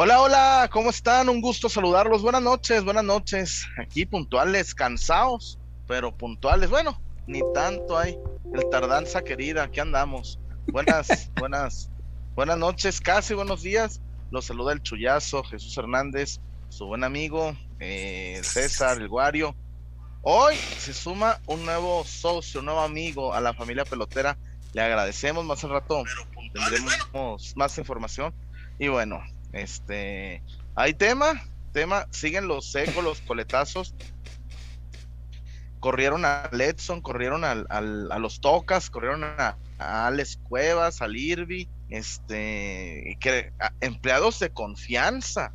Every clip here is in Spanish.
Hola, hola, ¿cómo están? Un gusto saludarlos. Buenas noches, buenas noches. Aquí puntuales, cansados, pero puntuales. Bueno, ni tanto hay. El tardanza querida, aquí andamos. Buenas, buenas, buenas noches, casi buenos días. Los saluda el Chullazo, Jesús Hernández, su buen amigo, eh, César, el Guario. Hoy se suma un nuevo socio, un nuevo amigo a la familia pelotera. Le agradecemos más al rato. Tendremos más información. Y bueno, este, hay tema, tema, siguen los secos, los coletazos. Corrieron a Letson, corrieron al, a los Tocas, corrieron a, a Alex Cuevas, al Irvi, este, que, empleados de confianza.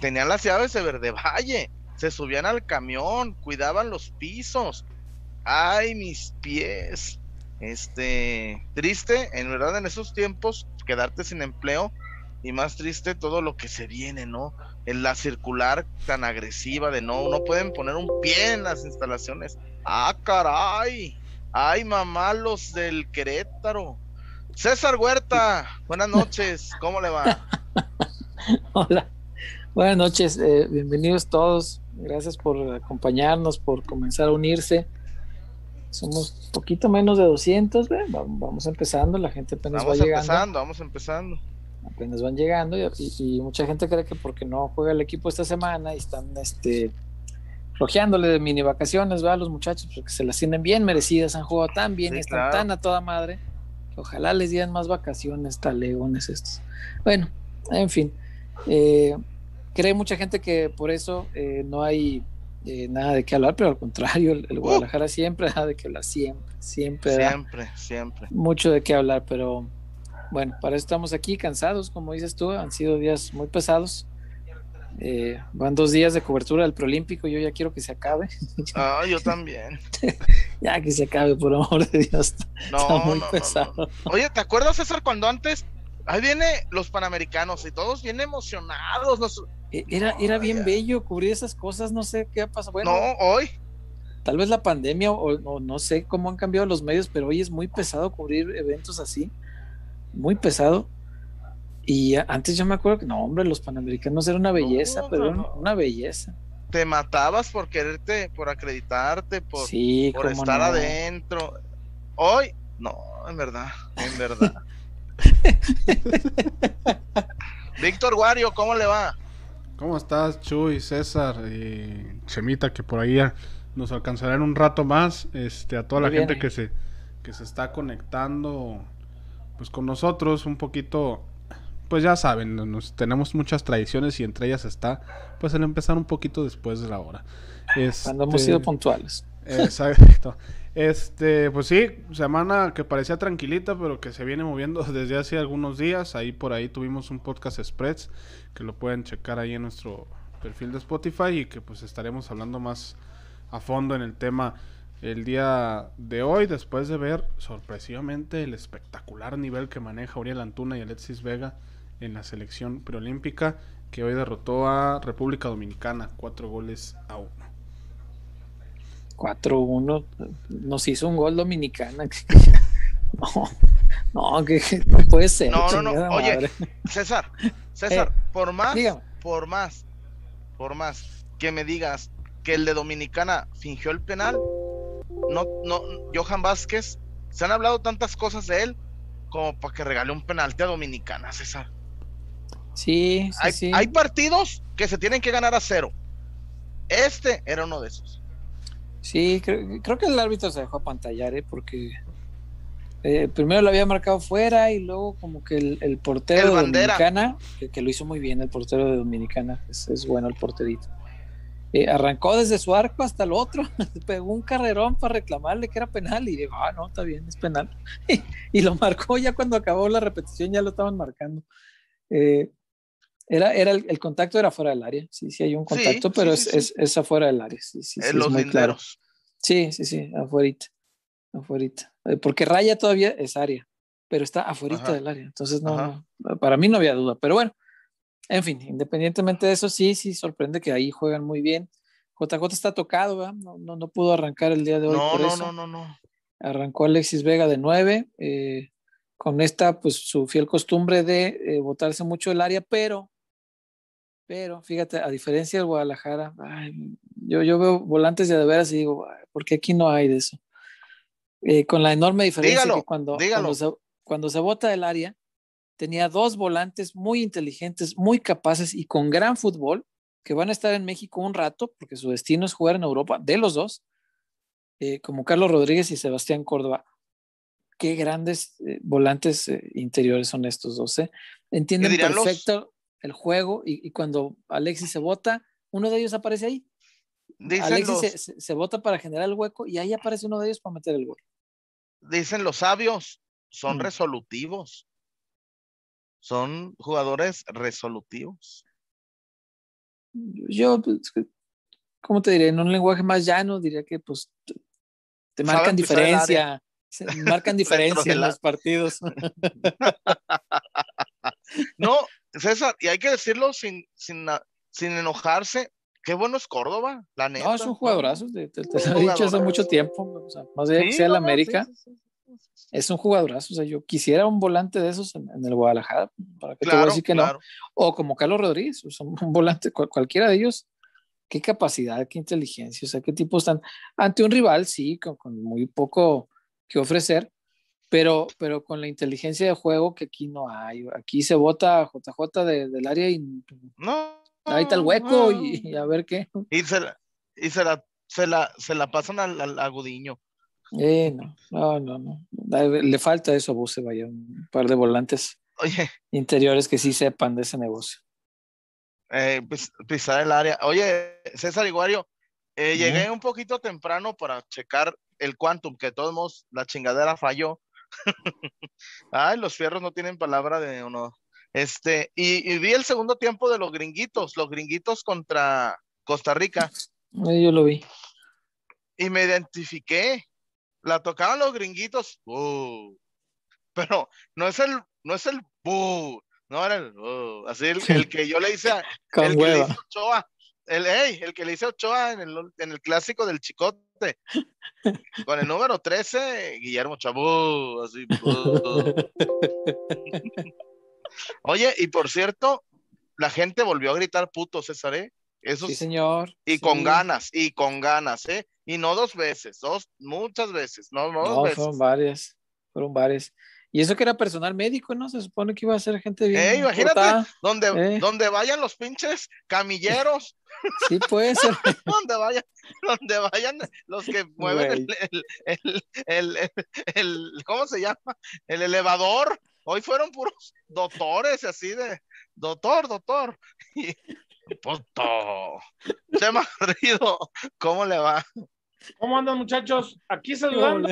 tenían las llaves de Verde Valle, se subían al camión, cuidaban los pisos. Ay, mis pies. Este, triste, en verdad, en esos tiempos, quedarte sin empleo y más triste todo lo que se viene, ¿no? En la circular tan agresiva de no, no pueden poner un pie en las instalaciones. Ah, caray. Ay, mamá, los del Querétaro. César Huerta, buenas noches, ¿cómo le va? Hola, buenas noches, eh, bienvenidos todos, gracias por acompañarnos, por comenzar a unirse. Somos poquito menos de 200, vamos empezando, la gente apenas va llegando. Vamos empezando, vamos empezando apenas van llegando y, mucha gente cree que porque no juega el equipo esta semana y están este flojeándole de mini vacaciones va a los muchachos porque se las tienen bien merecidas han jugado tan bien y están tan a toda madre que ojalá les dieran más vacaciones talegones estos bueno en fin eh, cree mucha gente que por eso eh, no hay eh, nada de qué hablar, pero al contrario, el, Guadalajara siempre da de que hablar, siempre, siempre. Siempre, siempre. Mucho de qué hablar, pero bueno, para eso estamos aquí cansados, como dices tú, han sido días muy pesados. Eh, van dos días de cobertura del Prolímpico, yo ya quiero que se acabe. Ah, yo también. ya que se acabe, por amor de Dios. No, muy pesado. Oye, ¿te acuerdas, César, cuando antes ahí viene los panamericanos y todos bien emocionados? E, era, era bien bello cubrir esas cosas, no sé qué ha pasado. Bueno, no, hoy. Tal vez la pandemia o no sé cómo han cambiado los medios, pero hoy es muy pesado cubrir eventos así muy pesado. Y antes yo me acuerdo que no, hombre, los panamericanos eran una belleza, pero una belleza. Te matabas por quererte, por acreditarte, por, por estar adentro. Hoy, no, en verdad, en verdad. Víctor Guario, ¿cómo le va? ¿Cómo estás, Chuy, César y Chemita, que por ahí nos alcanzará en un rato más? Este, a toda la gente que se, que se está conectando pues con nosotros un poquito, pues ya saben, nos, tenemos muchas tradiciones y entre ellas está, pues el empezar un poquito después de la hora. Cuando hemos sido puntuales. Exacto. Este, pues sí, semana que parecía tranquilita, pero que se viene moviendo desde hace algunos días. Ahí por ahí tuvimos un podcast Spreads, que lo pueden checar ahí en nuestro perfil de Spotify y que pues estaremos hablando más a fondo en el tema el día de hoy, después de ver sorpresivamente el espectacular nivel que maneja Uriel Antuna y Alexis Vega en la selección preolímpica, que hoy derrotó a República Dominicana, cuatro goles a uno. 4-1, nos hizo un gol dominicana. no, no, que no puede ser. No, no, no. Oye, César, César, eh, por más, por más, por más que me digas que el de Dominicana fingió el penal, no, no, Johan Vázquez, se han hablado tantas cosas de él como para que regale un penalti a Dominicana, César. Sí, hay, sí. hay partidos que se tienen que ganar a cero. Este era uno de esos. Sí, creo, que el árbitro se dejó apantallar, ¿eh? porque eh, primero lo había marcado fuera y luego como que el, portero de Dominicana, que, lo hizo muy bien el portero de Dominicana, es, es bueno el porterito. Eh, arrancó desde su arco hasta el otro, pegó un carrerón para reclamarle que era penal y dijo, ah, no, está bien, es penal. y lo marcó ya cuando acabó la repetición, ya lo estaban marcando. Eh, era, era el, contacto era fuera del área, sí, sí hay un contacto, pero es, es, afuera del área, sí, sí, es muy claro. Sí, sí, sí, afuerita, afuerita. Eh, porque raya todavía es área, pero está afuera del área, entonces no, para mí no había duda, pero bueno, en fin, independientemente de eso, sí, sí, sorprende que ahí juegan muy bien. JJ está tocado, ¿verdad? No, no, pudo arrancar el día de hoy. No, por no, eso. no, no, no. Arrancó Alexis Vega de nueve, eh, con esta, pues su fiel costumbre de eh, botarse mucho el área, pero Pero fíjate, a diferencia del Guadalajara, yo, yo veo volantes de veras y digo, ¿por qué aquí no hay de eso? Eh, con la enorme diferencia que cuando, cuando, se, cuando se vota el área, tenía dos volantes muy inteligentes, muy capaces y con gran fútbol, que van a estar en México un rato, porque su destino es jugar en Europa, de los dos, eh, como Carlos Rodríguez y Sebastián Córdoba. Qué grandes eh, volantes interiores son estos dos. Entienden perfecto el juego y, cuando Alexis se vota, uno de ellos aparece ahí. Alexis se, vota para generar el hueco y ahí aparece uno de ellos para meter el gol. Dicen los sabios, son mm. resolutivos. Son jugadores resolutivos. Yo, pues, ¿cómo te diré? En un lenguaje más llano, diría que pues te marcan diferencia. marcan diferencia en los partidos. no, César, y hay que decirlo sin, sin, sin enojarse, qué bueno es Córdoba, la neta. No, es un jugadorazo, te, te, lo he dicho hace mucho tiempo, o sea, más allá que sea el América, es un jugadorazo, o sea, yo quisiera un volante de esos en, el Guadalajara, para que te voy a decir que no, o como Carlos Rodríguez, o sea, un volante, cualquiera de ellos, qué capacidad, qué inteligencia, o sea, qué tipo están, ante un rival, sí, con, con muy poco que ofrecer, pero, pero con la inteligencia de juego que aquí no hay. Aquí se vota JJ del área y no, ahí está el hueco y, a ver qué. Y se la, y se la, se la, se la pasan al, agudiño. Eh, no, no, no, Le falta eso a Buse, vaya, un par de volantes interiores que sí sepan de ese negocio. Eh, pues, pisar el área. Oye, César Iguario, eh, llegué un poquito temprano para checar el Quantum, que de todos modos la chingadera falló. Ay, los fierros no tienen palabra de uno. Este, y, vi el segundo tiempo de los gringuitos, los gringuitos contra Costa Rica. Yo lo vi. Y me identifiqué. La tocaban los gringuitos. Uh, pero no es el, no es el no era el uh, así el, que yo le hice a, el que le hice Ochoa, el, el que le hice Ochoa en el, en el clásico del Chicote con el número 13, Guillermo Chabú, así. Oye, y por cierto, la gente volvió a gritar puto, César, ¿eh? Eso sí, señor. Y con ganas, y con ganas, ¿eh? Y no dos veces, dos, muchas veces, no, no, dos veces. fueron varias, fueron varias. Y eso que era personal médico, ¿no? Se supone que iba a ser gente bien. Eh, imagínate, donde, eh. donde vayan los pinches camilleros. Sí, puede ser. donde vayan, donde vayan los que mueven el, el, el, ¿cómo se llama? El elevador. Hoy fueron puros doctores, así de, doctor, doctor. Y, puto. Chema Rido, ¿cómo le va? ¿Cómo andan, muchachos? Aquí saludando.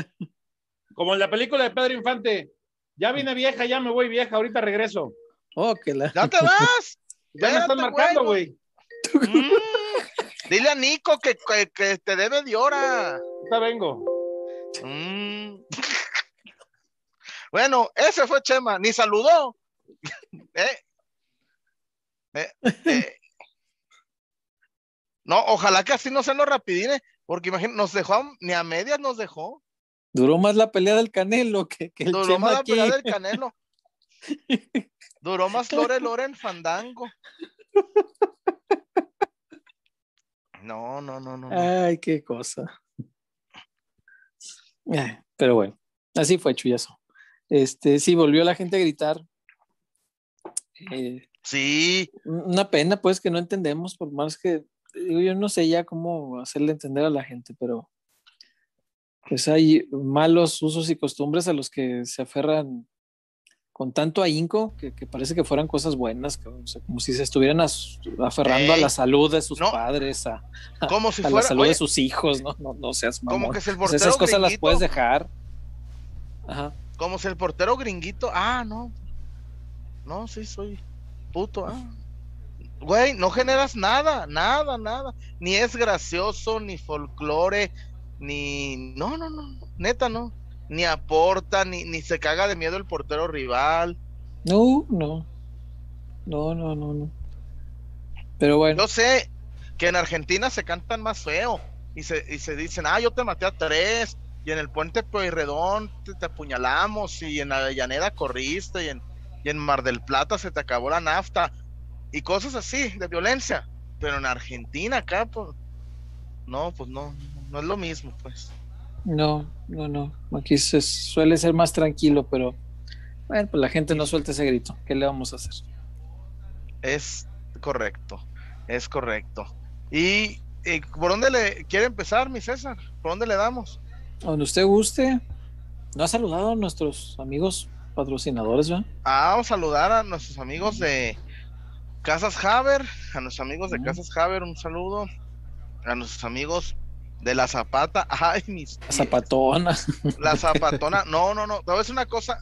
Como en la película de Pedro Infante. Ya vine vieja, ya me voy vieja, ahorita regreso. Oh, que la... ¡Ya te vas! ya me están marcando, güey. Mm. dile a Nico que, que, te debe de hora. Ya vengo. Mm. bueno, ese fue Chema, ni saludó. Eh. Eh, eh. No, ojalá que así no se nos rapidine, porque imagínate, nos dejó, ni a medias nos dejó. Duró más la pelea del Canelo que, que el Duró más la pelea del Canelo. Duró más Lore Lore en Fandango. No, no, no, no. Ay, qué cosa. Eh, pero bueno, así fue Chuyazo. Este, sí, volvió la gente a gritar. Eh, sí. Una pena, pues, que no entendemos, por más que yo no sé ya cómo hacerle entender a la gente, pero pues hay malos usos y costumbres a los que se aferran con tanto ahínco que, parece que fueran cosas buenas, como si se estuvieran aferrando a la salud de sus padres, a, como si la salud de sus hijos, no, no, no seas mamón. Como que es el portero esas cosas las puedes dejar. Ajá. Como si el portero gringuito, ah, no, no, sí soy puto, ah. Güey, no generas nada, nada, nada. Ni es gracioso, ni folclore, ni. No, no, no, neta, no. Ni aporta, ni, ni se caga de miedo el portero rival. No, no. No, no, no, no. Pero bueno. Yo sé que en Argentina se cantan más feo y se, y se dicen, ah, yo te maté a tres, y en el puente Pueyrredón te, te apuñalamos, y en Avellaneda corriste, y en, y en Mar del Plata se te acabó la nafta. Y cosas así de violencia. Pero en Argentina acá, pues, no, pues no, no es lo mismo, pues. No, no, no. Aquí se suele ser más tranquilo, pero bueno, pues la gente no suelta ese grito. ¿Qué le vamos a hacer? Es correcto, es correcto. ¿Y, por dónde le quiere empezar, mi César? ¿Por dónde le damos? Donde usted guste. ¿No ha saludado a nuestros amigos patrocinadores, ¿verdad? Ah, vamos a saludar a nuestros amigos de Casas Haber, a nuestros amigos de Casas Haber, un saludo. A nuestros amigos de la Zapata. Ay, mis. La Zapatona. La Zapatona. No, no, no. Te una cosa.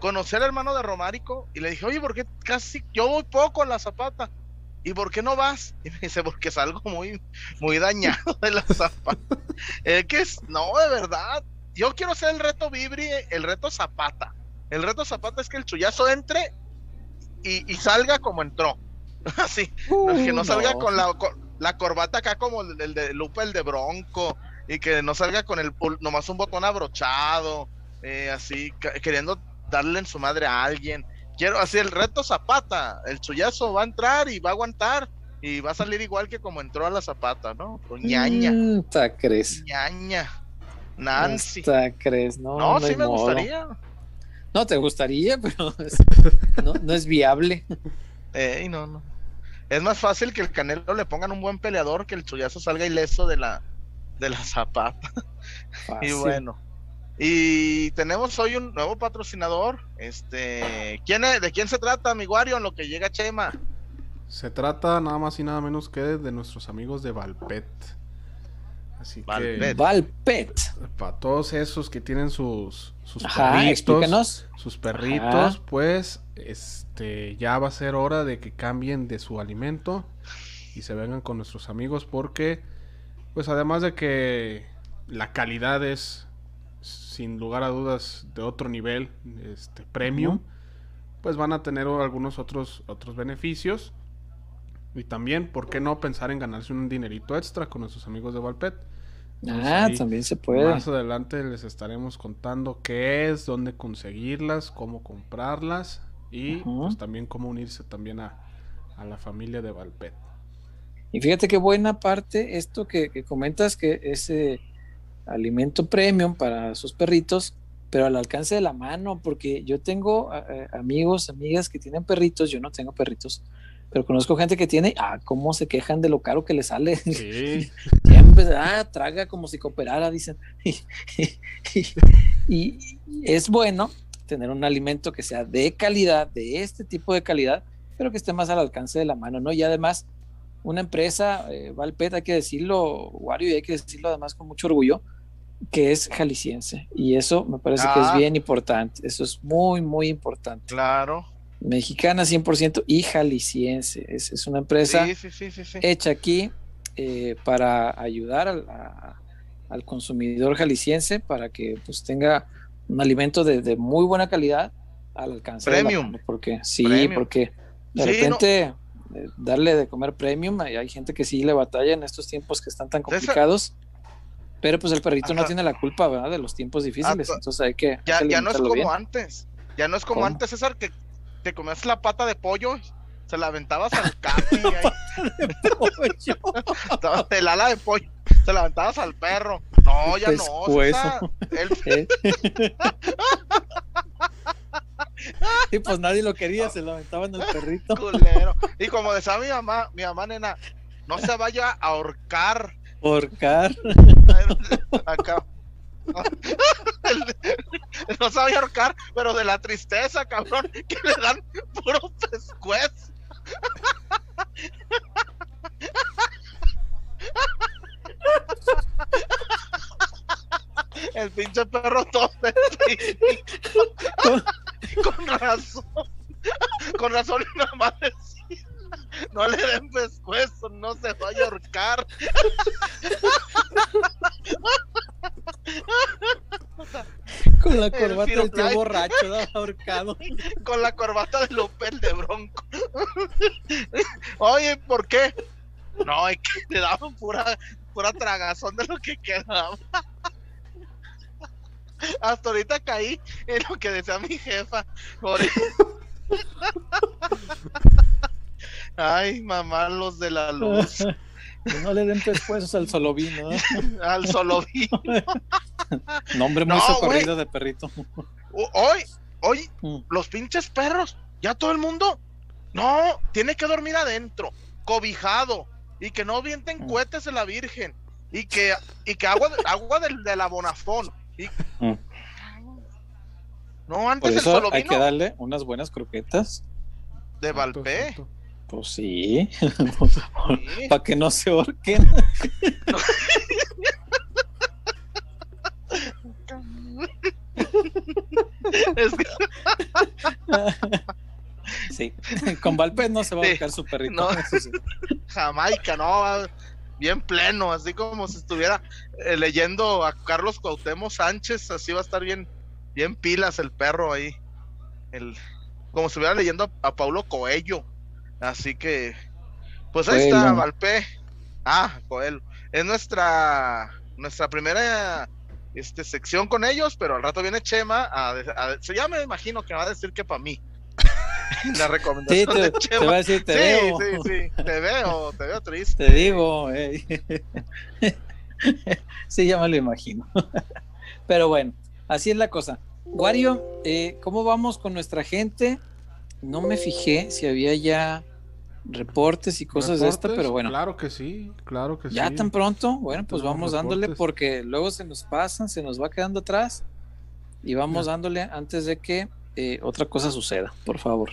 Conocí al hermano de Romárico y le dije, oye, ¿por qué casi yo voy poco a la Zapata? ¿Y por qué no vas? Y me dice, porque es algo muy, muy dañado de la Zapata. es que es, no, de verdad. Yo quiero hacer el reto Vibri, el reto Zapata. El reto Zapata es que el chullazo entre y, salga como entró. Así. que no, salga con la, la corbata acá como el, de Lupe, el de Bronco. Y que no salga con el nomás un botón abrochado. Eh, así, queriendo darle en su madre a alguien. Quiero así el reto Zapata. El chullazo va a entrar y va a aguantar. Y va a salir igual que como entró a la Zapata, ¿no? Con ñaña. Mm, crees? ñaña. Nancy. crees? No, no, sí me gustaría. No, te gustaría, pero no, es viable. Ey, no, no. Es más fácil que el Canelo le pongan un buen peleador que el chullazo salga ileso de la, de la zapata. Y bueno. Y tenemos hoy un nuevo patrocinador. Este, ¿quién ¿De quién se trata, mi Wario, en lo que llega Chema? Se trata nada más y nada menos que de nuestros amigos de Valpet. Así que. Valpet. Para todos esos que tienen sus, sus perritos. Sus perritos, pues. Este. Ya va a ser hora de que cambien de su alimento. Y se vengan con nuestros amigos. Porque. Pues además de que la calidad es. Sin lugar a dudas. De otro nivel. Este. Premium. Pues van a tener algunos otros. otros beneficios. Y también, ¿por qué no pensar en ganarse un dinerito extra con nuestros amigos de Valpet? ah, también se puede. Más adelante les estaremos contando qué es, dónde conseguirlas, cómo comprarlas y pues también cómo unirse también a, la familia de Valpet. Y fíjate qué buena parte esto que, comentas, que ese alimento premium para sus perritos, pero al alcance de la mano, porque yo tengo amigos, amigas que tienen perritos, yo no tengo perritos, pero conozco gente que tiene, ah, cómo se quejan de lo caro que le sale. Sí. ah, traga como si cooperara, dicen. y, es bueno tener un alimento que sea de calidad, de este tipo de calidad, pero que esté más al alcance de la mano, ¿no? Y además, una empresa, eh, Valpet, hay que decirlo, Wario, y hay que decirlo además con mucho orgullo, que es jalisciense. Y eso me parece que es ah. bien importante. Eso es muy, muy importante. Claro mexicana 100% y jalisciense. Es, es una empresa hecha aquí eh, para ayudar al, consumidor jalisciense para que pues tenga un alimento de, muy buena calidad al alcance. Premium. porque sí, porque de repente eh, darle de comer premium, hay, hay, gente que sí le batalla en estos tiempos que están tan complicados. Pero pues el perrito no tiene la culpa, ¿verdad? De los tiempos difíciles. Ah, Entonces hay que. Ya, ya no es como antes. Ya no es como antes, César, que te comías la pata de pollo, se la aventabas al capi. el ala de pollo, se la aventabas al perro. No, ya no. El... y pues nadie lo quería, se lo aventaban al perrito. Y como decía mi mamá, mi mamá nena, no se vaya a ahorcar. Ahorcar. Acá. no sabía ahorcar, pero de la tristeza, cabrón, que le dan puro pescuezo. El pinche perro todo con, razón. Con razón una madre no le den pescuezo, no se vaya a ahorcar. Con la corbata del tío borracho, ahorcado. Con la corbata de Lopel de Bronco. Oye, ¿por qué? No, es que le daban pura, pura tragazón de lo que quedaba. Hasta ahorita caí en lo que decía mi jefa. Ay, mamá, los de la luz. que no le den pescuezos al solovino. al solovino. Nombre muy socorrido de perrito. Hoy, hoy, mm. los pinches perros, ya todo el mundo. No, tiene que dormir adentro, cobijado, y que no vienten mm. cohetes en la Virgen, y que, y que agua, agua del, de la Bonafón. Mm. No, antes Por eso Hay que darle unas buenas croquetas. De Valpé. Pues sí. Para que no se ahorquen. sí, con Valpé no se va a buscar su perrito. Jamaica, no, bien pleno, así como si estuviera eh, leyendo a Carlos Cuauhtémoc Sánchez, así va a estar bien, bien pilas el perro ahí. El, como si estuviera leyendo a Paulo Coello. Así que, pues ahí está, Valpe. Ah, Coelho. Es nuestra, nuestra primera este, sección con ellos, pero al rato viene Chema a, ya me imagino que va a decir que para mí. La recomendación te, de Chema. Te va a decir, te sí, veo. Sí, sí, te veo, te veo triste. Te digo, eh. sí, ya me lo imagino. pero bueno, así es la cosa. Wario, eh, ¿cómo vamos con nuestra gente? No me fijé si había ya reportes y cosas de esta, pero bueno. Claro que sí, claro que sí. Ya tan pronto, bueno, pues vamos dándole porque luego se nos pasan, se nos va quedando atrás y vamos dándole antes de que eh, otra cosa suceda, por favor.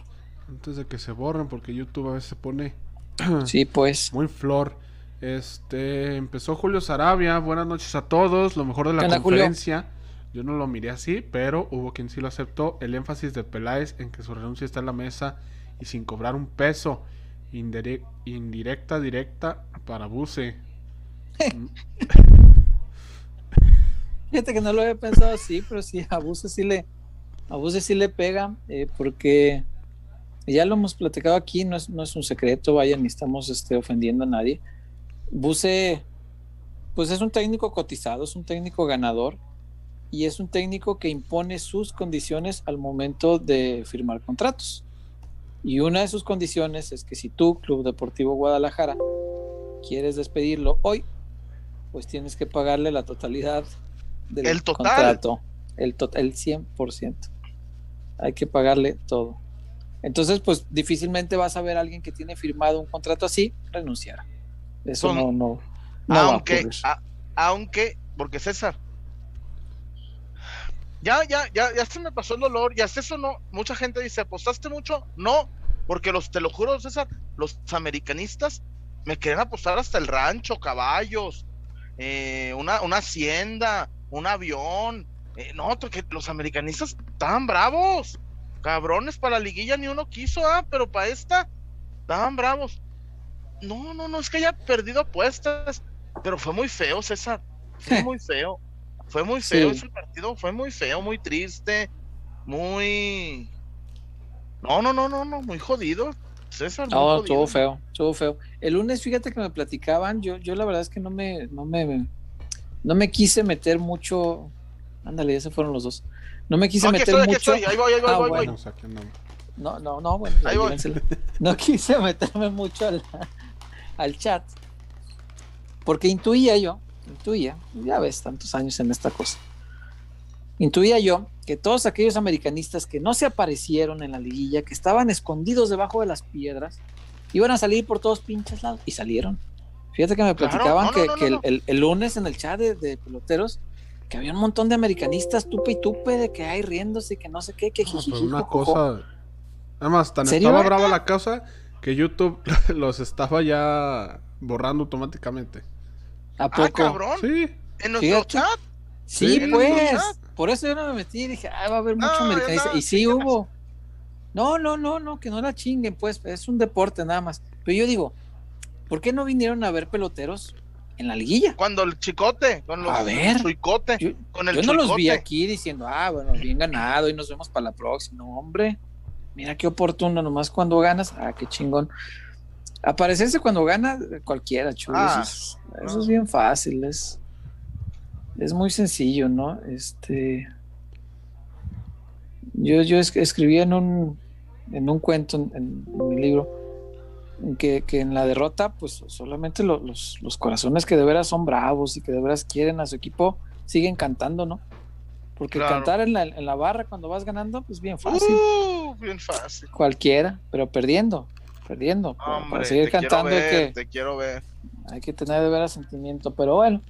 Antes de que se borren, porque YouTube a veces se pone. sí, pues. Muy flor. Este empezó Julio Sarabia. Buenas noches a todos. Lo mejor de la conferencia. Yo no lo miré así, pero hubo quien sí lo aceptó. El énfasis de Peláez en que su renuncia está en la mesa y sin cobrar un peso indirecta, directa para Buse. Fíjate que no lo había pensado así, pero sí, a Buse sí le, a Buse sí le pega, eh, porque ya lo hemos platicado aquí, no es, no es un secreto, vaya, ni estamos este, ofendiendo a nadie. Buse, pues es un técnico cotizado, es un técnico ganador y es un técnico que impone sus condiciones al momento de firmar contratos. Y una de sus condiciones es que si tú, Club Deportivo Guadalajara, quieres despedirlo hoy, pues tienes que pagarle la totalidad del ¿El contrato. El, el 100%. Hay que pagarle todo. Entonces, pues difícilmente vas a ver a alguien que tiene firmado un contrato así renunciar. Eso no, no, aunque, aunque, porque César, ya, ya, ya, ya se me pasó el dolor, ya es eso no, mucha gente dice, ¿apostaste mucho? No, porque los, te lo juro, César, los americanistas me quieren apostar hasta el rancho, caballos, eh, una, una hacienda, un avión. Eh, no, porque los americanistas estaban bravos, cabrones, para la liguilla ni uno quiso, ah, pero para esta, estaban bravos. No, no, no, es que haya perdido apuestas, pero fue muy feo, César, fue muy feo. Fue muy feo ese partido, fue muy feo, muy triste, muy... No, no, no, no, no, muy jodido. César, no, estuvo feo, estuvo feo. El lunes, fíjate que me platicaban, yo, yo la verdad es que no me, no me, no me quise meter mucho. Ándale, ya se fueron los dos. No me quise meter mucho. Ahí voy, ahí voy, ah, voy, voy. No, no, no, bueno, ahí voy. no quise meterme mucho al, al chat. Porque intuía yo intuía, ya ves, tantos años en esta cosa, intuía yo que todos aquellos americanistas que no se aparecieron en la liguilla, que estaban escondidos debajo de las piedras, iban a salir por todos pinches lados y salieron. Fíjate que me platicaban que, el, lunes en el chat de, peloteros, que había un montón de americanistas tupe y tupe de que hay riéndose y que no sé qué, que no, una cosa. Además, tan estaba brava la causa que YouTube los estaba ya borrando automáticamente. ¿A ah, poco? cabrón. Sí. ¿En nuestro chat? Sí, pues. Por eso yo no me metí y dije, ah, va a haber mucho americanista. y sí hubo. No, no, no, no, que no la chinguen, pues. Es un deporte nada más. Pero yo digo, ¿por qué no vinieron a ver peloteros en la liguilla? Cuando el chicote, con los a ver, yo, con el yo no los vi aquí diciendo, ah, bueno, bien ganado y nos vemos para la próxima. No, hombre, mira qué oportuno, nomás cuando ganas, ah, qué chingón. Aparecerse cuando gana cualquiera, chulo. Ah, eso, es, bien fácil, es, es muy sencillo, ¿no? Este. Yo, yo escribí en un, en un cuento, en, mi libro, que, en la derrota, pues solamente los, los, corazones que de veras son bravos y que de veras quieren a su equipo siguen cantando, ¿no? Porque cantar en la, en la, barra cuando vas ganando, pues bien fácil. Uh, bien fácil. Cualquiera, pero perdiendo, perdiendo. para seguir cantando hay que, te quiero ver. Hay que tener de veras sentimiento, pero bueno.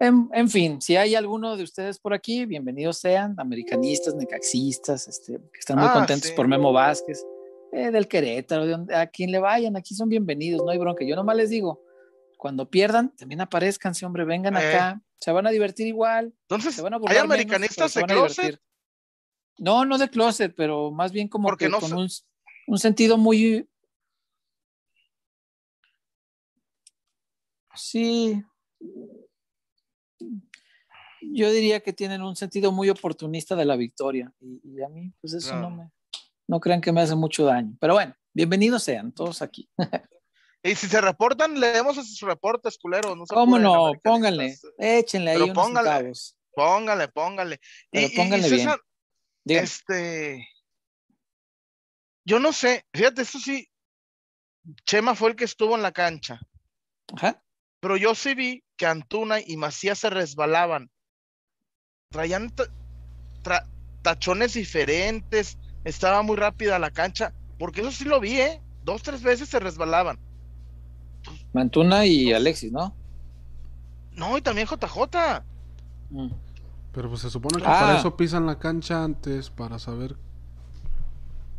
En, fin, si hay alguno de ustedes por aquí, bienvenidos sean, americanistas, necaxistas, este, que están muy ah, contentos por Memo Vázquez, eh, del Querétaro, de donde, a quien le vayan, aquí son bienvenidos, no hay bronca. Yo nomás les digo, cuando pierdan, también aparezcan, si hombre, vengan eh. acá, se van a divertir igual. Entonces, se van a ¿hay americanistas de closet? No, no de closet, pero más bien como que con un, un, sentido muy. Sí. Yo diría que tienen un sentido muy oportunista de la victoria. Y, a mí, pues eso no me. No crean que me hace mucho daño. Pero bueno, bienvenidos sean todos aquí. Y si se reportan, leemos esos reportes, culeros. No ¿Cómo no? Pónganle, échenle ahí unos póngale, póngale, póngale. y, póngale bien. este, yo no sé, fíjate, eso sí, Chema fue el que estuvo en la cancha. Ajá. Pero yo sí vi que Antuna y Macías se resbalaban. Traían tachones diferentes, estaba muy rápida la cancha, porque eso sí lo vi, ¿eh? Dos, tres veces se resbalaban. Mantuna y Alexis, ¿no? No, y también JJ. Mm. Pero pues se supone que para ah. eso pisan la cancha antes, para saber.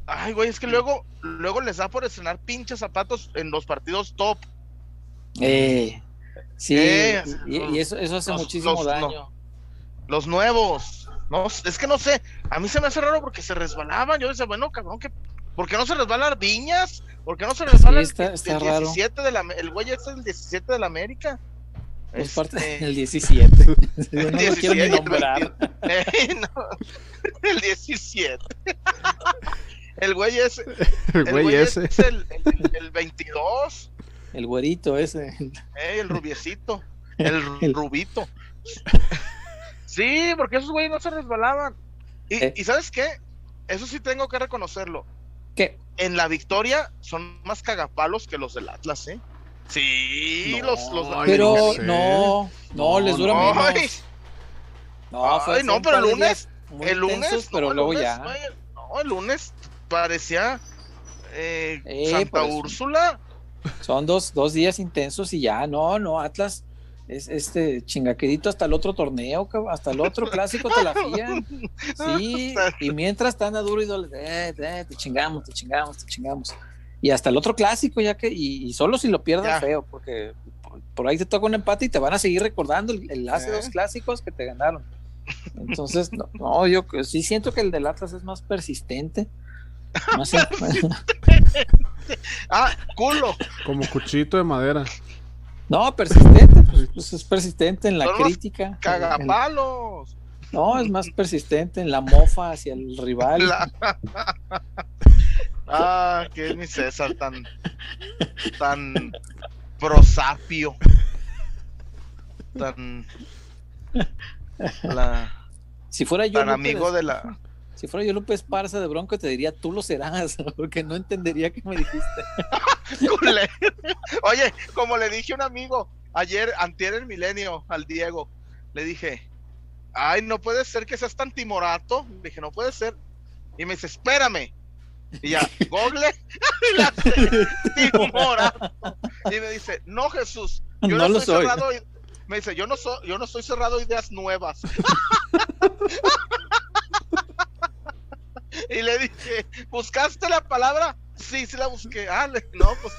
Ay, güey, es que luego, luego les da por estrenar pinches zapatos en los partidos top. Eh, sí, eh, y, eso, eso hace muchísimo daño. los nuevos. No, es que no sé, a mí se me hace raro porque se resbalaban. Yo decía, bueno, cabrón, que ¿por qué no se resbalan viñas? ¿Por qué no se les sale está, el, 17 de la el güey es el 17 de la América? Es parte este, del 17. el no 17, quiero nombrar. El, 17. El güey es el, güey ese. es el, el, 22. El güerito ese. Eh, el rubiecito. El rubito. Sí, porque esos güeyes no se resbalaban. Y, eh. y ¿sabes qué? Eso sí tengo que reconocerlo en la victoria son más cagapalos que los del Atlas, ¿eh? Sí, los, los. Pero no, no, les dura no, menos. No, fue, no, pero el lunes, el lunes, pero luego ya. no, el lunes parecía eh, eh Santa Úrsula. Son dos, dos días intensos y ya, no, no, Atlas es este chingaquedito hasta el otro torneo, hasta el otro clásico te la fían. Sí, y mientras están a duro y doble, eh, eh, te chingamos, te chingamos, te chingamos. Y hasta el otro clásico, ya que, y, solo si lo pierdes feo, porque por, ahí te toca un empate y te van a seguir recordando el, hace dos clásicos que te ganaron. Entonces, no, yo sí siento que el del Atlas es más persistente. Ah, culo. Como cuchito de madera. No, persistente, pues, pues, es persistente en la crítica. Cagapalos. No, es más persistente en la mofa hacia el rival. ah, que es mi César tan, tan prosapio. Tan. si fuera yo. Tan amigo de la. Si fuera yo Lupe Esparza de Bronco, te diría, tú lo serás, porque no entendería qué me dijiste. Oye, como le dije a un amigo ayer, antier el milenio, al Diego, le dije, ay, no puede ser que seas tan timorato. Le dije, no puede ser. Y me dice, espérame. Y ya, Google, timorato. Y me dice, no, Jesús, yo no, lo soy. cerrado. me dice, yo no, soy, yo no estoy cerrado a ideas nuevas. y le dije, ¿buscaste la palabra? Sí, sí la busqué. Ah, no, pues.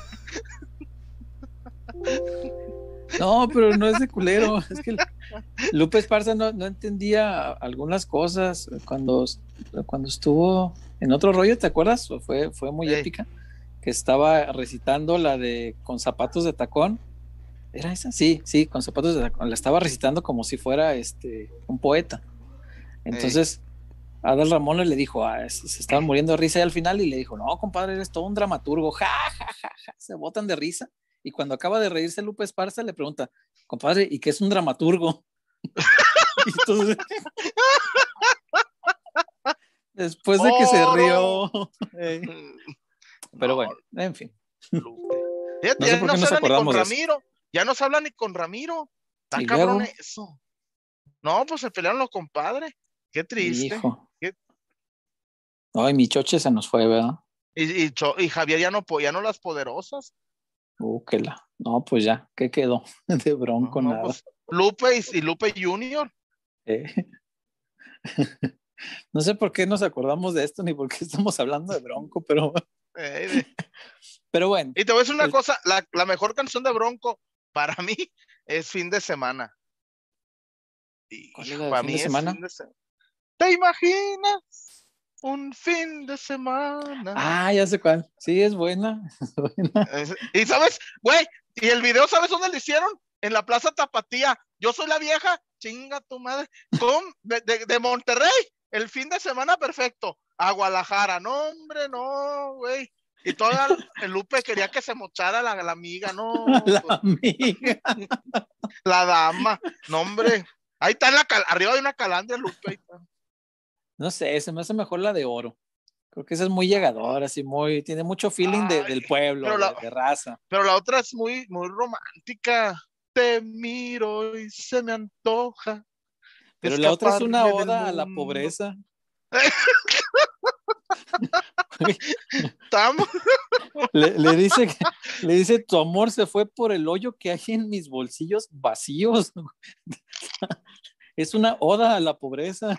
No, pero no es de culero. Es que Lupe Esparza no, entendía algunas cosas cuando, cuando estuvo en otro rollo, ¿te acuerdas? Fue, fue muy épica. Que estaba recitando la de con zapatos de tacón. ¿Era esa? Sí, sí, con zapatos de tacón. La estaba recitando como si fuera este un poeta. Entonces, Adal Ramón le dijo, ah, se estaban muriendo de risa y al final y le dijo, no, compadre, eres todo un dramaturgo, ja, ja, ja, ja, se botan de risa. Y cuando acaba de reírse Lupe Esparza le pregunta, compadre, ¿y qué es un dramaturgo? después de que se rió. Pero bueno, en fin. Ya, no, se habla ni con Ramiro. Ya no se habla ni con Ramiro. Está cabrón eso. No, pues se pelearon los compadres. Qué triste. Hijo. Ay, mi choche se nos fue, ¿verdad? Y, y, Javier ya no, ya no las poderosas. Uh, que la. No, pues ya, ¿qué quedó? De bronco, nada. Pues, Lupe y, Lupe Junior. Eh. no sé por qué nos acordamos de esto ni por qué estamos hablando de bronco, pero. Eh, pero bueno. Y te voy a decir una cosa: la, la mejor canción de bronco para mí es fin de semana. Y para mí de semana? ¿Te imaginas? Un fin de semana. Ah, ya sé cuál. Sí, es buena. y sabes, güey, y el video, ¿sabes dónde lo hicieron? En la Plaza Tapatía. Yo soy la vieja, chinga tu madre. Con, de, Monterrey, el fin de semana perfecto. A Guadalajara. No, hombre, no, güey. Y toda el Lupe quería que se mochara la, la amiga, no. La amiga. La dama. No, hombre. Ahí está la arriba de una calandria, Lupe. No sé, se me hace mejor la de oro. Creo que esa es muy llegadora, así muy, tiene mucho feeling de, del pueblo, de, raza. Pero la otra es muy, muy romántica. Te miro y se me antoja. Pero la otra es una oda a la pobreza. le, le, dice le dice tu amor se fue por el hoyo que hay en mis bolsillos vacíos es una oda a la pobreza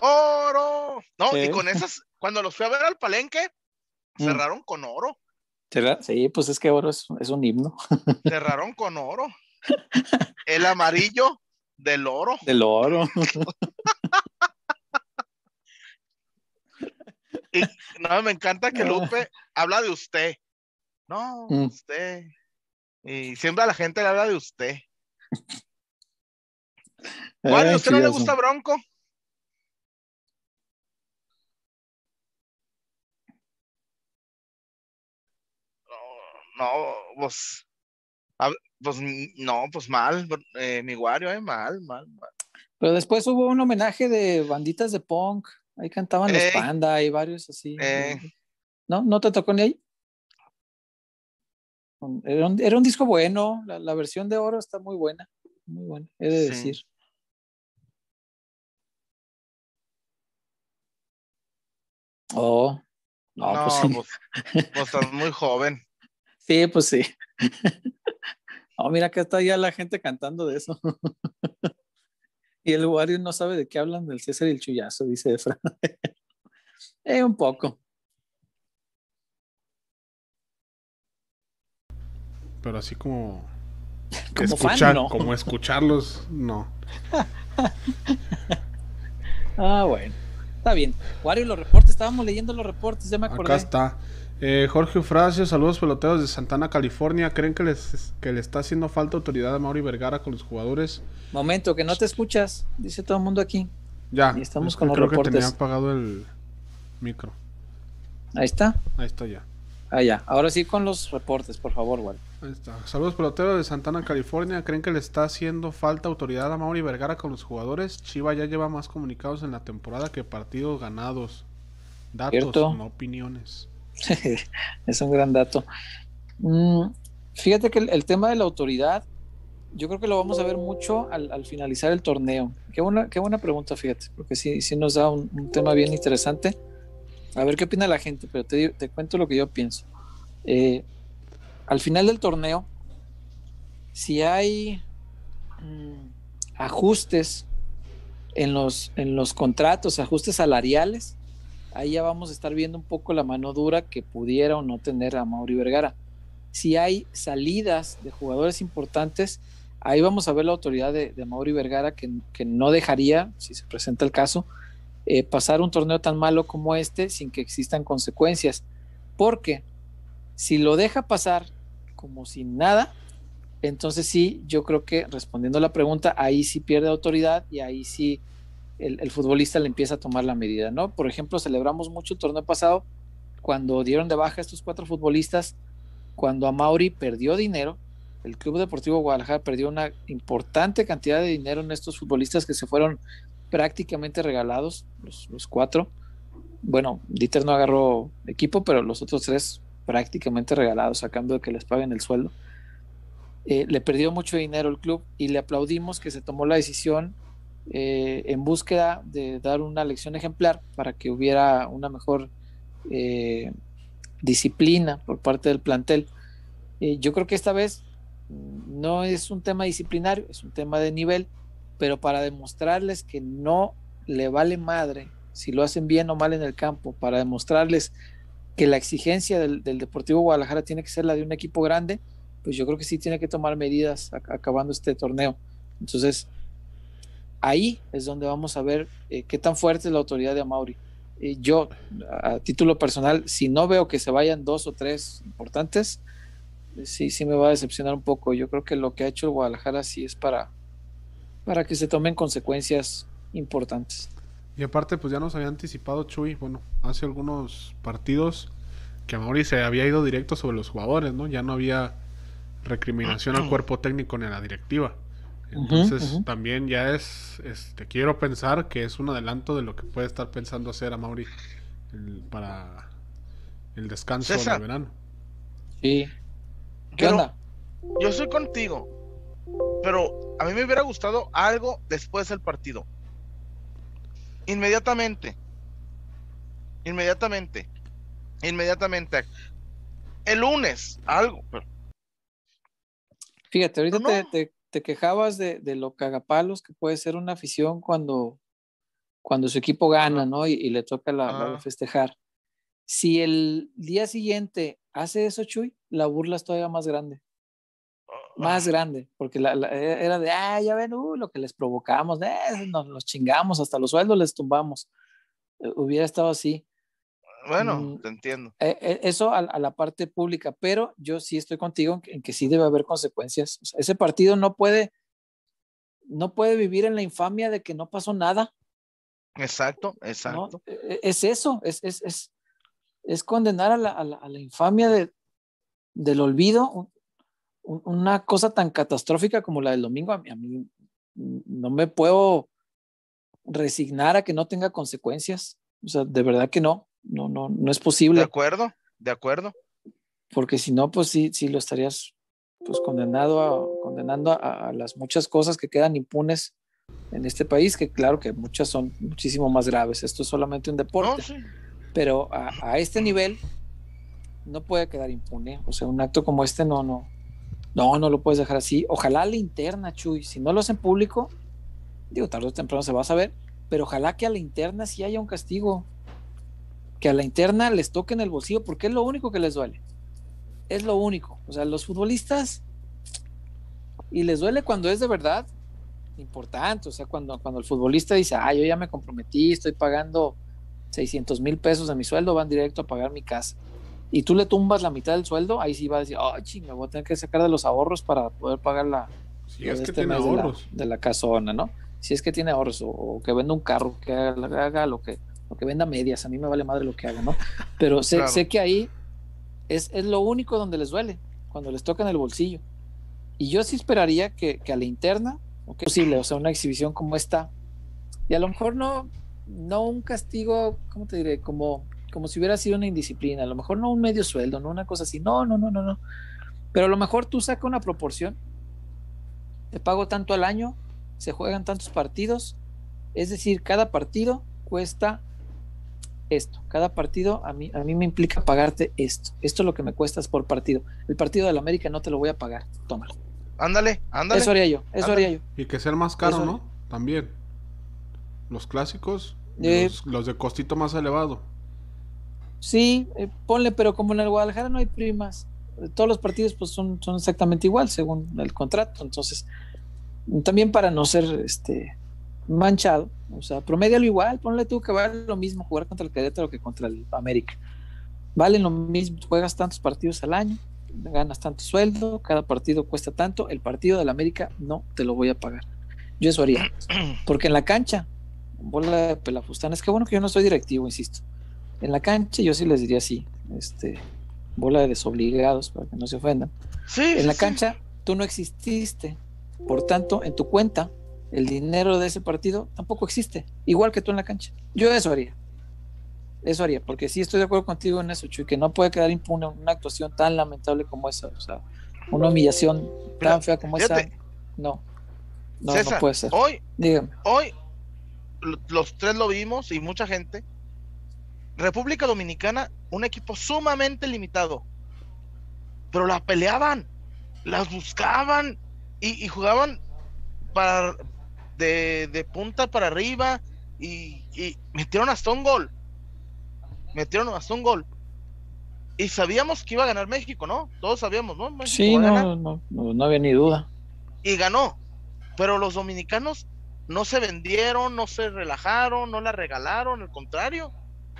oro no y con esas cuando los fui a ver al palenque mm. cerraron con oro sí pues es que oro es, es un himno cerraron con oro el amarillo del oro del oro y no, me encanta que Lupe habla de usted. No, mm. usted. Y siempre a la gente le habla de usted. ¿Cuál? ¿A usted no le gusta Bronco? No, pues, pues no, pues mal, eh, mi Wario, eh, mal, mal, mal. Pero después hubo un homenaje de banditas de punk. Ahí cantaban los Panda y varios así. ¿No? ¿No te tocó ni ahí? Era un, disco bueno, la, versión de oro está muy buena, muy buena, he de decir. Oh, no, pues, sí. pues, pues, estás muy joven. Sí, pues sí. oh, mira que está ya la gente cantando de eso. Y el Wario no sabe de qué hablan del César y el Chuyazo, dice Efra. eh, un poco. Pero así como. Como, escuchar, como escucharlos, no. ah, bueno. Está bien. Wario, los reportes, estábamos leyendo los reportes, ya me acordé. Acá está. Eh, Jorge Eufrasio, saludos peloteros de Santana, California. ¿Creen que les que le está haciendo falta autoridad a Mauri Vergara con los jugadores? Momento, que no te escuchas, dice todo el mundo aquí. Ya. Y estamos con los creo reportes. que tenía apagado el micro. Ahí está. Ahí está ya. Ah, ya. Ahora sí con los reportes, por favor, Wal. Ahí está. Saludos peloteros de Santana, California. ¿Creen que le está haciendo falta autoridad a Mauri Vergara con los jugadores? Chiva ya lleva más comunicados en la temporada que partidos ganados. Datos, no opiniones. es un gran dato. Mm, fíjate que el, tema de la autoridad, yo creo que lo vamos a ver mucho al, finalizar el torneo. Qué buena, qué buena pregunta, fíjate, porque sí, sí nos da un, tema bien interesante. A ver qué opina la gente, pero te, te cuento lo que yo pienso. Eh, al final del torneo, si hay mm, ajustes en los, en los contratos, ajustes salariales, ahí ya vamos a estar viendo un poco la mano dura que pudiera o no tener a Mauri Vergara. Si hay salidas de jugadores importantes, ahí vamos a ver la autoridad de, Mauri Vergara que, no dejaría, si se presenta el caso, eh, pasar un torneo tan malo como este sin que existan consecuencias. Porque si lo deja pasar como sin nada, entonces sí, yo creo que respondiendo a la pregunta, ahí sí pierde autoridad y ahí sí el, futbolista le empieza a tomar la medida, ¿no? Por ejemplo, celebramos mucho el torneo pasado cuando dieron de baja a estos cuatro futbolistas, cuando a Mauri perdió dinero, el Club Deportivo Guadalajara perdió una importante cantidad de dinero en estos futbolistas que se fueron prácticamente regalados, los, cuatro. Bueno, Dieter no agarró equipo, pero los otros tres prácticamente regalado, sacando de que les paguen el sueldo. Eh, le perdió mucho dinero el club y le aplaudimos que se tomó la decisión eh, en búsqueda de dar una lección ejemplar para que hubiera una mejor eh, disciplina por parte del plantel. yo creo que esta vez no es un tema disciplinario, es un tema de nivel, pero para demostrarles que no le vale madre si lo hacen bien o mal en el campo, para demostrarles que la exigencia del, Deportivo Guadalajara tiene que ser la de un equipo grande, pues yo creo que sí tiene que tomar medidas acabando este torneo. Entonces, ahí es donde vamos a ver eh, qué tan fuerte es la autoridad de Amauri. Eh, yo, a título personal, si no veo que se vayan dos o tres importantes, sí, sí me va a decepcionar un poco. Yo creo que lo que ha hecho el Guadalajara sí es para, para que se tomen consecuencias importantes. Y aparte, pues ya nos había anticipado Chuy, bueno, hace algunos partidos que Mauri se había ido directo sobre los jugadores, ¿no? Ya no había recriminación al cuerpo técnico ni a la directiva. Entonces también ya es, este, quiero pensar que es un adelanto de lo que puede estar pensando hacer a Mauri para el descanso del verano. Sí. ¿Qué onda? Yo soy contigo, pero a mí me hubiera gustado algo después del partido. Inmediatamente. Inmediatamente. Inmediatamente. El lunes, algo. Fíjate, ahorita te, quejabas de, lo cagapalos que puede ser una afición cuando, cuando su equipo gana, ¿no? Y, le toca la, festejar. Si el día siguiente hace eso, Chuy, la burla es todavía más grande. Más grande, porque la, era de, ah, ya ven, uh, lo que les provocamos, eh, nos los chingamos, hasta los sueldos les tumbamos. Eh, hubiera estado así. Bueno, mm, te entiendo. Eh, eso a, la parte pública, pero yo sí estoy contigo en que, sí debe haber consecuencias. ese partido no puede, no puede vivir en la infamia de que no pasó nada. Exacto, exacto. E, e, es eso, es, es, es, es condenar a la, a la, infamia de, del olvido, una cosa tan catastrófica como la del domingo, a mí, a mí no me puedo resignar a que no tenga consecuencias. O sea, de verdad que no, no, no, no es posible. De acuerdo, de acuerdo. Porque si no, pues sí, sí lo estarías pues condenado a, condenando a, las muchas cosas que quedan impunes en este país, que claro que muchas son muchísimo más graves. Esto es solamente un deporte. Pero a, a, este nivel no puede quedar impune. O sea, un acto como este no, no, no, no lo puedes dejar así. Ojalá la interna, Chuy. Si no lo hacen público, digo, tarde o temprano se va a saber, pero ojalá que a la interna sí haya un castigo. Que a la interna les toque en el bolsillo, porque es lo único que les duele. Es lo único. O sea, los futbolistas, y les duele cuando es de verdad importante. O sea, cuando, cuando el futbolista dice, ah, yo ya me comprometí, estoy pagando 600 mil pesos de mi sueldo, van directo a pagar mi casa y tú le tumbas la mitad del sueldo, ahí sí va a decir, oh, chinga, voy a tener que sacar de los ahorros para poder pagar la, si es que este tiene ahorros. De, la, casona, ¿no? Si es que tiene ahorros, o, que venda un carro, que haga, lo que, lo que venda medias, a mí me vale madre lo que haga, ¿no? Pero sé, sé que ahí es, es, lo único donde les duele, cuando les toca en el bolsillo. Y yo sí esperaría que, que a la interna, o que posible, o sea, una exhibición como esta, y a lo mejor no, no un castigo, ¿cómo te diré? Como como si hubiera sido una indisciplina, a lo mejor no un medio sueldo, no una cosa así, no, no, no, no, no. Pero a lo mejor tú saca una proporción, te pago tanto al año, se juegan tantos partidos, es decir, cada partido cuesta esto, cada partido a mí, a mí me implica pagarte esto, esto es lo que me cuestas por partido. El partido del América no te lo voy a pagar, tómalo. Ándale, ándale. Eso haría yo, eso haría yo. Y que sea más caro, ¿no? También. Los clásicos, eh, los de costito más elevado. Sí, eh, ponle, pero como en el Guadalajara no hay primas, todos los partidos pues son, son exactamente igual según el contrato, entonces también para no ser este manchado, o sea, promedialo igual, ponle tú que vale lo mismo jugar contra el Querétaro que contra el América. Vale lo mismo, juegas tantos partidos al año, ganas tanto sueldo, cada partido cuesta tanto, el partido del América no te lo voy a pagar. Yo eso haría, porque en la cancha, bola de pelafustán, es que bueno que yo no soy directivo, insisto en la cancha yo sí les diría así, este, bola de desobligados para que no se ofendan. en la cancha tú no exististe, por tanto, en tu cuenta el dinero de ese partido tampoco existe, igual que tú en la cancha. Yo eso haría. eso haría, porque sí estoy de acuerdo contigo en eso, Chuy, que no puede quedar impune una actuación tan lamentable como esa, o sea, una humillación tan fea como esa, no, no, no puede ser. Hoy, hoy, los tres lo vimos y mucha gente. República Dominicana, un equipo sumamente limitado, pero la peleaban, las buscaban y, jugaban para de, de, punta para arriba y, y metieron hasta un gol metieron hasta un gol. Y sabíamos que iba a ganar México, ¿no? Todos sabíamos, ¿no? sí, no, no, no, había ni duda. Y ganó. Pero los dominicanos no se vendieron, no se relajaron, no la regalaron, al contrario.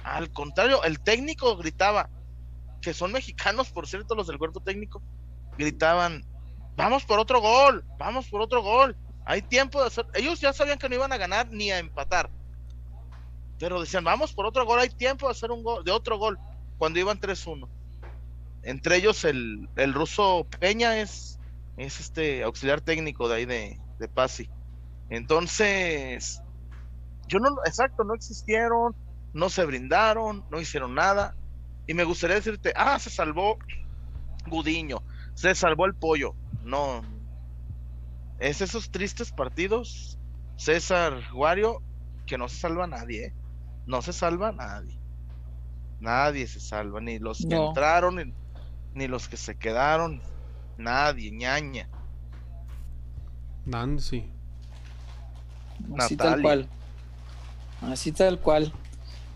Al contrario, el técnico gritaba, que son mexicanos, por cierto, los del cuerpo técnico, gritaban, vamos por otro gol, vamos por otro gol. Hay tiempo de hacer. Ellos ya sabían que no iban a ganar ni a empatar pero decían, vamos por otro gol, hay tiempo de hacer un gol, de otro gol, cuando iban 3-1. Entre ellos el, el, ruso Peña es, es este auxiliar técnico de ahí de, de Pasi. Entonces, yo no, exacto, no existieron, no se brindaron, no hicieron nada. Y me gustaría decirte, ah, se salvó Gudiño, se salvó el pollo. No, es esos tristes partidos, César Guario, que no se salva a nadie. ¿eh? no se salva nadie. Nadie se salva, ni los que entraron, ni, los que se quedaron. Nadie, ñaña. Nancy. Así tal cual. Así tal cual.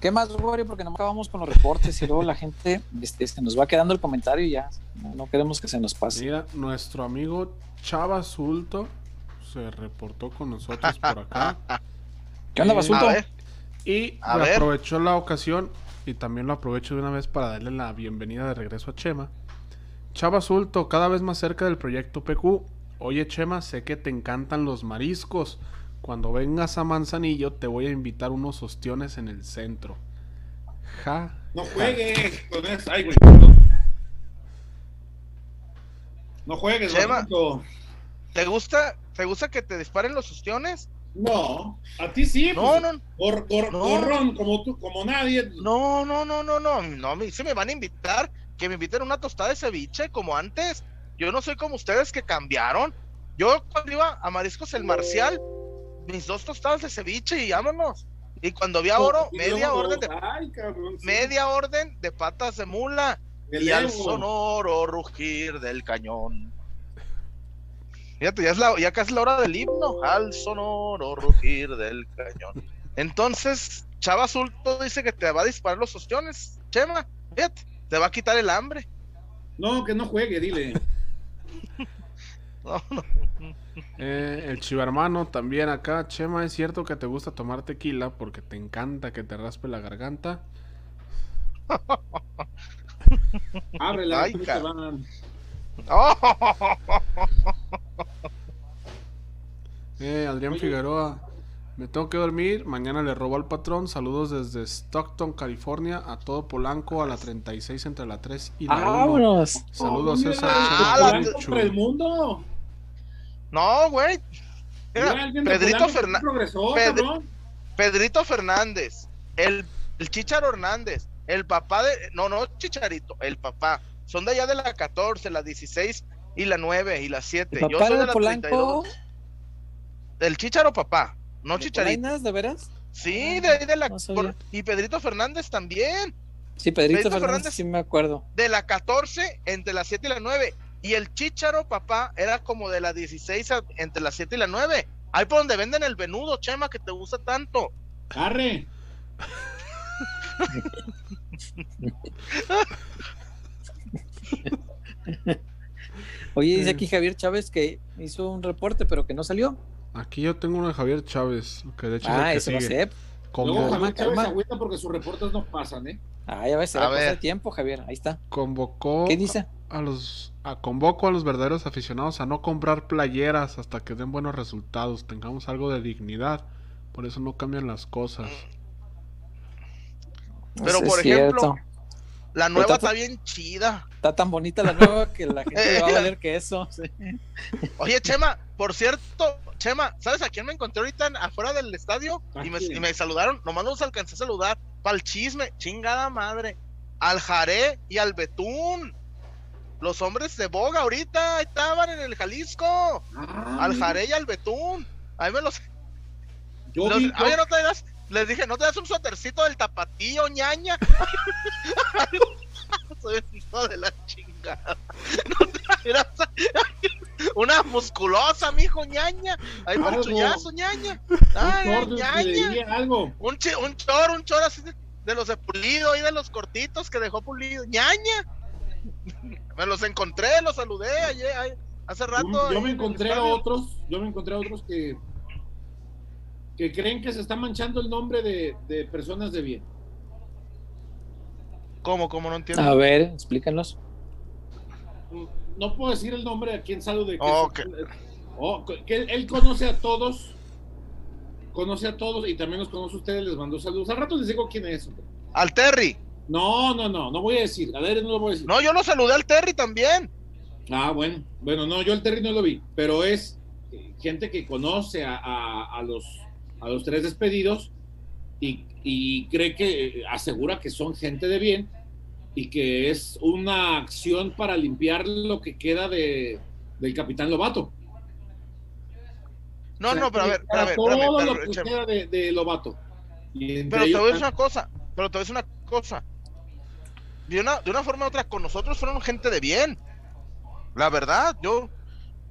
¿Qué más, Wario? Porque no acabamos con los reportes y luego la gente este, se nos va quedando el comentario y ya no, queremos que se nos pase. Mira, nuestro amigo Chava Sulto se reportó con nosotros por acá. ¿Qué onda, Basulto? Y aprovechó la ocasión y también lo aprovecho de una vez para darle la bienvenida de regreso a Chema. Chava Sulto, cada vez más cerca del proyecto PQ. Oye Chema, sé que te encantan los mariscos. Cuando vengas a Manzanillo te voy a invitar unos ostiones en el centro. Ja. No juegues con eso. Ay, güey. No juegues, Chema. ¿Te gusta, ¿Te gusta que te disparen los ostiones? No, a ti sí. No, pues, no. no. como tú, como nadie. No, no, no, no, no. No, si me van a invitar, que me inviten una tostada de ceviche como antes. Yo no soy como ustedes que cambiaron. Yo cuando iba a Mariscos el Marcial, mis dos tostadas de ceviche y vámonos. Y cuando había oro, media orden de media orden de patas de mula y al sonoro rugir del cañón. Fíjate, ya, es la, ya casi la hora del himno, al sonoro rugir del cañón. Entonces, Chava Azulto dice que te va a disparar los ostiones. Chema, fíjate, te va a quitar el hambre. No, que no juegue, dile. no, no. Eh, el chivarmano también acá. Chema, ¿es cierto que te gusta tomar tequila porque te encanta que te raspe la garganta? Abre la Eh, Adrián Figueroa. Me tengo que dormir. Mañana le robo al patrón. Saludos desde Stockton, California. A todo Polanco, a la 36 entre la 3 y la ¡Vámonos! Saludos, oh, César. Ah, el mundo! No, güey. Pedrito, Fernández. Pedrito Fernández. El, el Chicharo Hernández. El papá de. No, no, Chicharito. El papá. Son de allá de la 14, la 16 y la 9 y la 7. Yo soy de, la Polanco? El Chicharo papá, no Chicharito. ¿De veras? Sí, de ahí de la. y Pedrito Fernández también. Sí, Pedrito, Fernández, sí me acuerdo. De la 14 entre la 7 y la 9. Y el Chicharo papá era como de la 16 entre la 7 y la 9. Ahí por donde venden el venudo, Chema, que te gusta tanto. Arre. Oye, dice aquí Javier Chávez que hizo un reporte, pero que no salió. Aquí yo tengo uno de Javier Chávez, que de hecho ah, ese va a ser. No, Javier Chávez agüita porque sus reportes no pasan, ¿eh? Ah, ya ves, se va a pasar tiempo, Javier. Ahí está. Convocó. ¿Qué dice? A, los, a, convoco a los verdaderos aficionados a no comprar playeras hasta que den buenos resultados, tengamos algo de dignidad. Por eso no cambian las cosas. Pero, por ejemplo, La nueva está, bien chida. Está tan bonita la nueva que la gente le va a valer que eso. Oye, Chema, por cierto, Chema, ¿sabes a quién me encontré ahorita afuera del estadio? Y me, y me, saludaron, nomás no los alcancé a saludar. Para el chisme, chingada madre. Al Jaré y al Betún. Los hombres de Boga ahorita estaban en el Jalisco. Ah, al Jaré y al Betún. Ahí me los. Yo los, no te das, les dije, ¿no te das un suétercito del tapatío, ñaña? Soy el hijo de la chingada. No te das una musculosa, mijo, ñaña. Ahí chullazo, ñaña. Ay, ñaña. Algo. Un, ch un chor, un chor así de, los de pulido y de los cortitos que dejó pulido. ñaña. Me los encontré, los saludé ayer, hace rato. Yo, me encontré a otros, yo me encontré a otros que que creen que se está manchando el nombre de, personas de bien. ¿Cómo? ¿Cómo no entiendo? A ver, explícanos. No puedo decir el nombre a quien salude. Que, oh, que él, conoce a todos, conoce a todos y también los conoce a ustedes, les mandó saludos. Al rato les digo quién es. Al Terry. No, no, no, no voy a decir. A ver, no lo voy a decir. No, yo lo saludé al Terry también. Ah, bueno, bueno, no, yo al Terry no lo vi, pero es gente que conoce a los a los tres despedidos y, cree que asegura que son gente de bien y que es una acción para limpiar lo que queda de, del capitán Lobato. No, no, pero a ver, a ver, todo lo que queda de, Lobato. pero te voy a decir una cosa, pero te voy a decir una cosa. De una, de una forma u otra, con nosotros fueron gente de bien. La verdad, yo.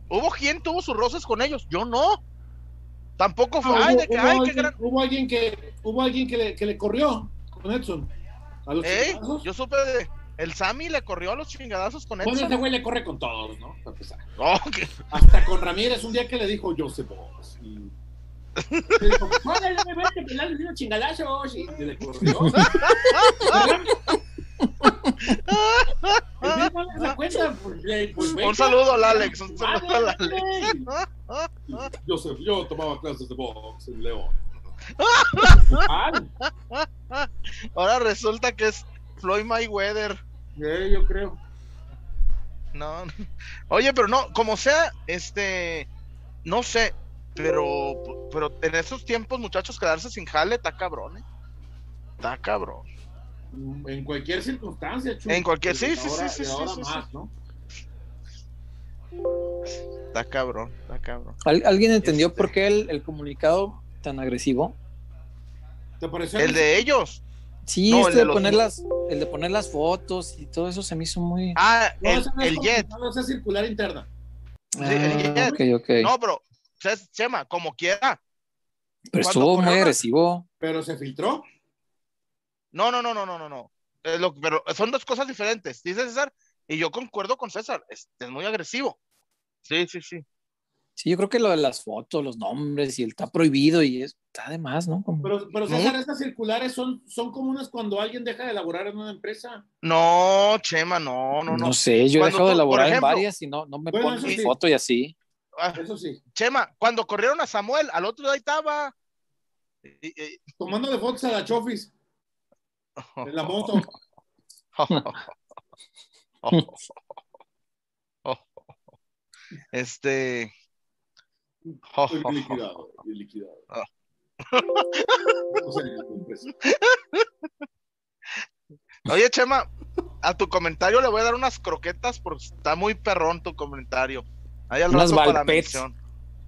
Hubo quien tuvo sus roces con ellos, yo no. Tampoco fue. Ah, hubo, alguien, hubo, alguien, que hubo alguien que le, que le corrió con Edson. A los ¿Eh? Yo supe de. El Sammy le corrió a los chingadazos con Edson. Bueno, ese güey le corre con todos, ¿no? Hasta con Ramírez, un día que le dijo Joseph Boss. Y... Le dijo, vete, que le dio corrió. un saludo al Alex, un saludo al Alex. Yo, sé, yo tomaba clases de box en León. Ahora resulta que es Floyd Mayweather. Sí, yo creo. No, oye, pero no, como sea, este, no sé, pero, pero en esos tiempos, muchachos, quedarse sin jale está cabrón, ¿eh? Está cabrón. En cualquier circunstancia, En cualquier, sí, sí, sí, sí, sí, Está cabrón, está cabrón. ¿Alguien entendió por qué el, comunicado tan agresivo? ¿Te pareció? El de ellos. Sí, este el de, poner las, el de poner las fotos y todo eso se me hizo muy. Ah, el, el jet. No, es circular interna. Ah, el jet. Okay, okay. No, pero, Chema, como quiera. Pero estuvo muy agresivo. Pero se filtró. No, no, no, no, no, no, no. pero son dos cosas diferentes, dice César, y yo concuerdo con César, es, muy agresivo. Sí, sí, sí. Sí, yo creo que lo de las fotos, los nombres y el está prohibido y está de más, ¿no? Pero, pero César, estas circulares son, son comunes cuando alguien deja de elaborar en una empresa. No, Chema, no, no, no. No sé, yo he dejado de elaborar en varias y no, no me ponen mi foto y así. Ah, eso sí. Chema, cuando corrieron a Samuel, al otro día estaba. Tomando de fotos a la Chofis. En la moto. Este. liquidado, liquidado. Oye, Chema, a tu comentario le voy a dar unas croquetas porque está muy perrón tu comentario. Hay unas Valpet.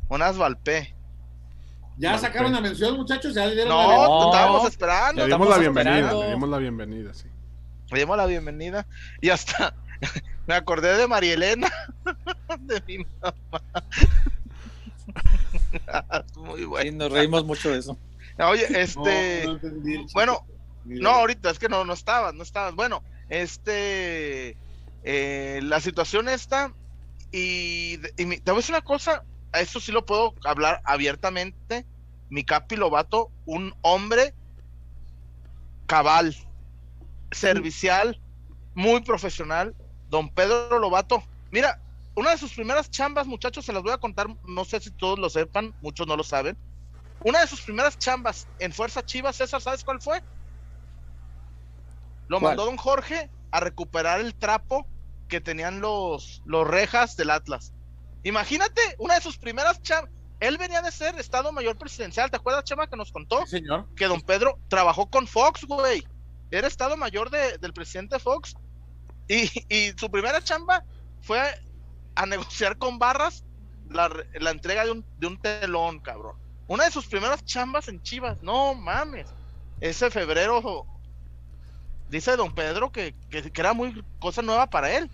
Unas Valpe. ¿Ya sacaron la mención, muchachos? ¿Ya le dieron no, estábamos esperando. Le dimos la bienvenida, le dimos la bienvenida, sí. Le dimos la bienvenida. Y hasta me acordé de María Elena, de mi mamá. Muy bueno. Sí, nos reímos mucho de eso. Oye, este. bueno, no, ahorita es que no, no estabas, no estabas. Bueno, este. Eh, la situación está. Y, y te voy a decir una cosa, eso sí lo puedo hablar abiertamente. Mi Capi Lobato, un hombre cabal, servicial, muy profesional. Don Pedro Lobato, mira, una de sus primeras chambas, muchachos, se las voy a contar, no sé si todos lo sepan, muchos no lo saben. Una de sus primeras chambas en Fuerza Chivas, César, ¿sabes cuál fue? Lo mandó don Jorge a recuperar el trapo que tenían los, los rejas del Atlas. Imagínate, una de sus primeras chambas. Él venía de ser Estado Mayor Presidencial. ¿Te acuerdas, Chema, que nos contó? señor. Que don Pedro trabajó con Fox, güey. Era Estado Mayor del presidente Fox. Y, su primera chamba fue a negociar con Barras la, entrega de un, de un telón, cabrón. Una de sus primeras chambas en Chivas. No mames. Ese febrero dice don Pedro que, que, era muy cosa nueva para él.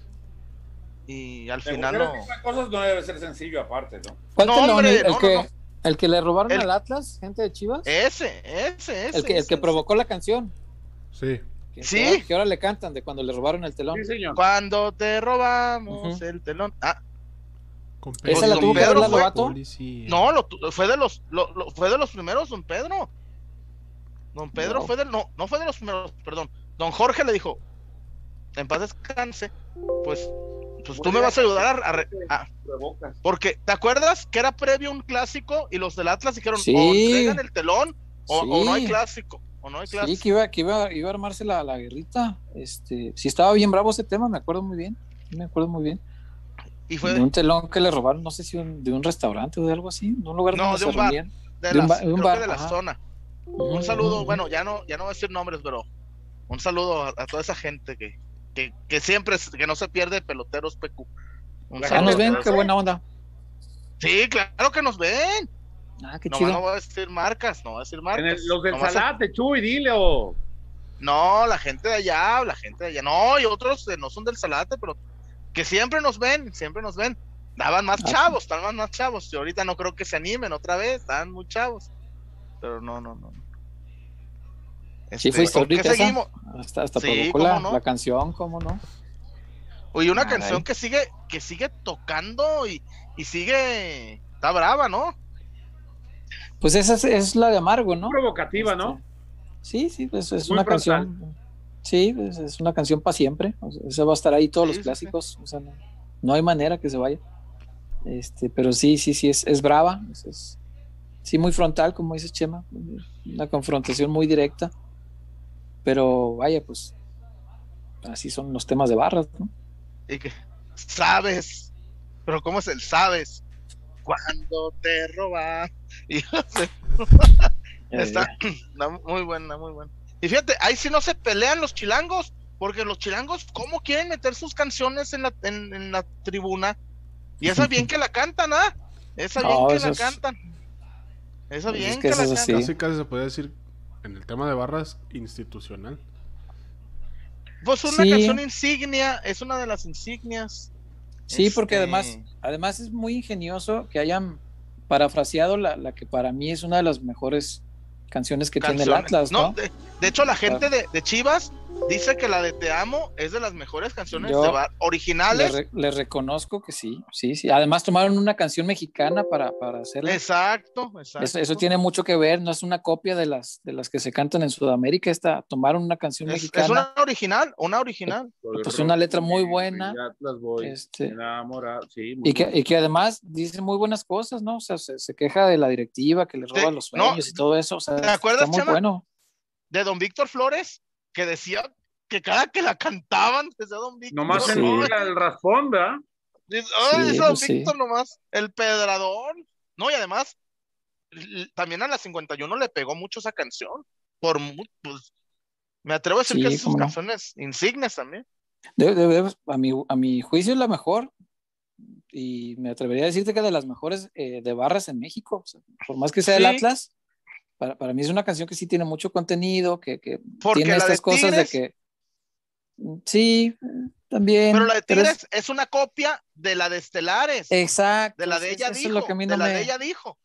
Y al final no. Cosas no debe ser sencillo aparte, ¿no? ¿Cuál no, hombre, el, que, el que le robaron al Atlas, gente de Chivas. Ese, ese, ese. El que, el que provocó la canción. Sí. sí. Que ahora le cantan de cuando le robaron el telón. Sí, señor. Cuando te robamos el telón. Ah. ¿Esa la tuvo Pedro Lobato? No, lo, fue de los lo, fue de los primeros, don Pedro. Don Pedro fue de no, no fue de los primeros, perdón. Don Jorge le dijo, en paz descanse, pues, pues tú me vas a ayudar a, porque te acuerdas que era previo un clásico y los del Atlas dijeron o entregan el telón o, no hay clásico o no hay clásico. Sí, que iba, que iba, iba a armarse la, la, guerrita. Este, sí estaba bien bravo ese tema, me acuerdo muy bien. Me acuerdo muy bien. Y fue de un telón que le robaron, no sé si de un restaurante o de algo así, de un lugar no, de un, bar, de, un bar, de la zona. Un saludo, bueno, ya no, ya no voy a decir nombres, pero un saludo a, toda esa gente que, que, que, siempre, que no se pierde peloteros PQ. nos ven, qué buena onda. Sí, claro que nos ven. Ah, qué no, chido. No voy a decir marcas, no voy a decir marcas. los del Salate, Chuy, dile o. No, la gente de allá, la gente de allá. No, y otros no son del Salate, pero que siempre nos ven, siempre nos ven. Daban más ah, chavos, estaban más chavos. Y ahorita no creo que se animen otra vez, estaban muy chavos. Pero no, no, no. Sí, fue este, histórica esa. Hasta, hasta provocó la, la, canción, ¿cómo no? Oye, una canción que sigue, que sigue tocando y, y sigue. Está brava, ¿no? Pues esa es, la de Amargo, ¿no? Provocativa, ¿no? Este, sí, sí, pues es una canción. Sí, pues es una canción para siempre. O va a estar ahí todos los clásicos. O sea, no, hay manera que se vaya. Este, pero sí, sí, sí, es, es brava. Es, sí, muy frontal, como dice Chema. Una confrontación muy directa. Pero vaya, pues así son los temas de barras, ¿no? Y que sabes, pero ¿cómo es el sabes? Cuando te roba. Y está muy buena, muy buena. Y fíjate, ahí sí no se pelean los chilangos, porque los chilangos, ¿cómo quieren meter sus canciones en la, en, la tribuna? Y esa bien que la cantan, ¿ah? Esa bien que la cantan. Esa bien que, la cantan. Casi, casi se puede decir, en el tema de barras, institucional. Pues una canción insignia, es una de las insignias. Sí, porque este, además, además es muy ingenioso que hayan parafraseado la, la que para mí es una de las mejores canciones que tiene el Atlas, ¿no? de, hecho, la gente de, Chivas dice que la de Te Amo es de las mejores canciones originales. Le, reconozco que sí, sí, sí. Además tomaron una canción mexicana para, para hacerla. Exacto, exacto. Eso, tiene mucho que ver, no es una copia de las, de las que se cantan en Sudamérica, esta, tomaron una canción mexicana. Es una original, una original. Pues una letra muy buena. este, y, que, y que además dice muy buenas cosas, ¿no? O sea, se, queja de la directiva que le roba los sueños y todo eso. O sea, ¿Te acuerdas, muy bueno. De don Víctor Flores, que decía que cada que la cantaban, decía don Víctor. Nomás en el raspón, ¿verdad? Ay, don pues Víctor nomás, el pedrador. No, y además, también a la 51 le pegó mucho esa canción. Por pues, me atrevo a decir que es sus canciones insignes también. a, mi, a mi juicio es la mejor. Y me atrevería a decirte que de las mejores eh, de barras en México. por más que sea el Atlas, para, mí es una canción que sí tiene mucho contenido, que, que tiene estas cosas de que. Sí, también. Pero la de Tigres es... una copia de la de Estelares. Exacto. De la de ella dijo. Es lo que a mí no de la de ella dijo.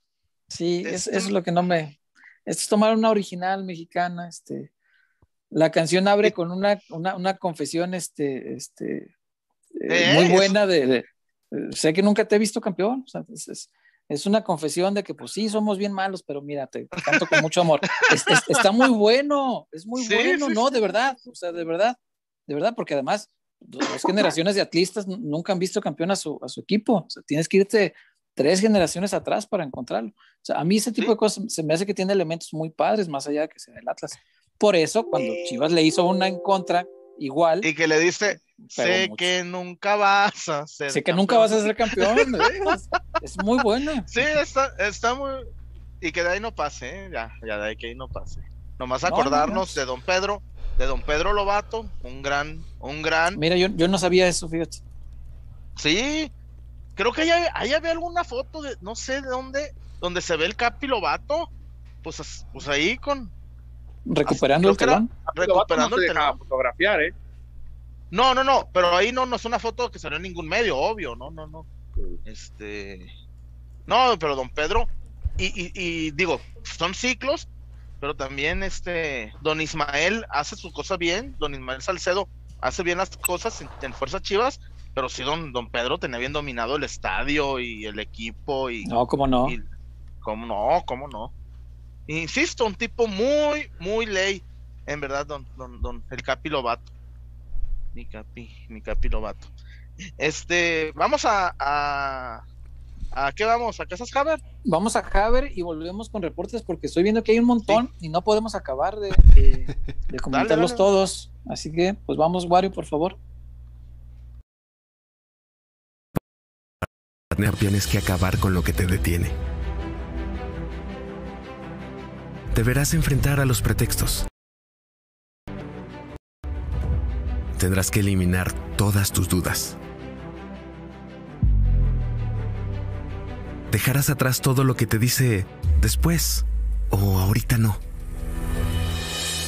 Sí, eso es lo que no me. Esto es tomar una original mexicana, este. La canción abre con una, una, una confesión, este, este, eh, muy buena de, de, sé que nunca te he visto campeón, o sea, es, es una confesión de que pues sí, somos bien malos, pero mírate, canto con mucho amor. está muy bueno, es muy bueno, ¿no? De verdad, o sea, de verdad, de verdad, porque además dos generaciones de atlistas nunca han visto campeón a su, a su equipo, o sea, tienes que irte tres generaciones atrás para encontrarlo. O sea, a mí ese tipo de cosas se me hace que tiene elementos muy padres, más allá de que sea el Atlas. Por eso, cuando Chivas le hizo una en contra, igual. Y que le dice, sé que nunca vas a ser Sé que nunca vas a ser campeón. es, muy buena. Sí, está, está muy... Y que de ahí no pase, ¿eh? ya, ya de ahí que ahí no pase. Nomás acordarnos de don Pedro, de don Pedro Lobato, un gran, un gran... Mira, yo, yo no sabía eso, fíjate. Sí, creo que ahí, había alguna foto de, no sé de dónde, donde se ve el Capi Lobato, pues, pues ahí con... Recuperando el telón. Recuperando el telón. fotografiar, ¿eh? No, no, no, pero ahí no, no es una foto que salió en ningún medio, obvio, no, no, no. Este... No, pero don Pedro, y, y, digo, son ciclos, pero también este don Ismael hace su cosa bien, don Ismael Salcedo hace bien las cosas en, Fuerza Chivas, pero sí don, don Pedro tenía bien dominado el estadio y el equipo y no, cómo no, cómo no, cómo no. Insisto, un tipo muy, muy ley, en verdad, don, don, don el Capi Lobato. Mi Capi, mi Capi Lobato. Este, vamos a ¿A qué vamos? ¿A Casas Haber? Vamos a Haber y volvemos con reportes porque estoy viendo que hay un montón y no podemos acabar de, comentarlos todos. Así que, pues vamos, Wario, por favor. Tienes que acabar con lo que te detiene. Deberás enfrentar a los pretextos. Tendrás que eliminar todas tus dudas. dejarás atrás todo lo que te dice después o ahorita no.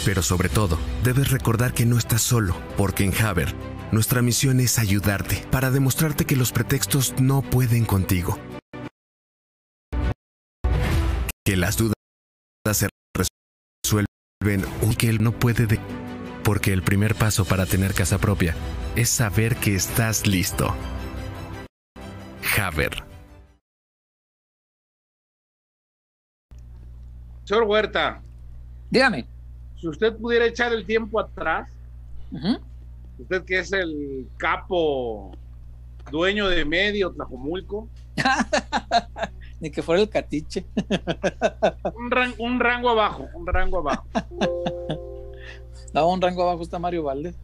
Pero sobre todo, debes recordar que no estás solo, porque en Haber, nuestra misión es ayudarte para demostrarte que los pretextos no pueden contigo. Que las dudas se resuelven o que él no puede de... Porque el primer paso para tener casa propia es saber que estás listo. Haber Señor Huerta. Dígame. Si usted pudiera echar el tiempo atrás, usted que es el capo dueño de medio Tlajomulco. Ni que fuera el catiche. un, rango abajo, un rango abajo. no, un rango abajo está Mario Valdez.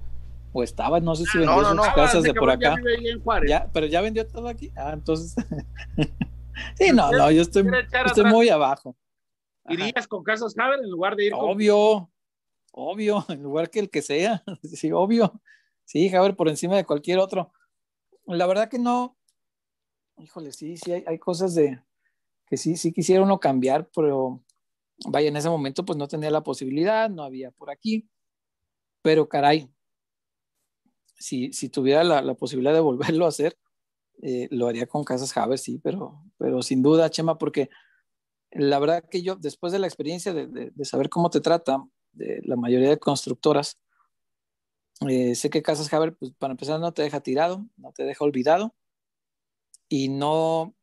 O estaba, no sé si vendió sus casas de por acá. Ya, pero ya vendió todo aquí. Ah, entonces. sí, no, no, yo estoy, estoy muy abajo. ¿Irías con Casas Haber en lugar de ir con... Obvio, obvio, en lugar que el que sea, sí, obvio. Sí, Haber por encima de cualquier otro. La verdad que no, híjole, sí, sí, hay, cosas de que sí, sí quisiera uno cambiar, pero vaya, en ese momento pues no tenía la posibilidad, no había por aquí, pero caray, si, si tuviera la, posibilidad de volverlo a hacer, eh, lo haría con Casas Haber, sí, pero, pero sin duda, Chema, porque la verdad que yo, después de la experiencia de, saber cómo te trata de la mayoría de constructoras, eh, sé que Casas Haber, pues para empezar, no te deja tirado, no te deja olvidado y no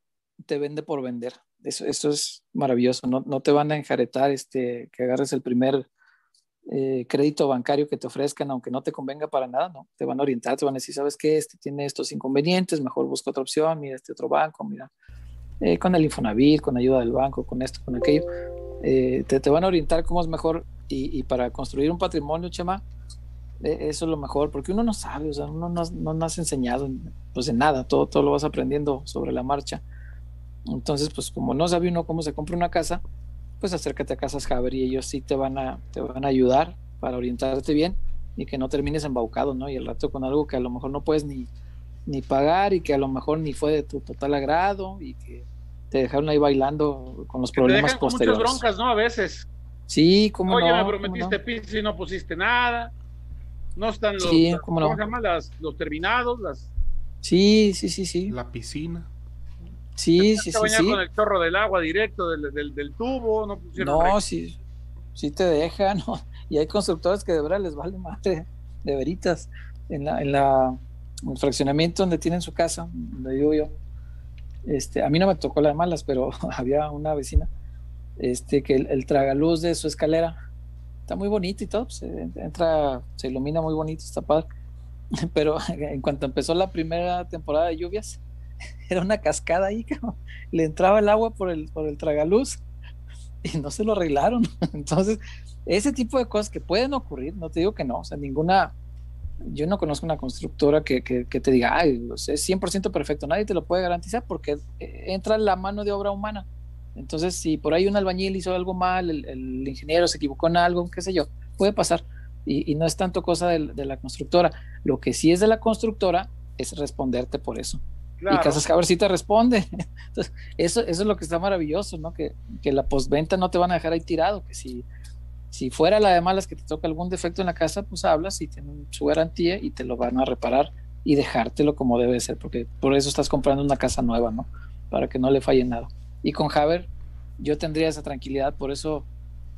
te vende por vender. Eso, eso es maravilloso. No, no, te van a enjaretar este, que agarres el primer eh, crédito bancario que te ofrezcan, aunque no te convenga para nada, ¿no? Te van a orientar, te van a decir, ¿sabes qué? Este tiene estos inconvenientes, mejor busca otra opción, mira este otro banco, mira eh, con el Infonavit, con ayuda del banco, con esto, con aquello, eh, te, te, van a orientar cómo es mejor y, y para construir un patrimonio, Chema, eh, eso es lo mejor, porque uno no sabe, o sea, uno no, no, no has enseñado pues en nada, todo, todo lo vas aprendiendo sobre la marcha. Entonces, pues como no sabe uno cómo se compra una casa, pues acércate a Casas Haber y ellos sí te van a, te van a ayudar para orientarte bien y que no termines embaucado, ¿no? Y el rato con algo que a lo mejor no puedes ni, ni pagar y que a lo mejor ni fue de tu total agrado y que te dejaron ahí bailando con los problemas posteriores. muchas broncas, ¿no? A veces. Sí, como Oye, no. me prometiste piso y no pusiste nada. No están los, ¿cómo, no? los terminados, las... Sí, sí, sí, sí. La piscina. Sí, sí, sí, sí. con el chorro del agua directo del, del, tubo, no No, sí, sí te dejan, ¿no? Y hay constructores que de verdad les vale madre, de veritas. En la, en la el fraccionamiento donde tienen su casa, donde vivo yo, este, a mí no me tocó las malas, pero había una vecina este, que el, tragaluz de su escalera está muy bonito y todo, se pues, entra, se ilumina muy bonito, está padre. Pero en cuanto empezó la primera temporada de lluvias, era una cascada ahí, le entraba el agua por el, por el tragaluz y no se lo arreglaron. Entonces, ese tipo de cosas que pueden ocurrir, no te digo que no, o sea, ninguna yo no conozco una constructora que, te diga, ay, es 100% perfecto, nadie te lo puede garantizar porque eh, entra la mano de obra humana. Entonces, si por ahí un albañil hizo algo mal, el, ingeniero se equivocó en algo, qué sé yo, puede pasar. Y, no es tanto cosa de, la constructora. Lo que sí es de la constructora es responderte por eso. Y Casas te responde. Entonces, eso, eso es lo que está maravilloso, ¿no? Que, que la postventa no te van a dejar ahí tirado, que si si fuera la de malas que te toca algún defecto en la casa, pues hablas y tienen su garantía y te lo van a reparar y dejártelo como debe ser, porque por eso estás comprando una casa nueva, ¿no? Para que no le falle nada. Y con Haber yo tendría esa tranquilidad, por eso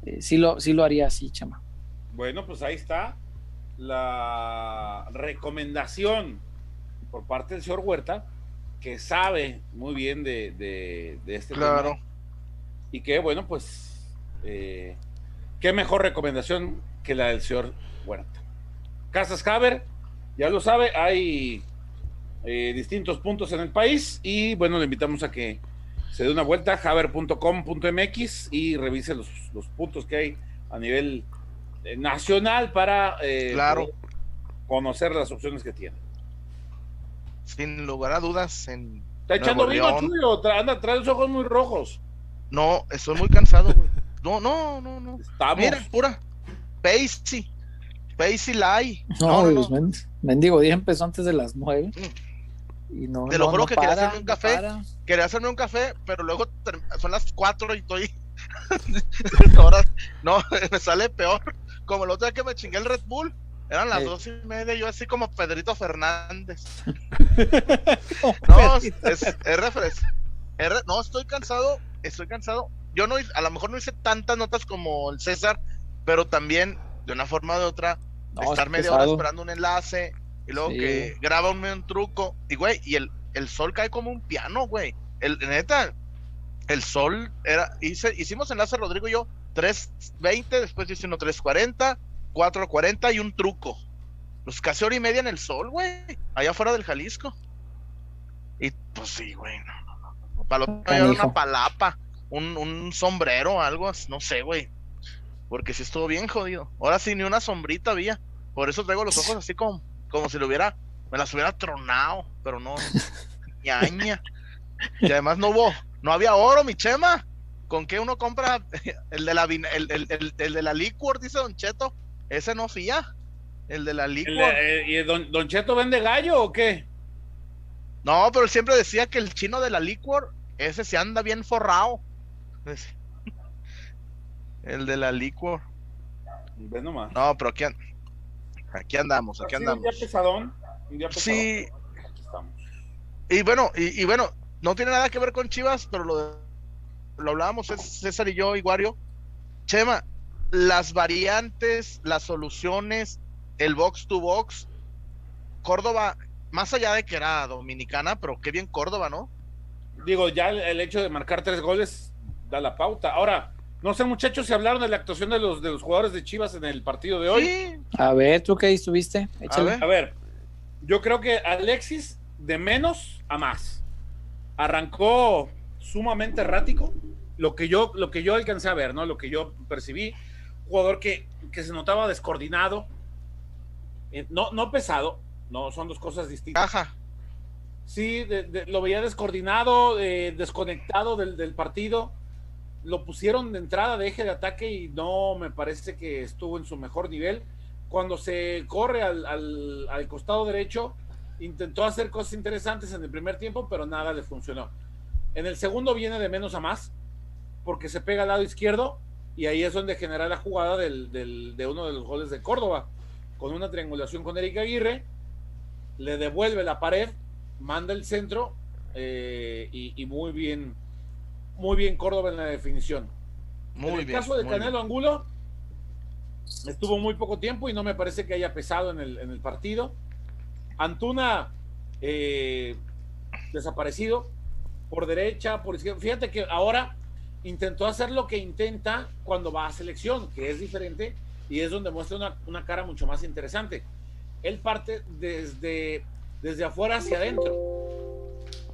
eh, sí, lo, sí lo haría así, chama. Bueno, pues ahí está la recomendación por parte del señor Huerta, que sabe muy bien de, de, este claro. Y que, bueno, pues eh, qué mejor recomendación que la del señor Huerta. Casas Haber, ya lo sabe, hay eh, distintos puntos en el país y bueno, le invitamos a que se dé una vuelta a haber.com.mx y revise los, puntos que hay a nivel eh, nacional para eh, conocer las opciones que tiene. Sin lugar a dudas, en. Está echando vino, Chuyo, anda, trae los ojos muy rojos. No, estoy muy cansado, güey. No, no, no, no. Estamos. Mira, pura. Pacey. Pacey Lai. No, no, no, no. mendigo día empezó antes de las nueve. Mm. Y no, Te lo juro que quería hacerme un café. Quería hacerme un café, pero luego son las cuatro y estoy. Ahora, no, me sale peor. Como el otro día que me chingué el Red Bull. Eran las dos y media, yo así como Pedrito Fernández. no, es, es, no, estoy cansado, estoy cansado yo no, a lo mejor no hice tantas notas como el César, pero también, de una forma u de otra, estar media hora esperando un enlace y luego que graba un, truco. Y, güey, y el, el sol cae como un piano, güey. El, neta, el sol era, hice, hicimos enlace Rodrigo y yo 3.20, después hice uno 3.40, 4.40 y un truco. Pues casi hora y media en el sol, güey, allá afuera del Jalisco. Y pues sí, güey, no, no, no. Para lo una palapa un, un sombrero, algo, no sé, güey. Porque si estuvo bien jodido. Ahora sí, ni una sombrita había. Por eso traigo los ojos así como, como si lo hubiera, me las hubiera tronado, pero no, ñaña. Y además no hubo, no había oro, mi chema. ¿Con qué uno compra el de la el, el, el, de la liquor, dice Don Cheto? Ese no fía. El de la liquor. Eh, ¿Y don, don, Cheto vende gallo o qué? No, pero él siempre decía que el chino de la liquor, ese se anda bien forrado. El de la licor. No, pero aquí, aquí andamos, aquí andamos. Un día pesadón, Sí. Y bueno, y, bueno, no tiene nada que ver con Chivas, pero lo, lo hablábamos César y yo y Wario. Chema, las variantes, las soluciones, el box to box, Córdoba, más allá de que era dominicana, pero qué bien Córdoba, ¿no? Digo, ya el hecho de marcar tres goles da la pauta. Ahora, no sé, muchachos, si hablaron de la actuación de los, de los jugadores de Chivas en el partido de hoy. A ver, ¿tú qué estuviste? A ver. a ver, yo creo que Alexis, de menos a más, arrancó sumamente errático. Lo que yo, lo que yo alcancé a ver, ¿no? Lo que yo percibí. Jugador que, que se notaba descoordinado. Eh, no, no pesado, no, son dos cosas distintas. Ajá. Sí, lo veía descoordinado, eh, desconectado del, del partido lo pusieron de entrada de eje de ataque y no me parece que estuvo en su mejor nivel. Cuando se corre al, al, costado derecho, intentó hacer cosas interesantes en el primer tiempo, pero nada le funcionó. En el segundo viene de menos a más, porque se pega al lado izquierdo y ahí es donde genera la jugada del, del, de uno de los goles de Córdoba, con una triangulación con Erika Aguirre, le devuelve la pared, manda el centro eh, y muy bien muy bien Córdoba en la definición. Muy en el caso de Canelo Angulo, estuvo muy poco tiempo y no me parece que haya pesado en el, partido. Antuna, eh, desaparecido por derecha, por izquierda. Fíjate que ahora intentó hacer lo que intenta cuando va a selección, que es diferente y es donde muestra una, cara mucho más interesante. Él parte desde, desde afuera hacia adentro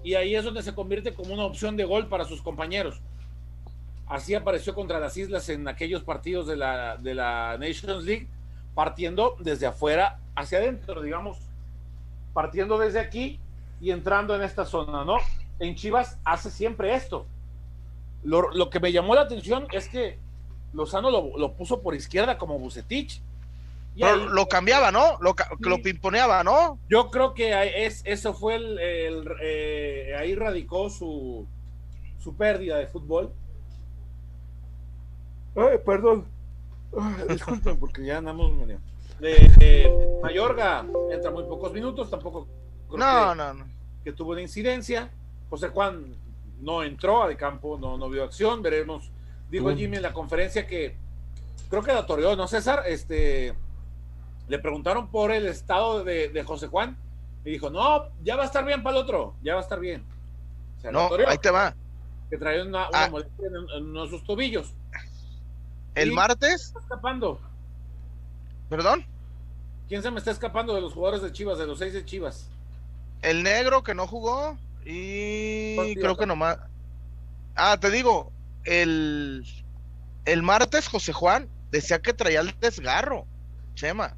y ahí es donde se convierte como una opción de gol para sus compañeros. Así apareció contra las Islas en aquellos partidos de la, de la Nations League, partiendo desde afuera hacia adentro, digamos, partiendo desde aquí y entrando en esta zona, ¿no? En Chivas hace siempre esto. Lo, que me llamó la atención es que Lozano lo, puso por izquierda como Bucetich. lo cambiaba, ¿no? Lo, lo pimponeaba, ¿no? Yo creo que es, eso fue el, eh, ahí radicó su, su pérdida de fútbol. Ay, perdón. disculpen, porque ya andamos. Eh, Mayorga entra muy pocos minutos, tampoco no, no, no. que tuvo una incidencia. José Juan no entró al campo, no, no vio acción. Veremos. Digo Jimmy en la conferencia que creo que la toreó, ¿no, César? Este, le preguntaron por el estado de, José Juan y dijo, no, ya va a estar bien para el otro, ya va a estar bien. no, ahí te va. Que trae una, ah. molestia en, uno de sus tobillos. ¿El martes? Está escapando. ¿Perdón? ¿Quién se me está escapando de los jugadores de Chivas, de los seis de Chivas? El negro que no jugó y creo que nomás. Ah, te digo, el, el martes José Juan decía que traía el desgarro. Chema.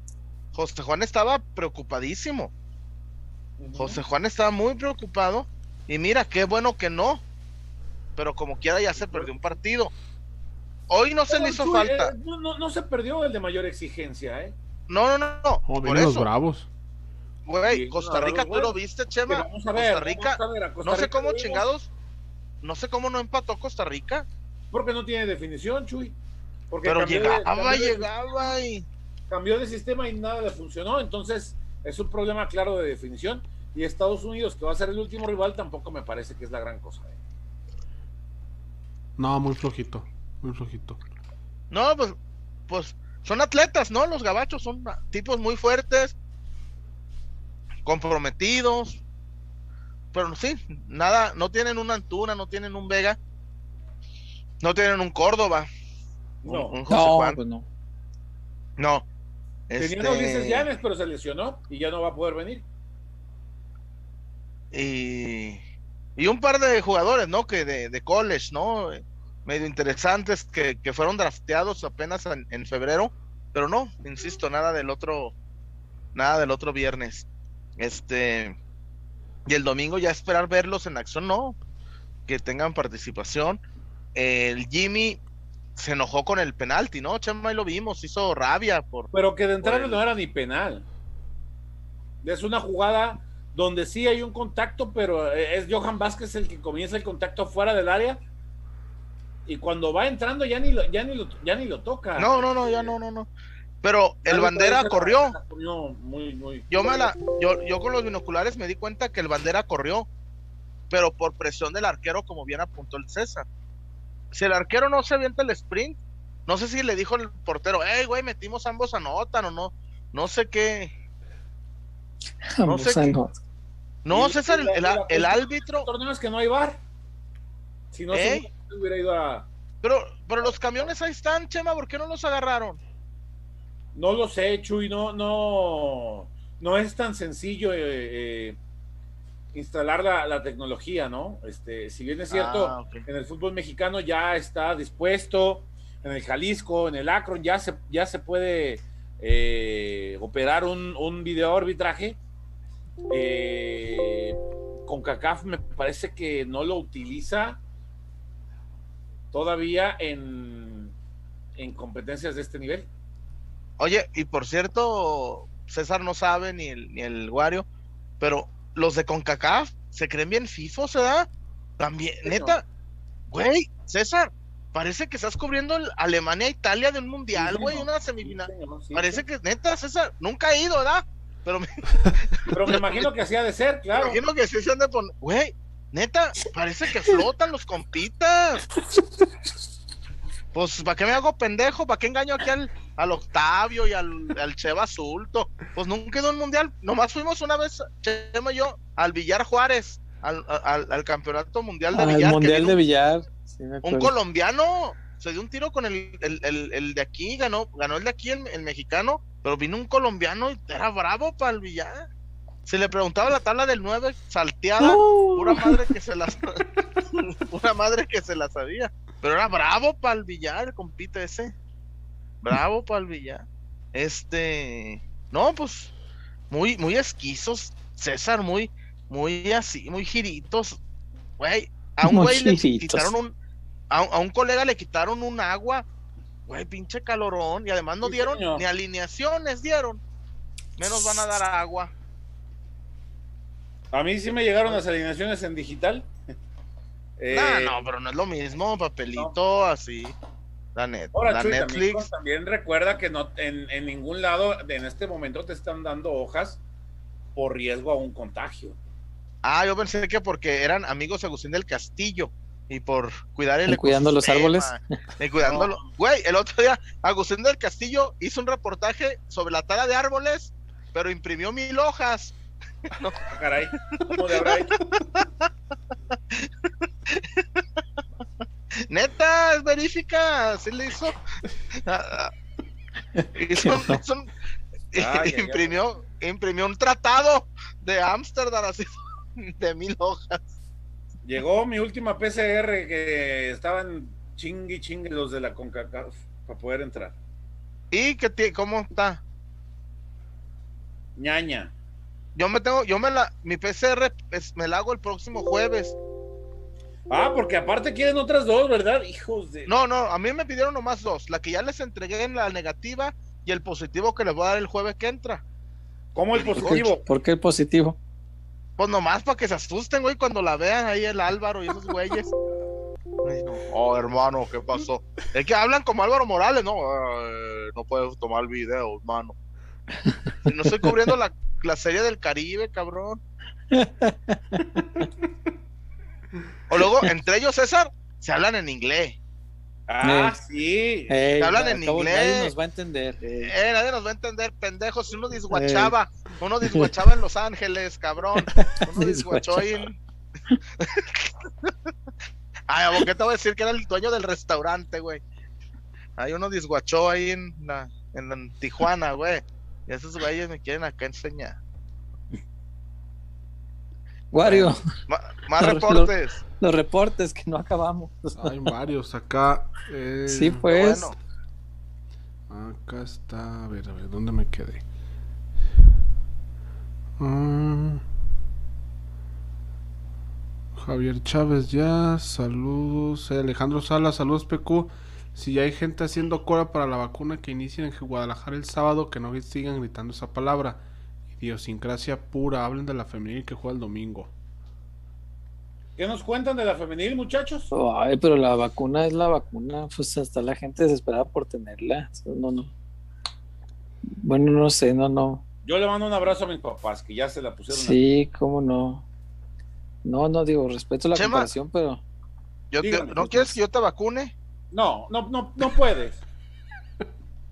José Juan estaba preocupadísimo. José Juan estaba muy preocupado. Y mira, qué bueno que no. Pero como quiera ya se perdió un partido. Hoy no se le hizo falta. Eh, no, se perdió el de mayor exigencia, ¿eh? No, no, no. por los bravos. Güey, Costa Rica, ¿tú lo viste, Chema? Costa Rica. no sé cómo chingados. No sé cómo no empató Costa Rica. Porque no tiene definición, Chuy. Porque Pero llegaba, llegaba y. Cambió de sistema y nada le funcionó. Entonces, es un problema claro de definición. Y Estados Unidos, que va a ser el último rival, tampoco me parece que es la gran cosa. ¿eh? No, muy flojito. Muy flojito. No, pues, pues son atletas, ¿no? Los gabachos son tipos muy fuertes comprometidos, pero sí, nada, no tienen una Antuna, no tienen un Vega, no tienen un Córdoba. No, un, no, pues no. No. Tenía este... Llanes, pero se lesionó y ya no va a poder venir. Y, y un par de jugadores, ¿no? Que de, de college, ¿no? Medio interesantes que, que fueron drafteados apenas en, en, febrero, pero no, insisto, nada del otro, nada del otro viernes. Este, y el domingo ya esperar verlos en acción, no, que tengan participación. El Jimmy se enojó con el penalti, ¿no? Chema, y lo vimos, hizo rabia por. Pero que de entrada no era ni penal. Es una jugada donde sí hay un contacto, pero es Johan Vázquez el que comienza el contacto fuera del área. Y cuando va entrando ya ni lo, ya ni lo, ya ni lo toca. No, no, no, ya no, no, no. Pero el bandera corrió. yo, me la, yo, yo con los binoculares me di cuenta que el bandera corrió, pero por presión del arquero, como bien apuntó el César. Si el arquero no se avienta el sprint, no sé si le dijo el portero, hey, güey, metimos ambos anotan o no, no sé qué. No sé qué. No, César, el, el, el árbitro. torneos que no hay bar. Si no, se hubiera ido a. Pero, pero los camiones ahí están, Chema, ¿por qué no los agarraron? No lo sé, Chuy, no, no, no es tan sencillo eh, eh, instalar la, tecnología, ¿no? Este, si bien es cierto, ah, en el fútbol mexicano ya está dispuesto, en el Jalisco, en el Akron, ya se, ya se puede eh, operar un, un video arbitraje. con CACAF me parece que no lo utiliza todavía en, en competencias de este nivel. Oye, y por cierto, César no sabe ni el, ni el Wario, pero los de CONCACAF se creen bien FIFO, ¿se da? También, neta, güey, César, parece que estás cubriendo Alemania-Italia de un mundial, güey, una semifinal. parece que, neta, César, nunca ha ido, ¿verdad? Pero me, pero me imagino que así ha de ser, claro. Me imagino que sí se han de poner, güey, neta, parece que flotan los compitas. Pues, ¿para qué me hago pendejo? ¿Para qué engaño aquí al, al Octavio y al, al Cheva Azulto? Pues nunca ido un mundial. Nomás fuimos una vez, Chema y yo, al Villar Juárez, al, al, campeonato mundial de Villar. mundial de Villar. un colombiano se dio un tiro con el, el, el, de aquí, ganó, ganó el de aquí, el, mexicano, pero vino un colombiano y era bravo para el Villar. Se le preguntaba la tabla del 9, salteada, pura madre que se las pura madre que se la sabía. Pero era bravo para el billar, compite ese. Bravo para el billar. Este, no, pues, muy, muy esquizos, César, muy, muy así, muy giritos. Güey, a un güey le quitaron un, a, un colega le quitaron un agua, güey, pinche calorón, y además no dieron ni alineaciones, dieron. Menos van a dar agua. A mí sí me llegaron las alineaciones en digital. Eh, no, no, pero no es lo mismo, papelito así. La, net, la Netflix. También, recuerda que no en, en, ningún lado en este momento te están dando hojas por riesgo a un contagio. Ah, yo pensé que porque eran amigos Agustín del Castillo y por cuidar el cuidando los árboles y cuidándolo güey el otro día Agustín del Castillo hizo un reportaje sobre la tala de árboles pero imprimió mil hojas no. Ah, caray ¿cómo de neta es verifica sí le hizo, ah, ah. imprimió imprimió un tratado de Ámsterdam así de mil hojas Llegó mi última PCR que estaban chingui chingue los de la CONCACAF para poder entrar. ¿Y qué cómo está? ñaña. Yo me tengo, yo me la, mi PCR me la hago el próximo jueves. Ah, porque aparte quieren otras dos, ¿verdad? Hijos de. No, no, a mí me pidieron nomás dos. La que ya les entregué en la negativa y el positivo que les voy a dar el jueves que entra. ¿Cómo el positivo? ¿Por qué el positivo? Pues nomás para que se asusten, güey, cuando la vean ahí el Álvaro y esos güeyes. Oh, hermano, ¿qué pasó? Es que hablan como Álvaro Morales, ¿no? no puedes tomar video, hermano. no estoy cubriendo la, la serie del Caribe, cabrón. O luego, entre ellos, César, se hablan en inglés. Ah, sí. se hablan en inglés. Nadie nos va a entender. Eh, nadie nos va a entender, pendejos. Si uno disguachaba, uno disguachaba en Los Ángeles, cabrón. Uno disguachó ahí en... Ay, ¿a qué te voy a decir que era el dueño del restaurante, güey? Hay uno disguachó ahí en, la, en, Tijuana, güey. Y esos güeyes me quieren acá enseñar. Wario. más reportes. Los, reportes que no acabamos. Hay varios acá. Eh, sí, pues. Acá está. A ver, a ver, ¿dónde me quedé? Mm. Javier Chávez ya, saludos. Eh, Alejandro Sala, saludos PQ. Si ya hay gente haciendo cola para la vacuna que inicia en Guadalajara el sábado, que no sigan gritando esa palabra. Idiosincrasia pura, hablen de la femenil que juega el domingo. ¿Qué nos cuentan de la femenil, muchachos? Ay, pero la vacuna es la vacuna, pues hasta la gente desesperada por tenerla. No, no. Bueno, no sé, no, no. Yo le mando un abrazo a mis papás que ya se la pusieron. Sí, cómo no. No, no digo, respeto la comparación, pero. ¿No quieres que yo te vacune? No, no, no, no puedes.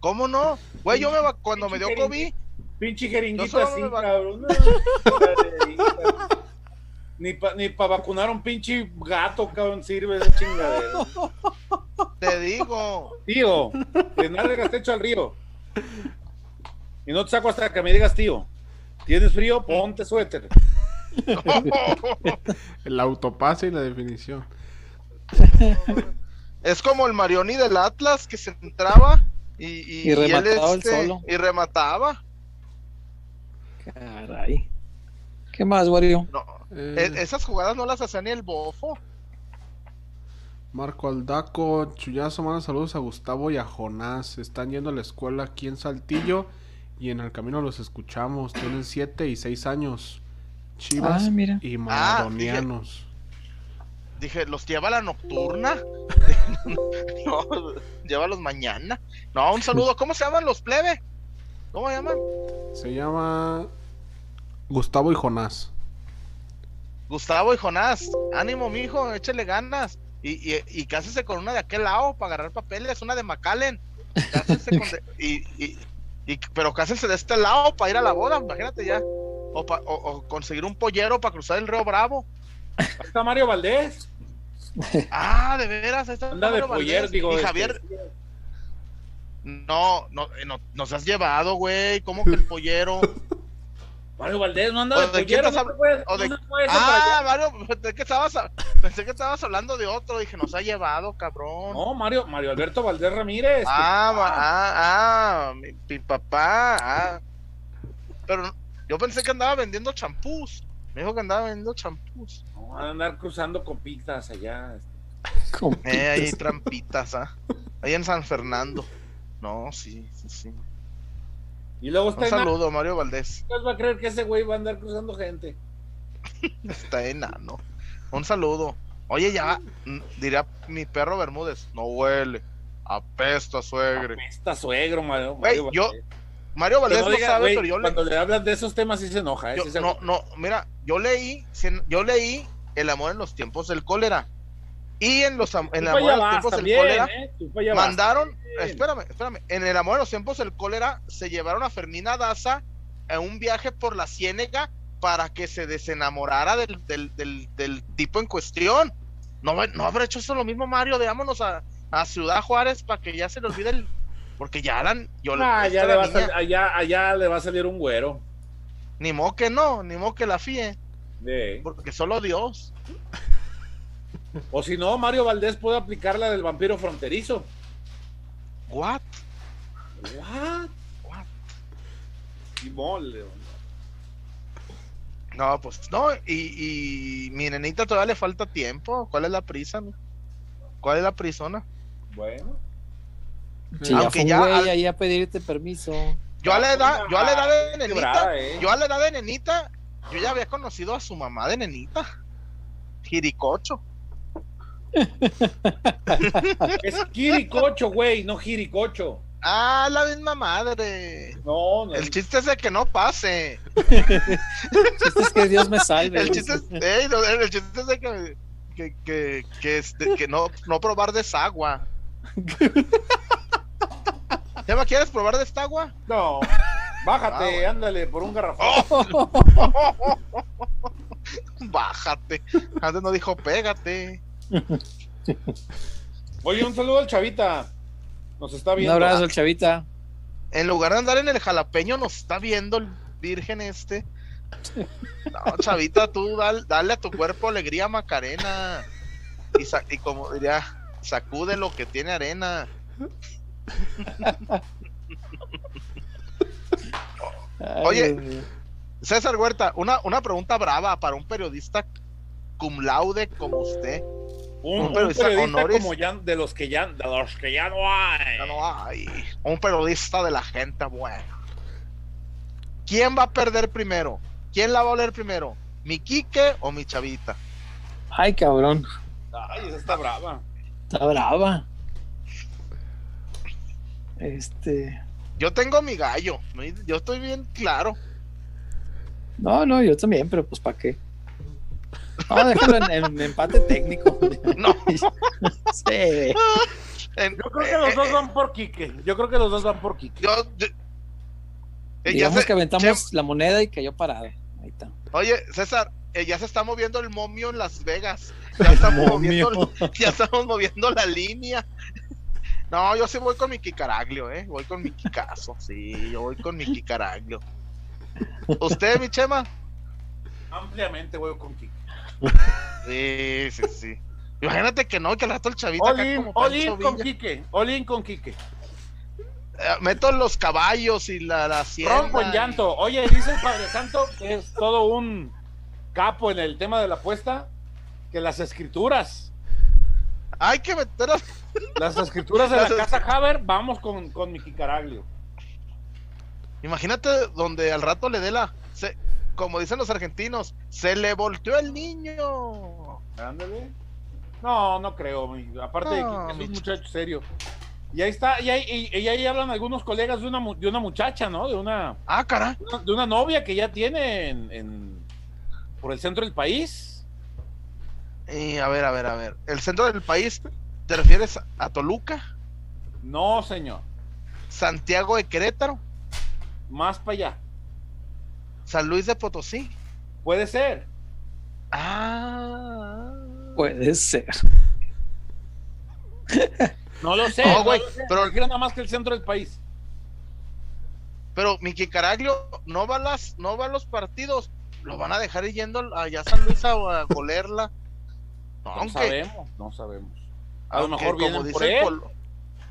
¿Cómo no? Güey, yo me cuando me dio COVID. Pinche jeringuita así, cabrón. ni para ni pa vacunar a un pinche gato, cabrón, sirve esa chingadera. Te digo. Tío, de nada has hecho al río. Y no te saco hasta que me digas, tío, ¿tienes frío? Ponte suéter. el autopase y la definición. Es como el Marioni del Atlas que se entraba y, y, remataba, este, y remataba. Caray. ¿Qué más, Wario? No, eh. e, esas jugadas no las hacía ni el bofo. Marco Aldaco, Chuyazo, manda saludos a Gustavo y a Jonás. Están yendo a la escuela aquí en Saltillo y en el camino los escuchamos. Tienen 7 y 6 años. Chivas ah, y maradonianos. Ah, dije, ¿los lleva la nocturna? no, llévalos mañana. No, un saludo. ¿Cómo se llaman los plebe? ¿Cómo se llaman? Se llama Gustavo y Jonás. Gustavo y Jonás, ánimo, mijo, échale ganas. Y, y, y cásese con una de aquel lado para agarrar papeles, una de McAllen. y, y, pero cásense de este lado para ir a la boda, imagínate ya. O, o, conseguir un pollero para cruzar el río Bravo. Ahí está Mario Valdés. Ah, de veras, ahí está Anda de pollero, digo. Y este, Javier. No, no, eh, no, nos has llevado, güey. ¿Cómo que el pollero? Mario Valdés no anda de, de quién estás hablando? Ah, Mario, pensé que, estabas, pensé que estabas hablando de otro. Dije, nos ha llevado, cabrón. No, Mario, Mario Alberto Valdés Ramírez. Ah, ah, ah, mi, papá. Ah. Pero yo pensé que andaba vendiendo champús. Me dijo que andaba vendiendo champús. No, van a andar cruzando copitas allá. Eh, ahí trampitas, ¿ah? Ahí en San Fernando. No, sí, sí, sí. Y luego está Un saludo, Mario Valdés. ¿Quién va a creer que ese güey va a andar cruzando gente? está enano. Un saludo. Oye, ya, diría mi perro Bermúdez, no huele. Apesta suegre. Apesta suegro, Mario. Mario yo, Mario Valdés no, sabe, pero yo Cuando le... hablan de esos temas sí se enoja. ¿eh? no, no, mira, yo leí, yo leí El amor en los tiempos del cólera. Y en los en el amor en los tiempos del cólera ¿eh? mandaron, espérame, espérame, en el amor en los tiempos del cólera se llevaron a Fermina Daza a un viaje por la Ciénega para que se desenamorara del, del, tipo en cuestión. No, no habrá hecho eso lo mismo Mario, veámonos a, a Ciudad Juárez para que ya se le olvide el porque ya eran yo ah, allá, le va allá, allá le va a salir un güero. Ni mo que no, ni mo que la fíe. Porque solo Dios. O si no, Mario Valdés puede aplicar la del vampiro fronterizo. What? What? What? Y mole. No, pues no, y, y mi nenita todavía le falta tiempo. ¿Cuál es la prisa? ¿Cuál es la prisona? Bueno. Sí, Aunque ya, fue ahí a pedirte permiso. Yo a la edad, yo a la edad de nenita, eh. yo a la edad de nenita, yo ya había conocido a su mamá de nenita. Jiricocho. es Jiricocho, güey, no Jiricocho. Ah, la misma madre. No, no. El chiste es de que no pase. el chiste es que Dios me salve. El chiste es, el chiste es de que, que, que, que, que no, no probar desagua. ¿Ya quieres probar de esta agua? No. Bájate, ah, ándale, por un garrafón. Bájate. Antes no dijo pégate. Oye, un saludo al Chavita. Nos está viendo. Un abrazo al Chavita. En lugar de andar en el jalapeño, nos está viendo el virgen este. No, Chavita, tú dale, a tu cuerpo alegría, Macarena. Y, y como diría, sacude lo que tiene arena. Oye, César Huerta, una, una pregunta brava para un periodista cum laude como usted. Un, periodista, como ya, de los que ya, de los que ya no hay. Ya no hay. Un periodista de la gente bueno. ¿Quién va a perder primero? ¿Quién la va a oler primero? ¿Mi Quique o mi Chavita? Ay, cabrón. Ay, esa está brava. Está brava. Este. Yo tengo mi gallo, yo estoy bien claro. No, no, yo también, pero pues ¿para qué? No, déjalo en, empate técnico. No. sí. yo creo que los dos van por Quique. Yo creo que los dos van por Quique. Yo, eh, Digamos que aventamos la moneda y cayó parada. Ahí está. Oye, César, eh, ya se está moviendo el momio en Las Vegas. Ya estamos, moviendo, ya estamos moviendo la línea. No, yo sí voy con mi Kikaraglio, ¿eh? Voy con mi Kikazo, sí, yo voy con mi Kikaraglio. ¿Usted, mi Chema? Ampliamente voy con Kike. Sí, sí, sí. Imagínate que no, que al rato el chavito Pancho con Quique, Olin con Quique. Eh, meto los caballos y la, la Rompo en llanto. Oye, dice el Padre Santo que es todo un capo en el tema de la apuesta, que las escrituras hay que meter las escrituras de la casa Haber, vamos con, con Caraglio. Imagínate donde al rato le dé la. Como dicen los argentinos, se le volteó el niño. Ándale. No, no creo. Aparte de que es un muchacho serio. Y ahí está, y ahí, y, ahí hablan algunos colegas de una, de una muchacha, ¿no? De una. Ah, cara. De una novia que ya tiene en por el centro del país. Y a ver, a ver, a ver. ¿El centro del país te refieres a Toluca? No, señor. ¿Santiago de Querétaro? Más para allá. ¿San Luis de Potosí? Puede ser. Ah. Puede ser. No lo sé. No, güey. pero quiero nada más que el centro del país. Pero Miki Caraglio no va a las, no va a los partidos, lo van a dejar yendo allá a San Luis a, a golerla. No, sabemos, no sabemos. A lo mejor como dice Polo, O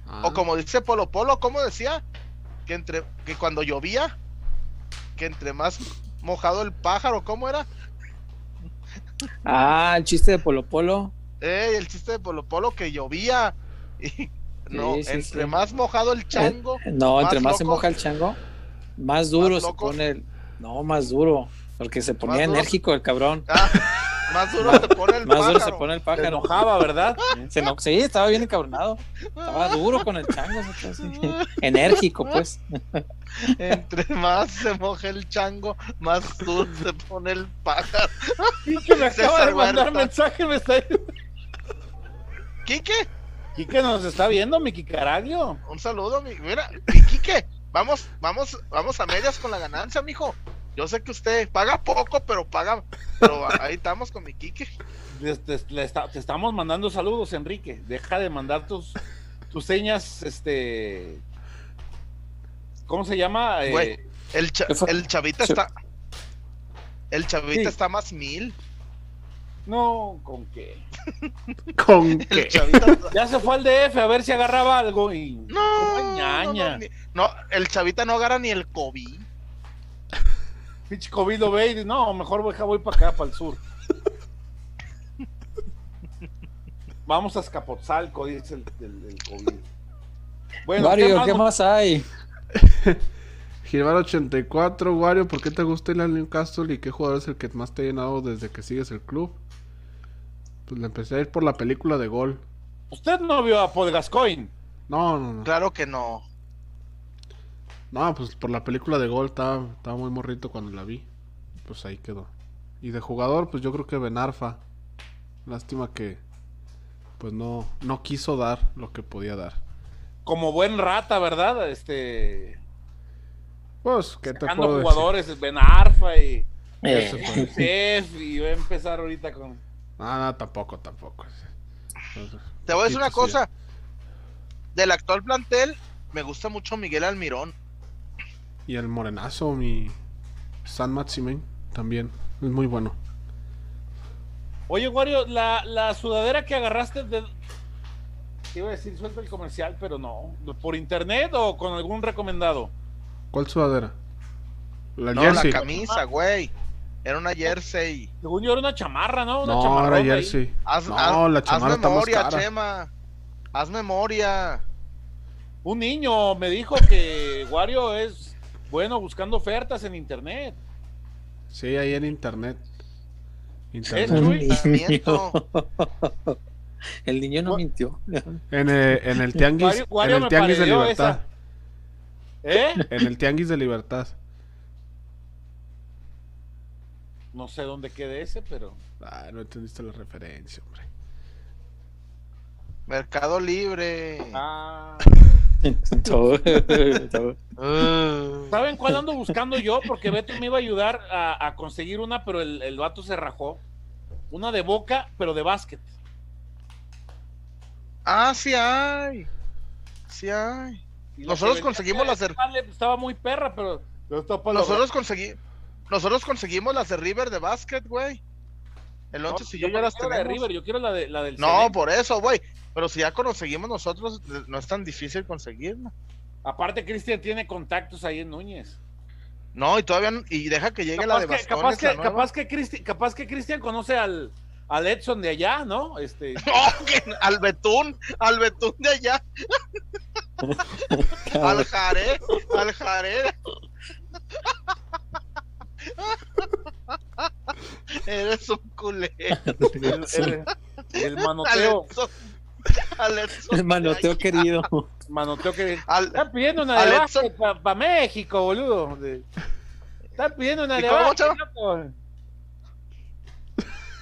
ah. como dice Polo Polo, ¿cómo decía? Que entre que cuando llovía, que entre más mojado el pájaro, ¿cómo era? Ah, el chiste de Polo Polo. Eh, el chiste de Polo Polo que llovía. Y, no, entre más mojado el chango. Eh, no, entre más se moja el chango, más duro se pone el. No, más duro. Porque se ponía enérgico el cabrón. Ah, más duro se pone el más pájaro. duro se pone el pájaro. Se enojaba, ¿verdad? Se Sí, estaba bien encabronado. Estaba duro con el chango. Enérgico, pues. Entre más se moja el chango, más duro se pone el pájaro. Quique me acaba de mandar mensaje, me está. ¿Quique? Quique nos está viendo, mi Kikaradio. Un saludo, mi. Mira, Quique, vamos, vamos, vamos a medias con la ganancia, mijo. Yo sé que usted paga poco, pero paga. Pero ahí estamos con mi Kike. Te, estamos mandando saludos, Enrique. Deja de mandar tus, tus señas, este. ¿Cómo se llama? Eh, el, el, chavita está. El chavita está más mil. No, ¿con qué? ¿Con qué? Ya se fue al DF a ver si agarraba algo y. No, no, no, el chavita no agarra ni el COVID. Pinche COVID lo ve y dice, no, mejor voy, voy para acá, para el sur. Vamos a Escapotzalco, dice el, el, COVID. Bueno, Wario, ¿qué más, hay? Gilbar 84, Wario, ¿por qué te gusta el Newcastle y qué jugador es el que más te ha llenado desde que sigues el club? Pues le empecé a ir por la película de gol. ¿Usted no vio a Paul Gascoigne? No, no, no. Claro que no. No, pues por la película de gol estaba, estaba muy morrito cuando la vi. Pues ahí quedó. Y de jugador, pues yo creo que Benarfa. Lástima que pues no, no quiso dar lo que podía dar. Como buen rata, ¿verdad? Este. Pues, ¿qué te puedo jugadores, Benarfa y. Eh. y voy a empezar ahorita con. No, no, tampoco, tampoco. Te voy a decir una cosa. Del actual plantel, me gusta mucho Miguel Almirón. Y el morenazo, mi San Maximin, también. Es muy bueno. Oye, Wario, la, la sudadera que agarraste de. iba a decir, suelta el comercial, pero no. ¿Por internet o con algún recomendado? ¿Cuál sudadera? La no, la camisa, güey. Era una jersey. Según yo era una chamarra, ¿no? Una no, era jersey. Haz, no, la chamarra haz memoria, Chema. Haz memoria. Un niño me dijo que Wario es bueno, buscando ofertas en internet. Sí, ahí en internet. internet. El niño no mintió. En el, en el tianguis, en el tianguis de libertad. ¿Eh? En el tianguis de libertad. No sé dónde quede ese, pero. Ah, no entendiste la referencia, hombre. Mercado Libre. Ah. ¿Saben cuál ando buscando yo? Porque Beto me iba a ayudar a, conseguir una, pero el, el, vato se rajó. Una de boca, pero de básquet. Ah, sí hay. Sí hay. Nosotros conseguimos las de... Estaba muy perra, pero... Nosotros, conseguimos nosotros conseguimos las de River de básquet, güey. El 11 si yo, ya las de River, yo quiero la, de, la del No, por eso, güey. Pero si ya conseguimos nosotros, no es tan difícil conseguirla. Aparte, Cristian tiene contactos ahí en Núñez. No, y todavía y deja que llegue la de Bastones, capaz, que, capaz que Cristian, capaz que Cristian conoce al, al Edson de allá, ¿no? Este. al Betún, al Betún de allá. al Jare, al Jare. Eres un culero. El, el, manoteo. El manoteo querido. Manoteo querido. Están pidiendo una de para México, boludo. Están pidiendo una de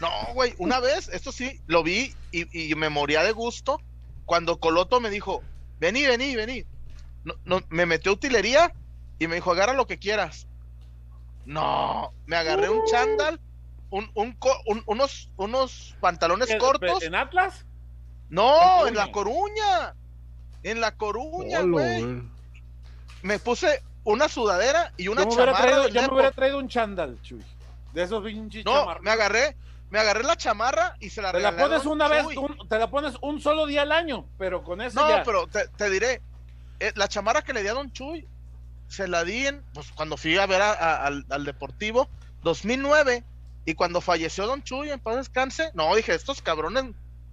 No, güey, una vez, esto sí, lo vi y, me moría de gusto cuando Coloto me dijo, vení, vení, vení. No, me metió utilería y me dijo, agarra lo que quieras. No, me agarré un chándal, un, unos, unos pantalones cortos. ¿En Atlas? No, en La Coruña. En La Coruña, güey. Me puse una sudadera y una yo chamarra. yo me hubiera traído un chándal, Chuy. De esos pinches No, me agarré, me agarré la chamarra y se la Te la pones una vez, te la pones un solo día al año, pero con eso No, pero te, diré, eh, la chamarra que le di a Don Chuy, se la di en, pues cuando fui a ver al, al, Deportivo, 2009, y cuando falleció Don Chuy, en paz descanse, no, dije, estos cabrones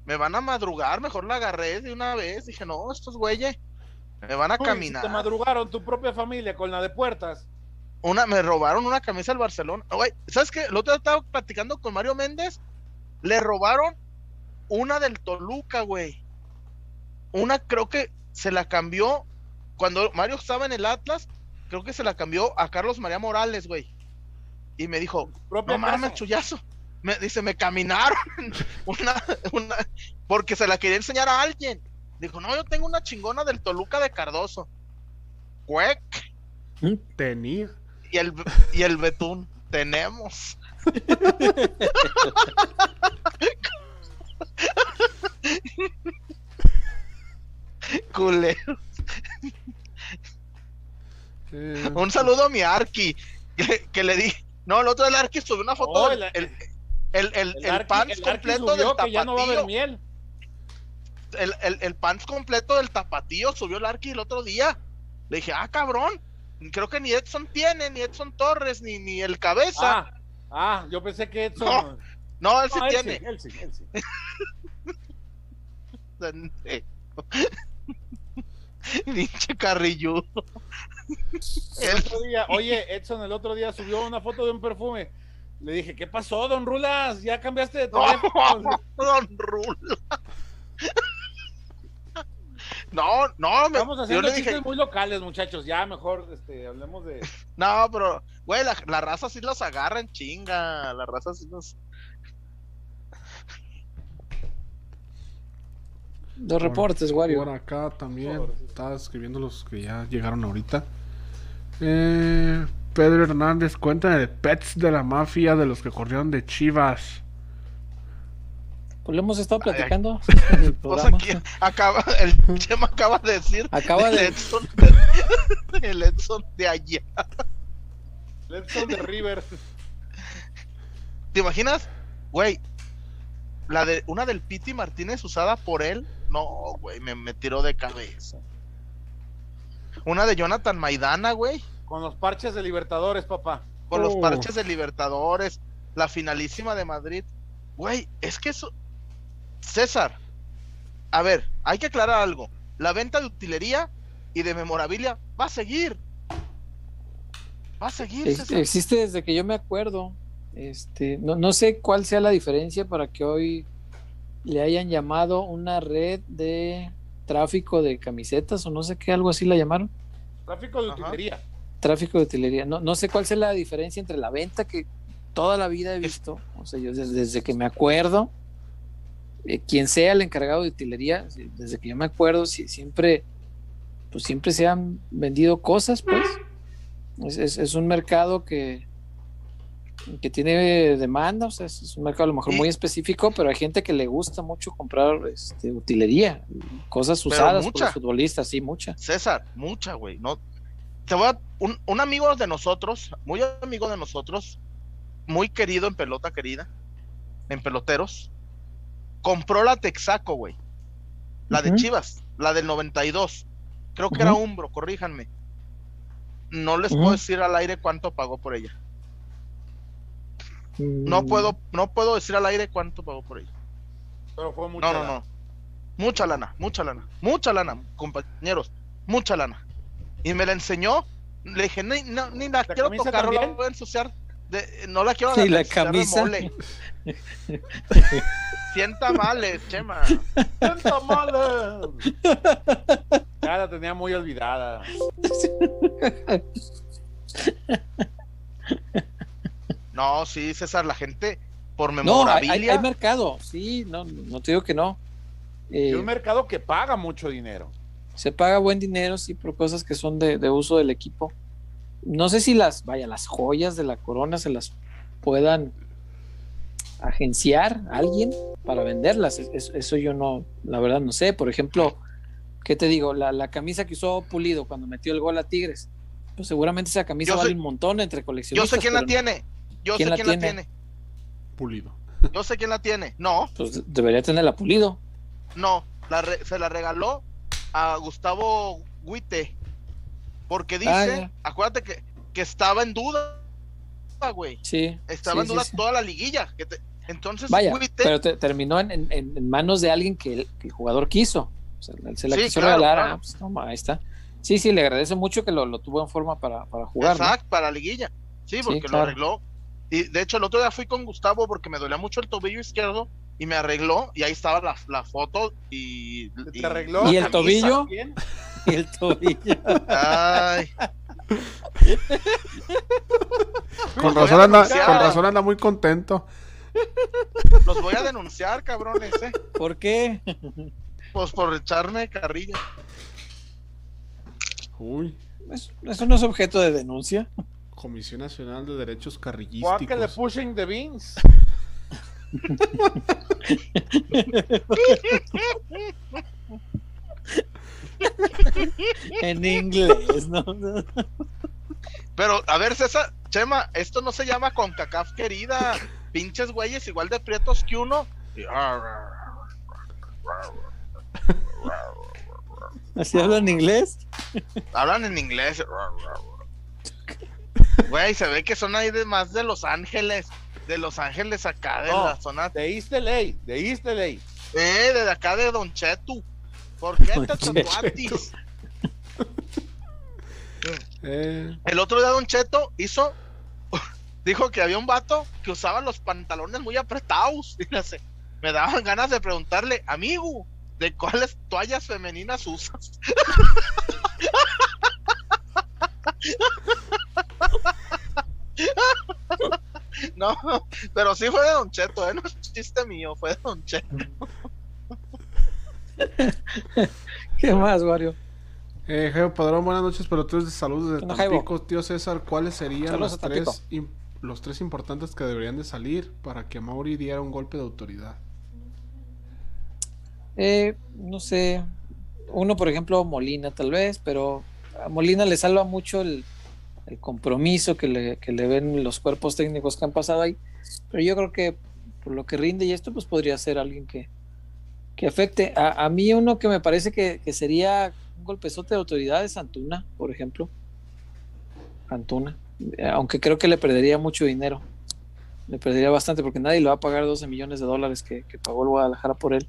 me van a madrugar, mejor la agarré de una vez, dije, no, estos güeyes me van a caminar. te madrugaron tu propia familia con la de puertas. Una, me robaron una camisa del Barcelona. Güey, ¿sabes qué? El otro día estaba platicando con Mario Méndez. Le robaron una del Toluca, güey. Una creo que se la cambió cuando Mario estaba en el Atlas. Creo que se la cambió a Carlos María Morales, güey. Y me dijo, no mames, chullazo. Me, dice, me caminaron una, una, porque se la quería enseñar a alguien. Dijo, no, yo tengo una chingona del Toluca de Cardoso. Cuec. Tenía y el, y el betún. Tenemos. Culeros. Un saludo a mi Arki, que, le di. No, el otro del Arki subió una foto oh, el, el, el, el, el, pants completo del tapatío. no va a haber miel. El, el, el pants completo del tapatío subió el Arki el otro día. Le dije, ah, cabrón, creo que ni Edson tiene, ni Edson Torres, ni, ni el cabeza. Ah, ah yo pensé que Edson. No, él sí tiene. él sí, él sí. Pinche carrilludo. El otro día, oye, Edson el otro día subió una foto de un perfume. Le dije, ¿qué pasó, don Rulas? ¿Ya cambiaste de teléfono? don Rulas. No, no, me, Vamos haciendo chistes muy locales, muchachos. Ya mejor este, hablemos de. No, pero, güey, la, raza sí los agarra en chinga. La raza sí los. Los reportes, Wario. Por acá también. Estaba escribiendo los que ya llegaron ahorita. Eh, Pedro Hernández, cuenta de pets de la mafia de los que corrieron de Chivas. Pues lo hemos estado platicando. en el, pues aquí acaba, el Chema acaba de decir acaba de... Edson, el Edson de allá. El Edson de River. ¿Te imaginas? Güey, la de una del Piti Martínez usada por él, no, güey, me, me tiró de cabeza. Una de Jonathan Maidana, güey. Con los parches de Libertadores, papá. Con los parches de Libertadores. La finalísima de Madrid. Güey, es que eso, César, a ver, hay que aclarar algo. La venta de utilería y de memorabilia va a seguir. Va a seguir. existe desde que yo me acuerdo. Este, no, no sé cuál sea la diferencia para que hoy le hayan llamado una red de tráfico de camisetas o no sé qué, algo así la llamaron. Tráfico de utilería. Tráfico de utilería. No, no sé cuál sea la diferencia entre la venta que toda la vida he visto, o sea, yo desde que me acuerdo, eh, quien sea el encargado de utilería, desde que yo me acuerdo, si, siempre, pues siempre se han vendido cosas, pues. Es, un mercado que, que tiene demanda, o sea, es un mercado a lo mejor muy específico, pero hay gente que le gusta mucho comprar este, utilería, cosas usadas por los futbolistas, sí, mucha. César, mucha, güey. No, te voy a, un, un amigo de nosotros, muy amigo de nosotros, muy querido en pelota querida, en peloteros, compró la Texaco, güey. La de Chivas, la del 92. Creo que era Umbro, corríjanme. No les puedo decir al aire cuánto pagó por ella. No mm. puedo, no puedo decir al aire cuánto pagó por ella. Pero fue mucha No, no, no. Mucha lana, mucha lana, mucha lana, compañeros, mucha lana. Y me la enseñó, le dije, ni, ni la quiero tocar, la voy a ensuciar. no la quiero sí, la camisa. Sienta males, Chema. Sienta males. Ya la tenía muy olvidada. No, sí, César, la gente por memorabilia. No, hay, mercado, sí, no, no te digo que no. Eh, un mercado que paga mucho dinero. Se paga buen dinero, sí, por cosas que son de, de uso del equipo. No sé si las, vaya, las joyas de la corona se las puedan agenciar a alguien para venderlas. Eso, yo no, la verdad no sé. Por ejemplo, ¿qué te digo? La, camisa que usó Pulido cuando metió el gol a Tigres. Pues seguramente esa camisa vale un montón entre coleccionistas. Yo sé quién la tiene. Yo sé quién la tiene. Pulido. Yo sé quién la tiene. No. Pues debería tenerla pulido. No, se la regaló a Gustavo Guite. Porque dice, ah, acuérdate que, que estaba en duda, güey. Sí. Estaba en duda toda la liguilla. entonces, Vaya, pero terminó en, en, manos de alguien que el, jugador quiso. O sea, se la quiso regalar. Ah, pues, ahí está. Sí, sí, le agradece mucho que lo, tuvo en forma para, para jugar. Exacto, para la liguilla. Sí, porque lo arregló. Y de hecho, el otro día fui con Gustavo porque me dolía mucho el tobillo izquierdo y me arregló y ahí estaba la, la foto y, y, arregló? ¿Y el tobillo? Y el tobillo. Ay. con, razón anda, con razón anda muy contento. Los voy a denunciar, cabrones. ¿eh? ¿Por qué? Pues por echarme carrilla. Uy. Eso, no es objeto de denuncia. Comisión Nacional de Derechos Carrillísticos. que le pushing the beans. En inglés, ¿no? Pero, a ver, César, Chema, esto no se llama CONCACAF querida. Pinches güeyes igual de prietos que uno. ¿Así hablan inglés? Hablan en inglés. Güey, se ve que son ahí de más de Los Ángeles. De Los Ángeles acá, de la zona. De East LA, de East LA. Eh, de acá de Don Chetu. ¿Por qué te tatuatis? Eh. El otro día Don Cheto hizo, dijo que había un vato que usaba los pantalones muy apretados. me daban ganas de preguntarle, amigo, ¿de cuáles toallas femeninas usas? no, pero sí fue de Don Cheto, ¿eh? no es chiste mío, fue de Don Cheto. ¿Qué más, Wario? Eh, Jairo Padrón, buenas noches, pero tú de saludos de Tampico. Tío César, ¿cuáles serían los tres, los tres importantes que deberían de salir para que Mauri diera un golpe de autoridad? Eh, no sé, uno por ejemplo Molina tal vez, pero a Molina le salva mucho el, compromiso que le, que le, ven los cuerpos técnicos que han pasado ahí, pero yo creo que por lo que rinde y esto pues podría ser alguien que, que afecte. A, mí uno que me parece que, sería un golpezote de autoridades, Antuna, por ejemplo. Antuna. Aunque creo que le perdería mucho dinero. Le perdería bastante porque nadie le va a pagar 12 millones de dólares que, pagó el Guadalajara por él.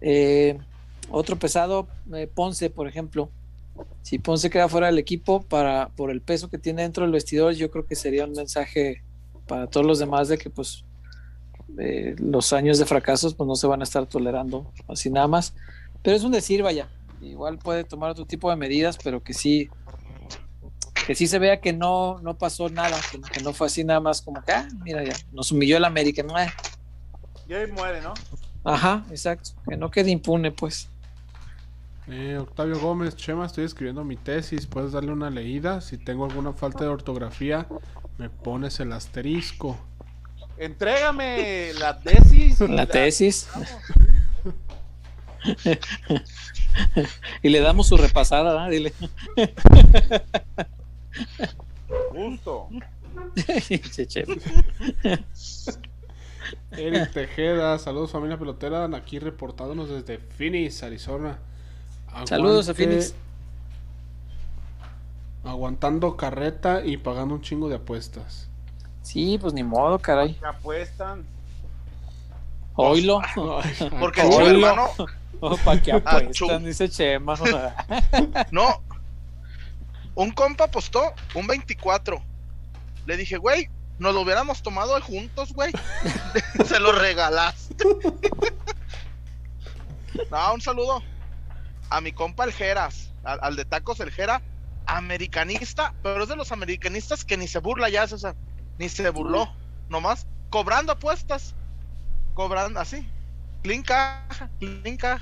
Eh, otro pesado, eh, Ponce, por ejemplo. Si Ponce queda fuera del equipo para, por el peso que tiene dentro del vestidor, yo creo que sería un mensaje para todos los demás de que pues los años de fracasos pues no se van a estar tolerando así nada más. Pero es un decir, vaya, igual puede tomar otro tipo de medidas, pero que sí, que sí se vea que no, no pasó nada, que, no fue así nada más como que, ah, mira ya, nos humilló el América, ¿no? Y ahí muere, ¿no? Ajá, exacto, que no quede impune, pues. Eh, Octavio Gómez, Chema, estoy escribiendo mi tesis, puedes darle una leída. Si tengo alguna falta de ortografía, me pones el asterisco. Entrégame la tesis. La, tesis. y le damos su repasada, dile. Justo. Eric Tejeda, saludos familia pelotera, aquí reportándonos desde Phoenix, Arizona. Saludos a Phoenix. Aguantando carreta y pagando un chingo de apuestas. Sí, pues ni modo, caray. ¿Qué apuestan? Oilo. Porque el hermano. Oh, ¿Para qué apuestan? Dice Chema. no. Un compa apostó un 24. Le dije, güey, nos lo hubiéramos tomado juntos, güey. Se lo regalaste. no, un saludo a mi compa el Geras, al, al, de Tacos el Jera, americanista, pero es de los americanistas que ni se burla ya, César. Ni se burló, nomás cobrando apuestas. Cobrando así. Clinca, clinca.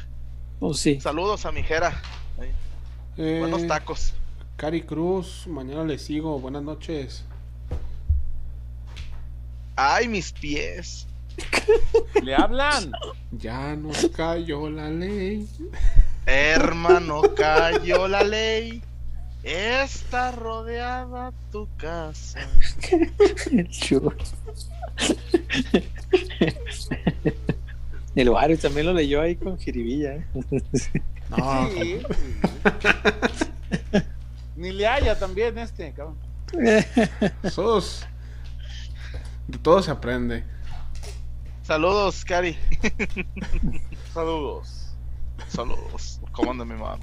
Oh, sí. Saludos a mi Jera. Eh, Buenos tacos. Cari Cruz, mañana le sigo. Buenas noches. Ay, mis pies. ¿Le hablan? Ya nos cayó la ley. Hermano, cayó la ley. Está rodeada tu casa. El Wario también lo leyó ahí con jiribilla. ¿eh? No. Sí, Ni le haya también este, cabrón. Sos. De todo se aprende. Saludos, Cari. Saludos. Saludos. ¿Cómo anda mi mano?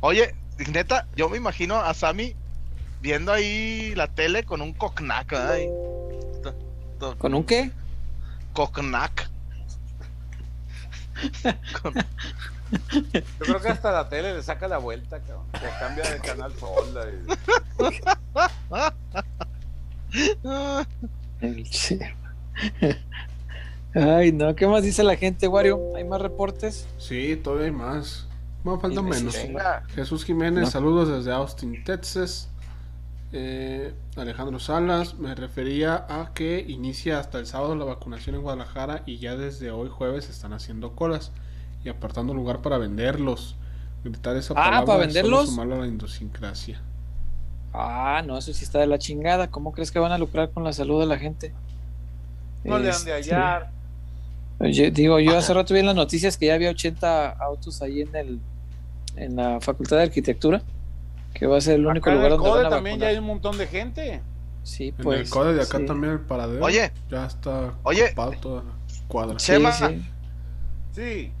Oye, neta, yo me imagino a Sammy viendo ahí la tele con un cognac. ¿Con un qué? Cognac. Yo creo que hasta la tele le saca la vuelta, cabrón. Se cambia de canal sola. Ay, no, ¿qué más dice la gente, Wario? ¿Hay más reportes? Sí, todavía hay más. No, falta menos. Jesús Jiménez, saludos desde Austin, Texas. Eh, Alejandro Salas, me refería a que inicia hasta el sábado la vacunación en Guadalajara y ya desde hoy jueves están haciendo colas y apartando lugar para venderlos. Gritar esa ah, para venderlos. Solo a la idiosincrasia. Ah, no, eso sí está de la chingada. ¿Cómo crees que van a lucrar con la salud de la gente? No le han de este, hallar. digo, yo hace rato vi en las noticias que ya había 80 autos ahí en el en la Facultad de Arquitectura, que va a ser el único lugar donde van a también ya hay un montón de gente. Sí, pues. En el CODE de acá también el paradero. Oye, ya está oye, toda la cuadra. Chema, sí.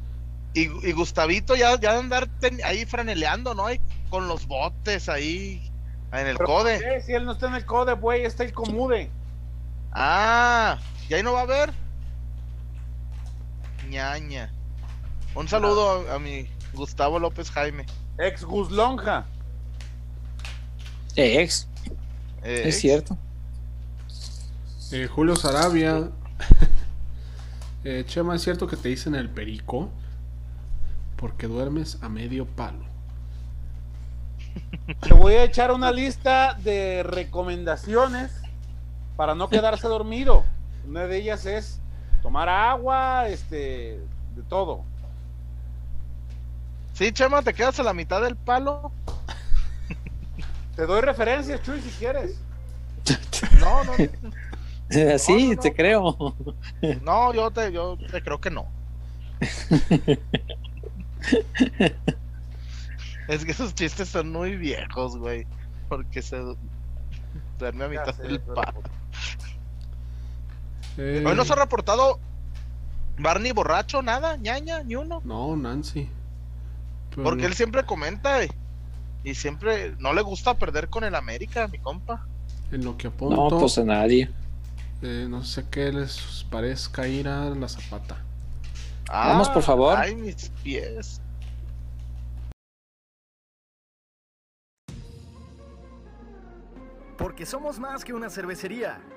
Y, y, Gustavito ya, ya andar ahí franeleando, ¿no? con los botes ahí en el CODE. Si él no está en el CODE, güey, está el Comude. Ah, ¿y ahí no va a haber? Ñaña. Un saludo a, mi Gustavo López Jaime. Ex Guslonja. Ex. Es cierto. Eh, Julio Sarabia. eh, Chema, ¿es cierto que te dicen el perico? Porque duermes a medio palo. Te voy a echar una lista de recomendaciones para no quedarse dormido. Una de ellas es tomar agua, este, de todo. Sí, Chema, te quedas a la mitad del palo. Te doy referencias, Chuy, si quieres. No, no. Sí, te creo. No, yo te, yo te creo que no. es que esos chistes son muy viejos, güey. Porque se duerme a mitad del palo. Hoy no se ha reportado Barney borracho, nada, ñaña, ni uno. No, Nancy. Porque él siempre comenta y siempre no le gusta perder con el América, mi compa. En lo que apunto. No, pues a nadie. Eh, no sé qué les parezca ir a la zapata. Vamos, por favor. Ay, mis pies. Porque somos más que una cervecería.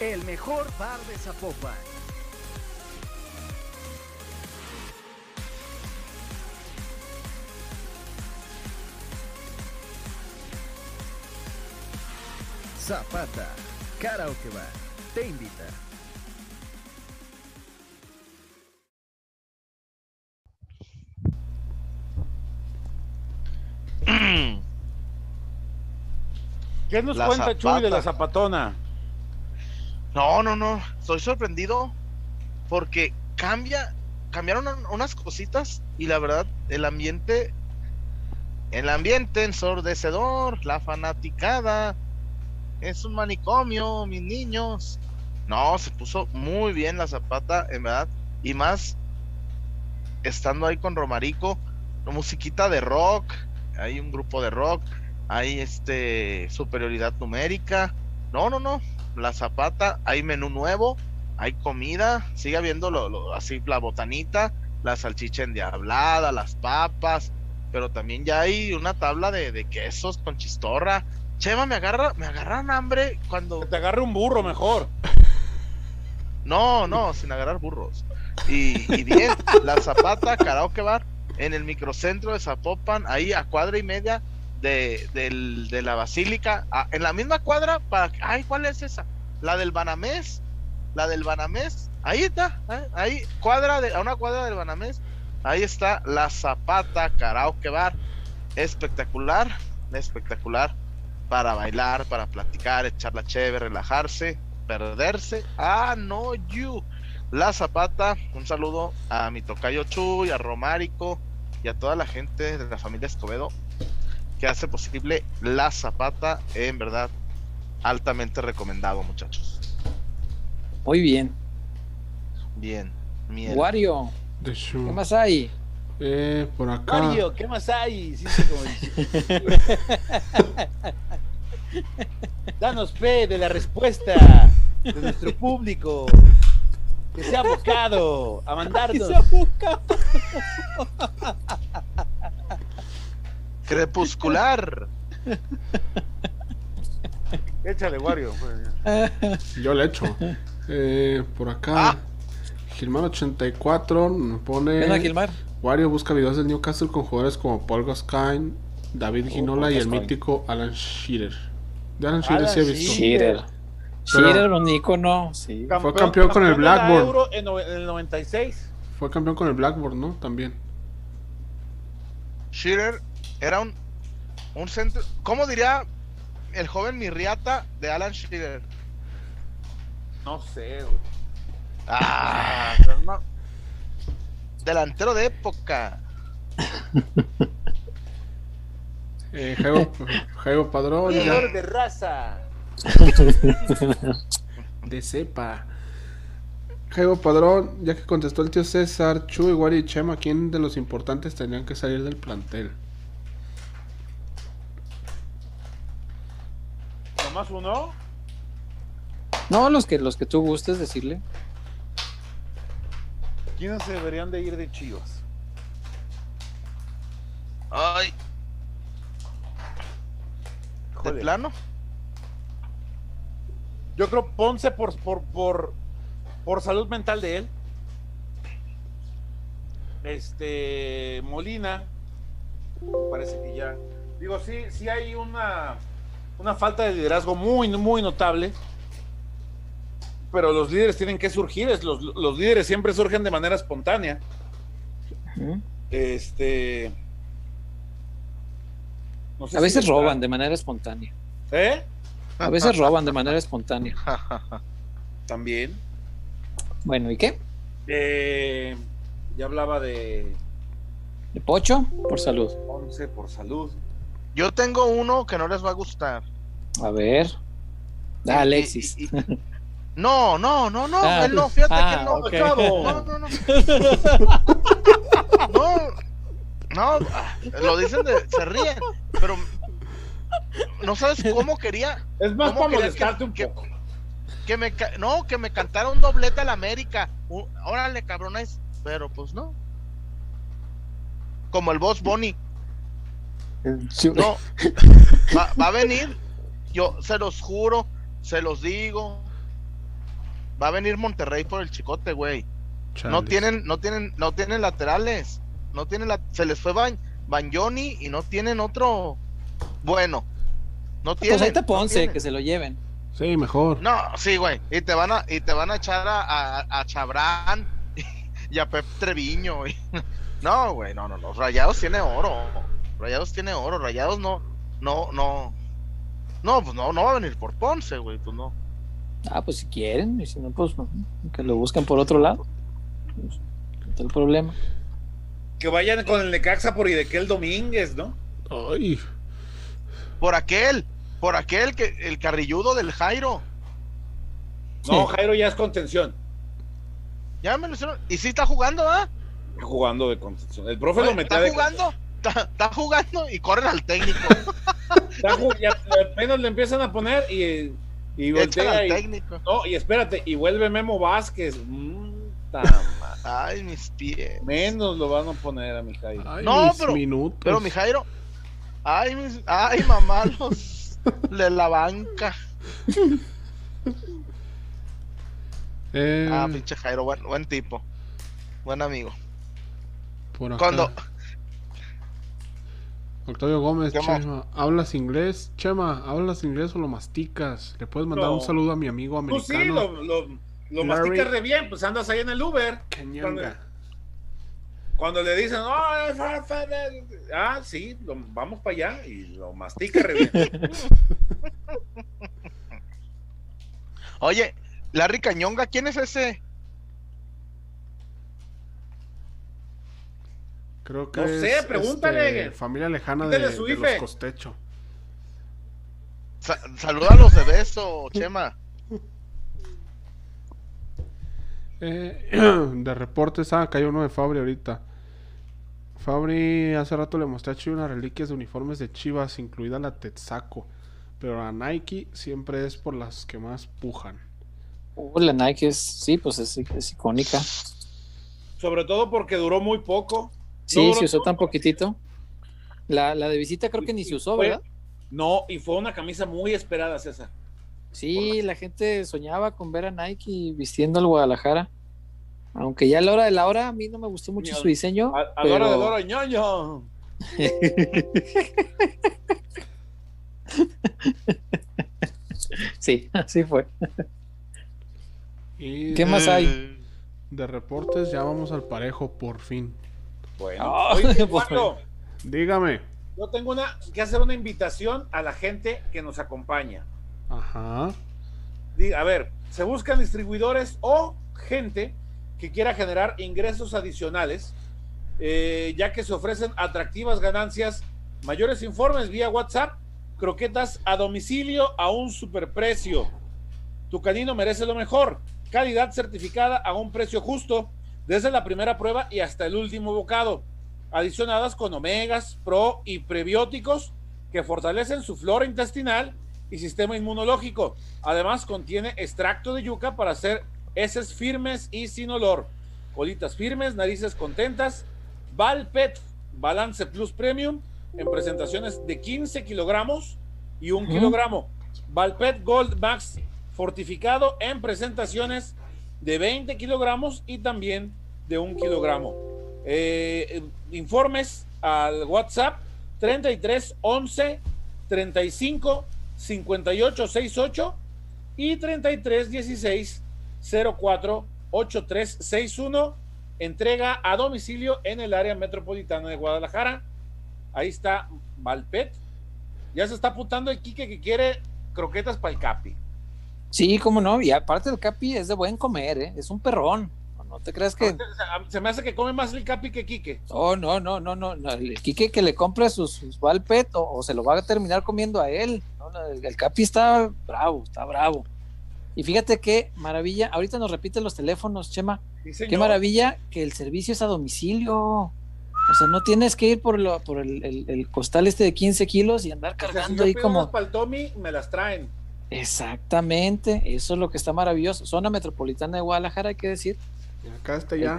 El mejor bar de Zapopan. Zapata, Karaoke Bar, te invita. ¿Qué nos cuenta Chuy de la zapatona? No, no, no. Estoy sorprendido porque cambia, cambiaron unas cositas y la verdad, el ambiente, el ambiente ensordecedor, la fanaticada, es un manicomio, mis niños. No, se puso muy bien la zapata, en verdad. Y más estando ahí con Romarico, una musiquita de rock, hay un grupo de rock, hay este superioridad numérica. No, no, no, la Zapata, hay menú nuevo, hay comida, sigue habiendo lo, así la botanita, la salchicha endiablada, las papas, pero también ya hay una tabla de, quesos con chistorra. Chema, me agarra, me agarran hambre cuando. te agarre un burro mejor. No, no, sin agarrar burros. Y, y bien, la Zapata, Karaoke Bar, en el microcentro de Zapopan, ahí a cuadra y media de, de la Basílica, en la misma cuadra, para, ay, ¿cuál es esa? La del Banamés, la del Banamés, ahí está, ¿eh? ahí, cuadra de, a una cuadra del Banamés, ahí está la Zapata Karaoke Bar, espectacular, espectacular, para bailar, para platicar, echar la chévere, relajarse, perderse, ah, no, you. La Zapata, un saludo a mi tocayo Chuy, a Romárico y a toda la gente de la familia Escobedo que hace posible La Zapata, en verdad, altamente recomendado, muchachos. Muy bien. Bien. bien. Wario, ¿qué más hay? Eh, por acá. Wario, ¿qué más hay? Danos fe de la respuesta de nuestro público que se ha buscado a mandarnos. Crepuscular. Échale, Wario. Yo le echo. Eh, por acá. Ah. Gilmar84 nos pone. Ven Gilmar. Wario busca videos del Newcastle con jugadores como Paul Gascoigne, David oh, Ginola y el mítico Alan Shearer. De Alan Shearer sí he visto. Shearer. Shearer, un ícono. Sí. Fue campeón, con el Blackburn. En, el 96. Fue campeón con el Blackburn, ¿no? También. Shearer era un, un centro. ¿Cómo diría el joven Mirriata de Alan Shearer? No sé, Ah, delantero de época. eh, Jairo, Padrón. de raza. de cepa. Jairo Padrón, ya que contestó el tío César, Chu, Iguari y Chema, ¿quién de los importantes tendrían que salir del plantel? ¿Nomás uno? No, los que, los que tú gustes decirle. ¿Quiénes se deberían de ir de Chivas? Ay. ¿De plano? Yo creo Ponce por, por, por, por salud mental de él. Este Molina. Parece que ya. Digo, sí, sí hay una una falta de liderazgo muy, muy notable. Pero los líderes tienen que surgir, los, los líderes siempre surgen de manera espontánea. Este. a veces roban de manera espontánea. ¿Eh? A veces roban de manera espontánea. También. Bueno, ¿y qué? Eh, ya hablaba de. ¿De Pocho? Por salud. 11 por salud. Yo tengo uno que no les va a gustar. A ver. Ah, Alexis. no, no, no, no, ah, él no, fíjate que ah, no, no, no, no. no, no, lo dicen de, se ríen, pero no sabes cómo quería. Es más para molestarte un poco. Que, me, no, que me cantara un doblete al América. órale, cabrones, pero pues no. Como el boss Bonnie. No, va, a venir, yo se los juro, se los digo. Va a venir Monterrey por el chicote, güey. No tienen, no tienen, no tienen laterales. No tienen la, se les fue Ban, Banyoni y no tienen otro. Bueno, no pues tienen. Pues Ponce, que se lo lleven. Sí, mejor. No, sí, güey. Y te van a, y te van a echar a, a, Chabrán y a Pep Treviño. No, güey, no, no, no. Rayados tiene oro. Rayados tiene oro, Rayados no, no, no. No, pues no, no va a venir por Ponce, güey, pues no. Ah, pues si quieren, y si no, pues que lo busquen por otro lado. Pues, no el problema. Que vayan con el Necaxa por Idequel Domínguez, ¿no? Ay. Por aquel, por aquel que el carrilludo del Jairo. No, Jairo ya es contención. Ya me lo hicieron. Y sí está jugando, ¿ah? Jugando de contención. El profe lo metió ¿Está jugando? Está, jugando y corren al técnico. apenas le empiezan a poner y Y voltea y, técnico. No, y espérate, y vuelve Memo Vázquez. Mm, Ay, mis pies. Menos lo van a poner a mi Jairo. no, pero, pero mi Jairo. Ay, mis, ay, mamá, los de la banca. Eh, ah, pinche Jairo, buen, buen tipo. Buen amigo. Por acá. Cuando. Octavio Gómez, Chema, ¿hablas inglés? Chema, ¿hablas inglés o lo masticas? ¿Le puedes mandar un saludo a mi amigo americano? Pues sí, lo, lo, lo masticas re bien, pues andas ahí en el Uber. Cuando, cuando, le dicen, oh, ah, sí, vamos para allá y lo mastica re bien. Oye, Larry Cañonga, ¿quién es ese? Creo que no sé, pregúntale. Este, familia lejana de, su de los Costecho. Sa salúdalos de beso, Chema. Eh, de reportes, ah, cayó uno de Fabri ahorita. Fabri hace rato le mostré a Chivo unas reliquias de uniformes de Chivas, incluida la Tetsaco. Pero la Nike siempre es por las que más pujan. Uh, la Nike es, sí, pues es, icónica. Sobre todo porque duró muy poco. Sí, se usó tan poquitito. La, de visita creo que ni se usó, ¿verdad? No, y fue una camisa muy esperada, César. Sí, la gente soñaba con ver a Nike vistiendo al Guadalajara. Aunque ya a la hora de la hora, a mí no me gustó mucho su diseño. A, la hora de la hora, ñoño. sí, así fue. ¿Qué más hay? De reportes, ya vamos al parejo, por fin. Bueno, dígame. Yo tengo una, que hacer una invitación a la gente que nos acompaña. Ajá. A ver, se buscan distribuidores o gente que quiera generar ingresos adicionales, eh, ya que se ofrecen atractivas ganancias. Mayores informes vía WhatsApp, croquetas a domicilio a un superprecio. Tu canino merece lo mejor. Calidad certificada a un precio justo, desde la primera prueba y hasta el último bocado. Adicionadas con omegas, pro y prebióticos que fortalecen su flora intestinal y sistema inmunológico. Además, contiene extracto de yuca para hacer heces firmes y sin olor. Colitas firmes, narices contentas. Valpet Balance Plus Premium en presentaciones de 15 kilogramos y 1 kilogramo. Valpet Gold Max fortificado en presentaciones de 20 kilogramos y también de 1 kilogramo. Eh, informes al WhatsApp 33 11 35 5868 y 3316 04 8361. Entrega a domicilio en el área metropolitana de Guadalajara. Ahí está Valpet. Ya se está apuntando el Quique que quiere croquetas para el Capi. Sí, cómo no. Y aparte el Capi es de buen comer, ¿eh? es un perrón. No te creas que. Se me hace que come más el Capi que Quique. Oh, no, no, no, no. El Quique que le compre sus, sus Valpet o, se lo va a terminar comiendo a él. El, Capi está bravo, está bravo. Y fíjate qué maravilla. Ahorita nos repiten los teléfonos, Chema. qué maravilla que el servicio es a domicilio. O sea, no tienes que ir por, lo, por el, costal este de 15 kilos y andar cargando ahí como. Para el Tommy, me las traen. Exactamente, eso es lo que está maravilloso. Zona metropolitana de Guadalajara, hay que decir. acá está ya.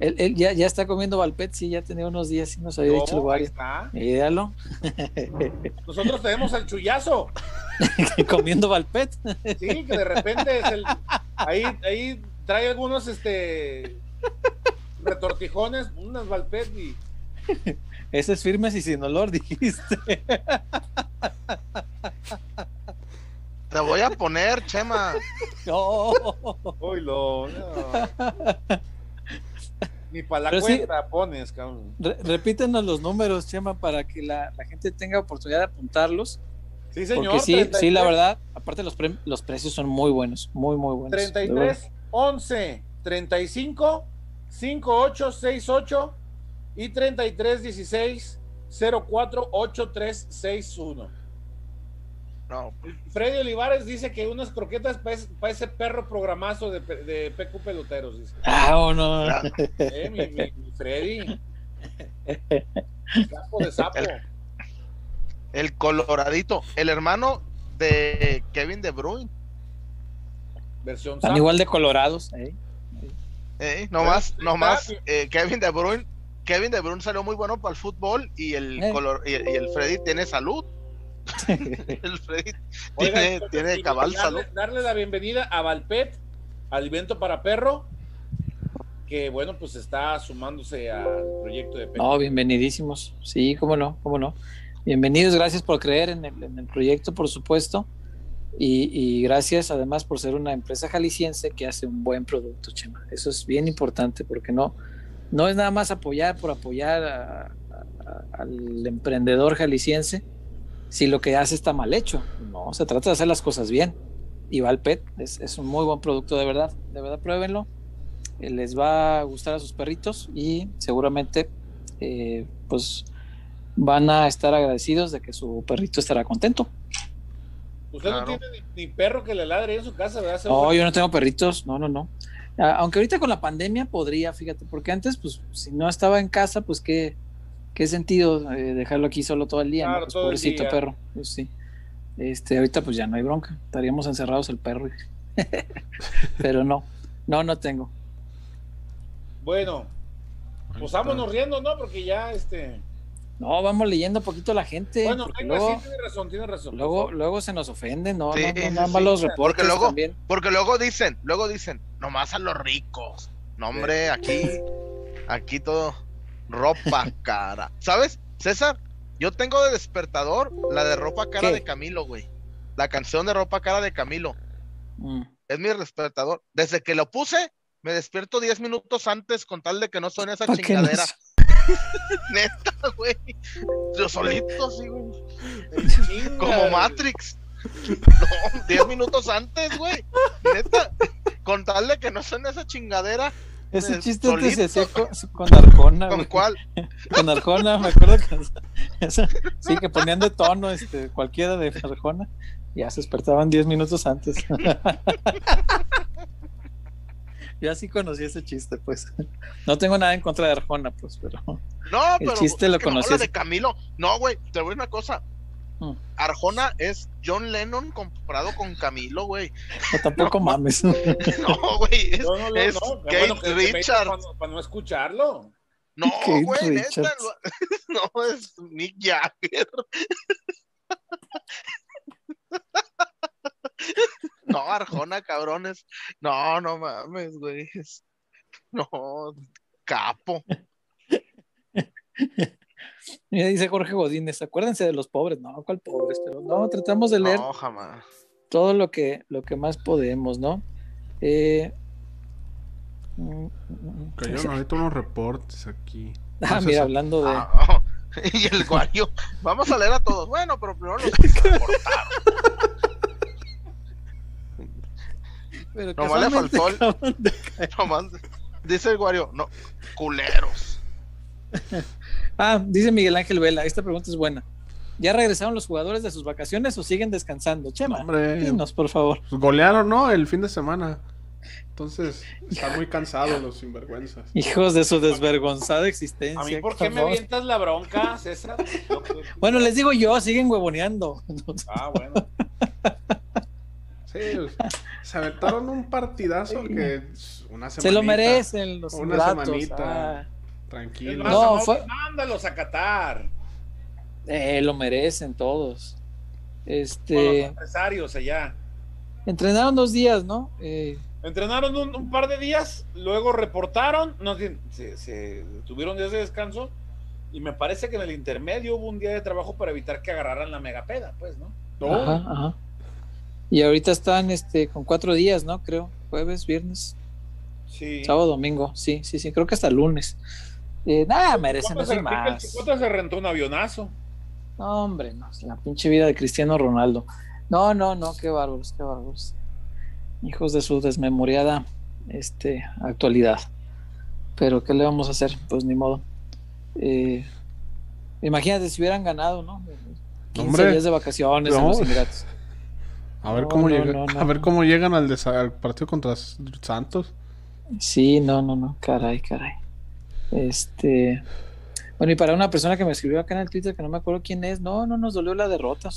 Él, ya, ya, está comiendo Valpet, sí, ya tenía unos días y nos había dicho el guardia. Míralo. Nosotros tenemos al chullazo. comiendo Valpet. sí, que de repente es el, ahí, ahí trae algunos este retortijones, unas Valpet y. Ese es firme y sin olor, dijiste. Te voy a poner, Chema. No. Uy, no. Ni para la cuenta pones, cabrón. repítenos los números, Chema, para que la, gente tenga oportunidad de apuntarlos. Sí, señor. Porque sí, sí, la verdad, aparte los, los precios son muy buenos, muy, muy buenos. 33, 11, 35, 58, 68 y 33, 16, 04, 83, 61. Freddy Olivares dice que unas croquetas para ese, perro programazo de, de PQ Peloteros. Dice. Ah, o no. Eh, mi, Freddy. Capo de sapo. El, coloradito. El hermano de Kevin De Bruyne. Versión Están igual de colorados. ¿eh? Eh, nomás, nomás eh, Kevin De Bruyne, Kevin De Bruyne salió muy bueno para el fútbol y el color y, el Freddy tiene salud. el Freddy tiene, tiene cabal salud. Darle la bienvenida a Valpet, alimento para perro, que bueno, pues está sumándose al proyecto de No, bienvenidísimos. Sí, cómo no, cómo no. Bienvenidos, gracias por creer en el, en el proyecto, por supuesto. Y, gracias además por ser una empresa jalisciense que hace un buen producto, Chema. Eso es bien importante porque no, no es nada más apoyar por apoyar al emprendedor jalisciense si lo que hace está mal hecho. No, se trata de hacer las cosas bien. Y Valpet es, es un muy buen producto, de verdad. De verdad, pruébenlo. Eh, les va a gustar a sus perritos y seguramente eh, pues van a estar agradecidos de que su perrito estará contento. Usted no tiene ni, perro que le ladre en su casa, ¿verdad? No, yo no tengo perritos, no, no, no. Aunque ahorita con la pandemia podría, fíjate, porque antes, pues, si no estaba en casa, pues qué, qué sentido eh, dejarlo aquí solo todo el día, claro, pues, pobrecito perro, pues sí. Este, ahorita pues ya no hay bronca, estaríamos encerrados el perro. Pero no, no, no tengo. Bueno, pues vámonos riendo, ¿no? Porque ya este no, vamos leyendo un poquito la gente. Bueno, luego, tiene razón, tiene razón. Luego, luego se nos ofenden, no, no, no, nada más los reportes porque luego, también. Porque luego dicen, luego dicen, nomás a los ricos. No, hombre, aquí, aquí todo ropa cara. ¿Sabes, César? Yo tengo de despertador la de ropa cara de Camilo, güey. La canción de ropa cara de Camilo. Mm. Es mi despertador. Desde que lo puse, me despierto 10 minutos antes con tal de que no suene esa chingadera. Neta, güey. Yo solito, sí, güey. Como Matrix. No, 10 minutos antes, güey. Neta. Con tal de que no suene esa chingadera. Ese eh, chiste antes se hacía con, Arjona. ¿Con cuál? Con Arjona, me acuerdo que sí, que ponían de tono este, cualquiera de Arjona. Ya se despertaban 10 minutos antes. Yo así conocí ese chiste, pues. No tengo nada en contra de Arjona, pues, pero. No, el chiste lo conocí. de Camilo. No, güey, te voy a una cosa. Mm. Arjona es John Lennon comparado con Camilo, güey. No, tampoco mames. No, güey, es, es Kate Richards. Para, no escucharlo. No, güey, neta, no, es Mick Jagger. No, Arjona, cabrones. No, no mames, güey. No, capo. Mira, dice Jorge Godínez, acuérdense de los pobres. No, ¿cuál pobres? Pero no, tratamos de leer no, jamás. todo lo que, lo que más podemos, ¿no? Eh, Cayeron ahorita unos reportes aquí. Ah, mira, hablando de. Ah, y el guayo. Vamos a leer a todos. Bueno, pero primero los. Pero Nomás le faltó el... Dice el Guario, no, culeros. Ah, dice Miguel Ángel Vela, esta pregunta es buena. ¿Ya regresaron los jugadores de sus vacaciones o siguen descansando? Chema, Hombre, dinos, por favor. Pues golearon, ¿no? El fin de semana. Entonces, están muy cansados los sinvergüenzas. Hijos de su desvergonzada existencia. ¿A mí por qué me avientas la bronca, César? bueno, les digo yo, siguen huevoneando. ah, bueno. Sí, se aventaron un partidazo que una Se lo merecen los Una semanita. Ah. Tranquilo. No, fue... Mándalos a Qatar. Eh, lo merecen todos. Este. los empresarios allá. Entrenaron dos días, ¿no? Eh... Entrenaron un, par de días, luego reportaron, no, se, se tuvieron días de descanso y me parece que en el intermedio hubo un día de trabajo para evitar que agarraran la megapeda, pues, ¿no? Ajá, ajá. Y ahorita están este, con cuatro días, ¿no? Creo. Jueves, viernes. Sí. Sábado, domingo. Sí, sí, sí. Creo que hasta lunes. Eh, nada, merecen eso más. El se rentó un avionazo. No, hombre, no. La pinche vida de Cristiano Ronaldo. No, no, no. Qué bárbaros, qué bárbaros. Hijos de su desmemoriada este, actualidad. Pero, ¿qué le vamos a hacer? Pues ni modo. Eh, imagínate si hubieran ganado, ¿no? 15 días de vacaciones en los Emiratos. A ver, cómo, a ver cómo llegan al, partido contra Santos. Sí, no, no, no, caray, caray. Este. Bueno, y para una persona que me escribió acá en el Twitter, que no me acuerdo quién es, no, no nos dolió la derrota.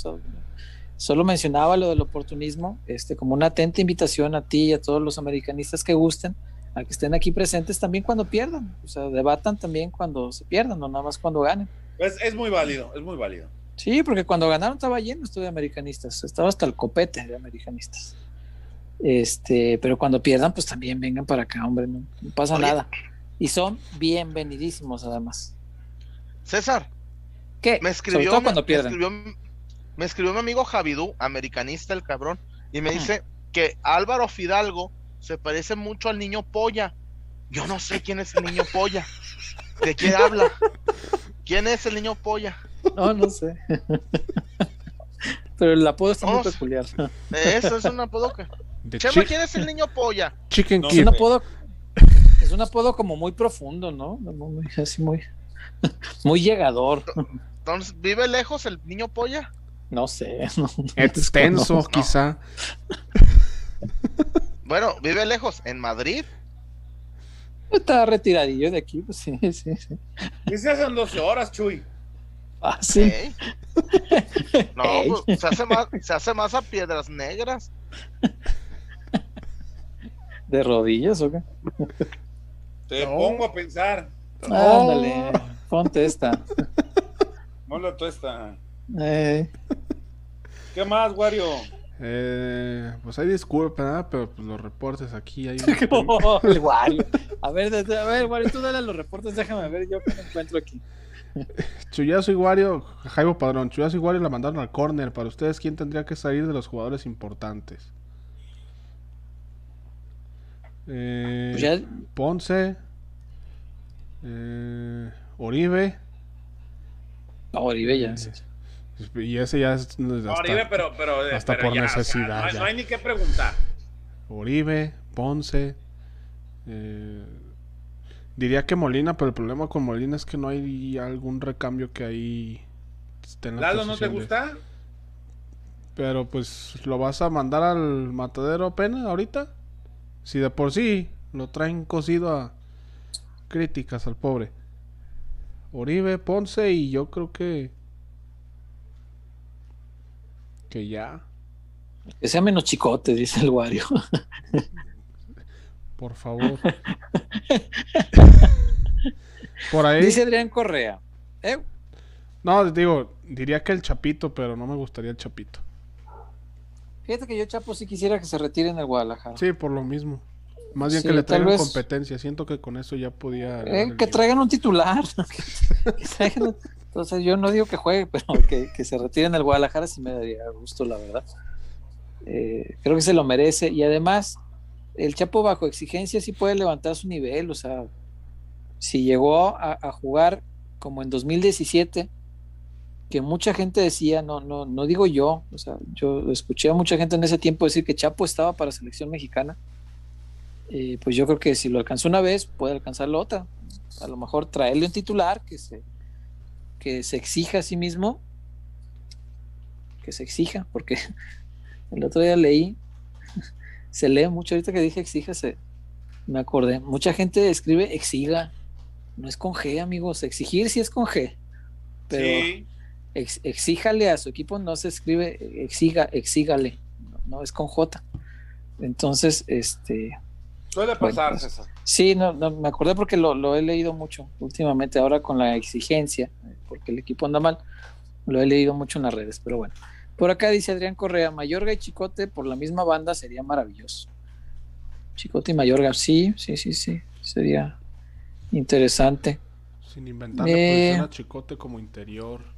Solo mencionaba lo del oportunismo, este, como una atenta invitación a ti y a todos los americanistas que gusten, a que estén aquí presentes también cuando pierdan, o sea, debatan también cuando se pierdan, no nada más cuando ganen. Es, es muy válido, es muy válido. Sí, porque cuando ganaron estaba lleno esto de americanistas, estaba hasta el copete de americanistas. Este, pero cuando pierdan, pues también vengan para acá, hombre, no, pasa nada. Y son bienvenidísimos además. César. ¿Qué? Me escribió, cuando pierden. Me escribió, mi amigo Javidú, americanista el cabrón, y me dice que Álvaro Fidalgo se parece mucho al niño polla. Yo no sé quién es el niño polla. ¿De qué habla? ¿Quién es el niño polla? No, no sé. Pero el apodo está muy peculiar. Eso es un apodo que. Chema, ¿quién es el niño polla? Chicken Es un apodo. Es un apodo como muy profundo, ¿no? Muy, así muy. Muy llegador. Entonces, ¿vive lejos el niño polla? No sé. Extenso, quizá. Bueno, ¿vive lejos? ¿En Madrid? Está retiradillo de aquí, pues sí, sí, sí. ¿Qué se hacen 12 horas, Chuy? Ah, sí. No, pues, se, hace más, se hace más a piedras negras. ¿De rodillas o qué? Te pongo a pensar. Ándale, ponte esta. Ponle tú esta. Eh. ¿Qué más, Wario? Eh, pues hay disculpas, pero pues los reportes aquí hay. el Wario. A ver, a ver, Wario, tú dale los reportes, déjame ver yo qué me encuentro aquí. Chuyazo y Wario, Jaibo Padrón, Chuyazo y Wario la mandaron al corner. Para ustedes, ¿quién tendría que salir de los jugadores importantes? Eh, Pues Ponce, eh, Oribe. No, Oribe ya. Y ese ya es. Hasta, Oribe, pero, pero, hasta por necesidad. no, hay ni que preguntar. Oribe, Ponce. Eh, diría que Molina, pero el problema con Molina es que no hay algún recambio que ahí esté en la ¿Lalo no te gusta? Pero pues, ¿lo vas a mandar al matadero pena ahorita? Si de por sí lo traen cosido a críticas al pobre. Oribe, Ponce y yo creo que que ya. Que sea menos chicote, dice el Wario. Por favor. Por ahí. Dice Adrián Correa. ¿Eh? No, digo, diría que el Chapito, pero no me gustaría el Chapito. Fíjate que yo, Chapo, sí quisiera que se retire en el Guadalajara. Sí, por lo mismo. Más bien que le traigan competencia. Siento que con eso ya podía. Eh, que traigan un titular. Entonces, yo no digo que juegue, pero que, se retire en el Guadalajara sí me daría gusto, la verdad. Eh, creo que se lo merece. Y además, el Chapo bajo exigencia sí puede levantar su nivel. O sea, si llegó a, a jugar como en 2017 que mucha gente decía, no, no, no digo yo, o sea, yo escuché a mucha gente en ese tiempo decir que Chapo estaba para selección mexicana. Eh, pues yo creo que si lo alcanzó una vez, puede alcanzarlo otra. A lo mejor traerle un titular que se, que se exija a sí mismo, que se exija, porque el otro día leí, se lee mucho ahorita que dije exíjase, me acordé, mucha gente escribe exiga, no es con G, amigos, exigir sí es con G, pero exíjale a su equipo, no se escribe exiga, exígale, no, es con J. Entonces, este. Suele pasar, pues, Sí, no, me acordé porque lo, he leído mucho últimamente, ahora con la exigencia, porque el equipo anda mal, lo he leído mucho en las redes, pero bueno. Por acá dice Adrián Correa, Mayorga y Chicote por la misma banda sería maravilloso. Chicote y Mayorga, sí, sí, sí, sí, sería interesante. Sin inventar eh, Chicote como interior.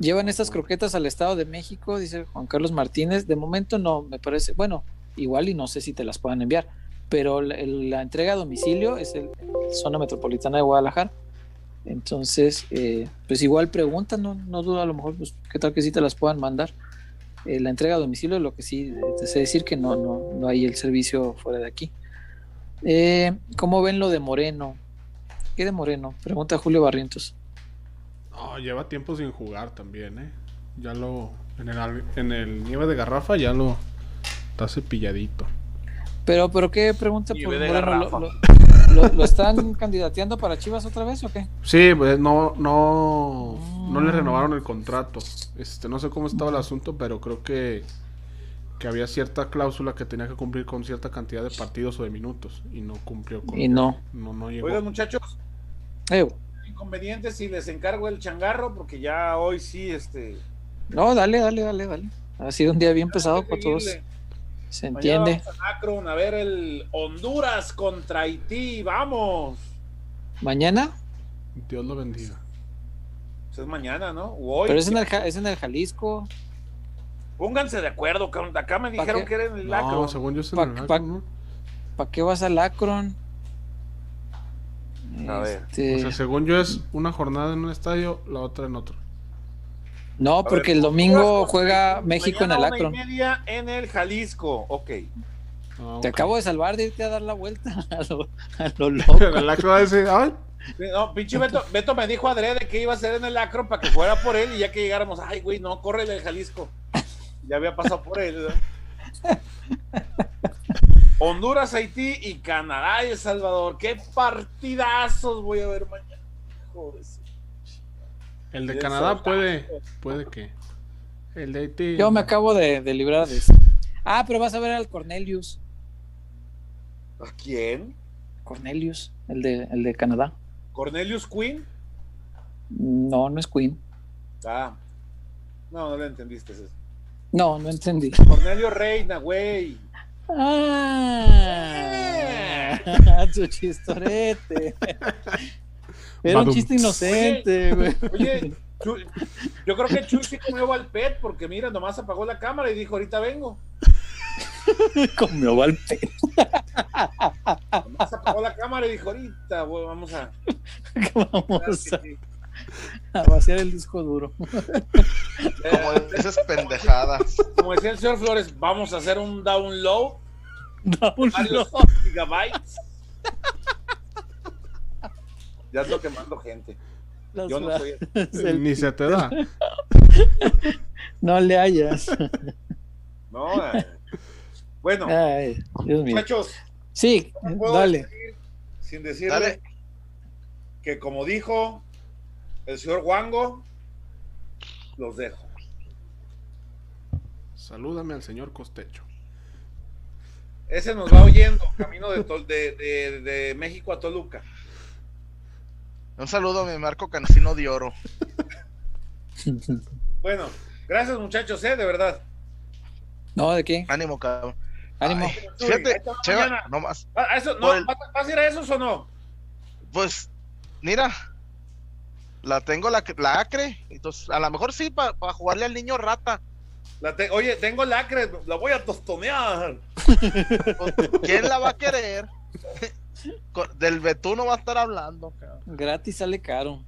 Llevan estas croquetas al Estado de México, dice Juan Carlos Martínez. De momento no, me parece, bueno, igual y no sé si te las puedan enviar, pero la, entrega a domicilio es el, zona metropolitana de Guadalajara. Entonces, eh, pues igual preguntan, no, no dudo a lo mejor, pues qué tal que sí te las puedan mandar. Eh, la entrega a domicilio, lo que sí te sé decir que no, no, no hay el servicio fuera de aquí. Eh, ¿Cómo ven lo de Moreno? ¿Qué de Moreno? Pregunta Julio Barrientos lleva tiempo sin jugar también, ¿eh? Ya lo. En el, en el nieve de garrafa ya lo. Está cepilladito. Pero, pero ¿qué pregunta por Moreno? Lo, ¿Lo, están candidateando para Chivas otra vez o qué? Sí, pues no, no, no le renovaron el contrato. Este, no sé cómo estaba el asunto, pero creo que, que había cierta cláusula que tenía que cumplir con cierta cantidad de partidos o de minutos y no cumplió con. Y no. No, no llegó. Oigan, muchachos. Eh. Inconveniente si les encargo el changarro, porque ya hoy sí, este. No, dale, dale, dale, dale. Ha sido un día bien pesado para todos. Se entiende. Vamos a, ver el Honduras contra Haití, vamos. ¿Mañana? Dios lo bendiga. Pues es mañana, ¿no? Pero es en, el, es en el Jalisco. Pónganse de acuerdo, acá me dijeron que era en el Akron. No, según yo es en el Akron, ¿Para qué vas al Akron? A ver. Este o sea, según yo es una jornada en un estadio, la otra en otro. No, porque el domingo juega México en el Akron. y media en el Jalisco, ok. Ah, Te acabo de salvar de irte a dar la vuelta a lo, a lo loco. el Akron ay. No, pinche Beto, Beto me dijo adrede que iba a ser en el Akron para que fuera por él y ya que llegáramos, ay, güey, no, corre el Jalisco. Ya había pasado por él. Honduras, Haití y Canadá y El Salvador. Qué partidazos voy a ver mañana. Joder. El de Canadá puede, puede que. El de Haití. Yo me acabo de, librar de eso. Ah, pero vas a ver al Cornelius. ¿A quién? Cornelius, el de, el de Canadá. ¿Cornelius Queen? No, no es Queen. Ah, no, no le entendiste eso. No, no entendí. Cornelio Reina, güey. Ah, su chistorete. Era un chiste inocente, güey. Oye, yo creo que Chuy sí comió Valpet porque mira, nomás apagó la cámara y dijo, ahorita vengo. comió Valpet. nomás apagó la cámara y dijo, ahorita vamos a... vamos a, vaciar el disco duro. Como esas pendejadas. Como decía el señor Flores, vamos a hacer un download. Download. gigabytes. Ya ando quemando gente. Yo no soy. Ni se te da. no le hayas. No. Eh. Bueno, muchachos. Sí, dale. sin decirle que como dijo el señor Wango, los dejo. Salúdame al señor Costecho. Ese nos va oyendo, camino de, de, de México a Toluca. Un saludo a mi Marco Cancino de Oro. bueno, gracias muchachos, ¿eh? De verdad. No, ¿de qué? Ánimo, cabrón. Ánimo. fíjate, no más. ¿A, eso, no, ¿Vas a ir a esos o no? Pues, mira, la tengo la, la acre, entonces a lo mejor sí para jugarle al niño rata. La oye, tengo la acre, la voy a tostonear. ¿Quién la va a querer? Del Betuno va a estar hablando. Gratis sale caro.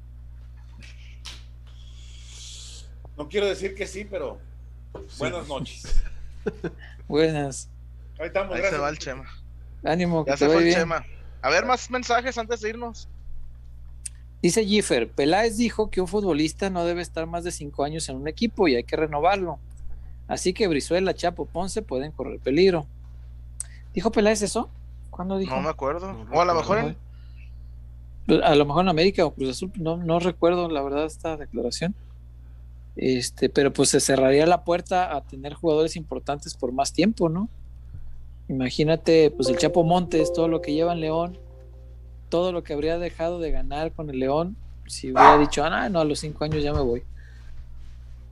No quiero decir que sí, pero buenas noches. Buenas. Ahí estamos, Ahí se va el Chema. Ánimo, ya se fue el Chema. A ver, más mensajes antes de irnos. Dice Giffer, Peláez dijo que un futbolista no debe estar más de cinco años en un equipo y hay que renovarlo. Así que Brizuela, Chapo, Ponce pueden correr peligro. ¿Dijo Peláez eso? ¿Cuándo dijo? No me acuerdo. o a lo mejor en... Pues, a lo mejor en América o Cruz Azul, no, no recuerdo la verdad esta declaración. Este, pero pues se cerraría la puerta a tener jugadores importantes por más tiempo, ¿no? Imagínate, pues el Chapo Montes, todo lo que lleva en León, todo lo que habría dejado de ganar con el León, si hubiera dicho, ah, no, a los cinco años ya me voy.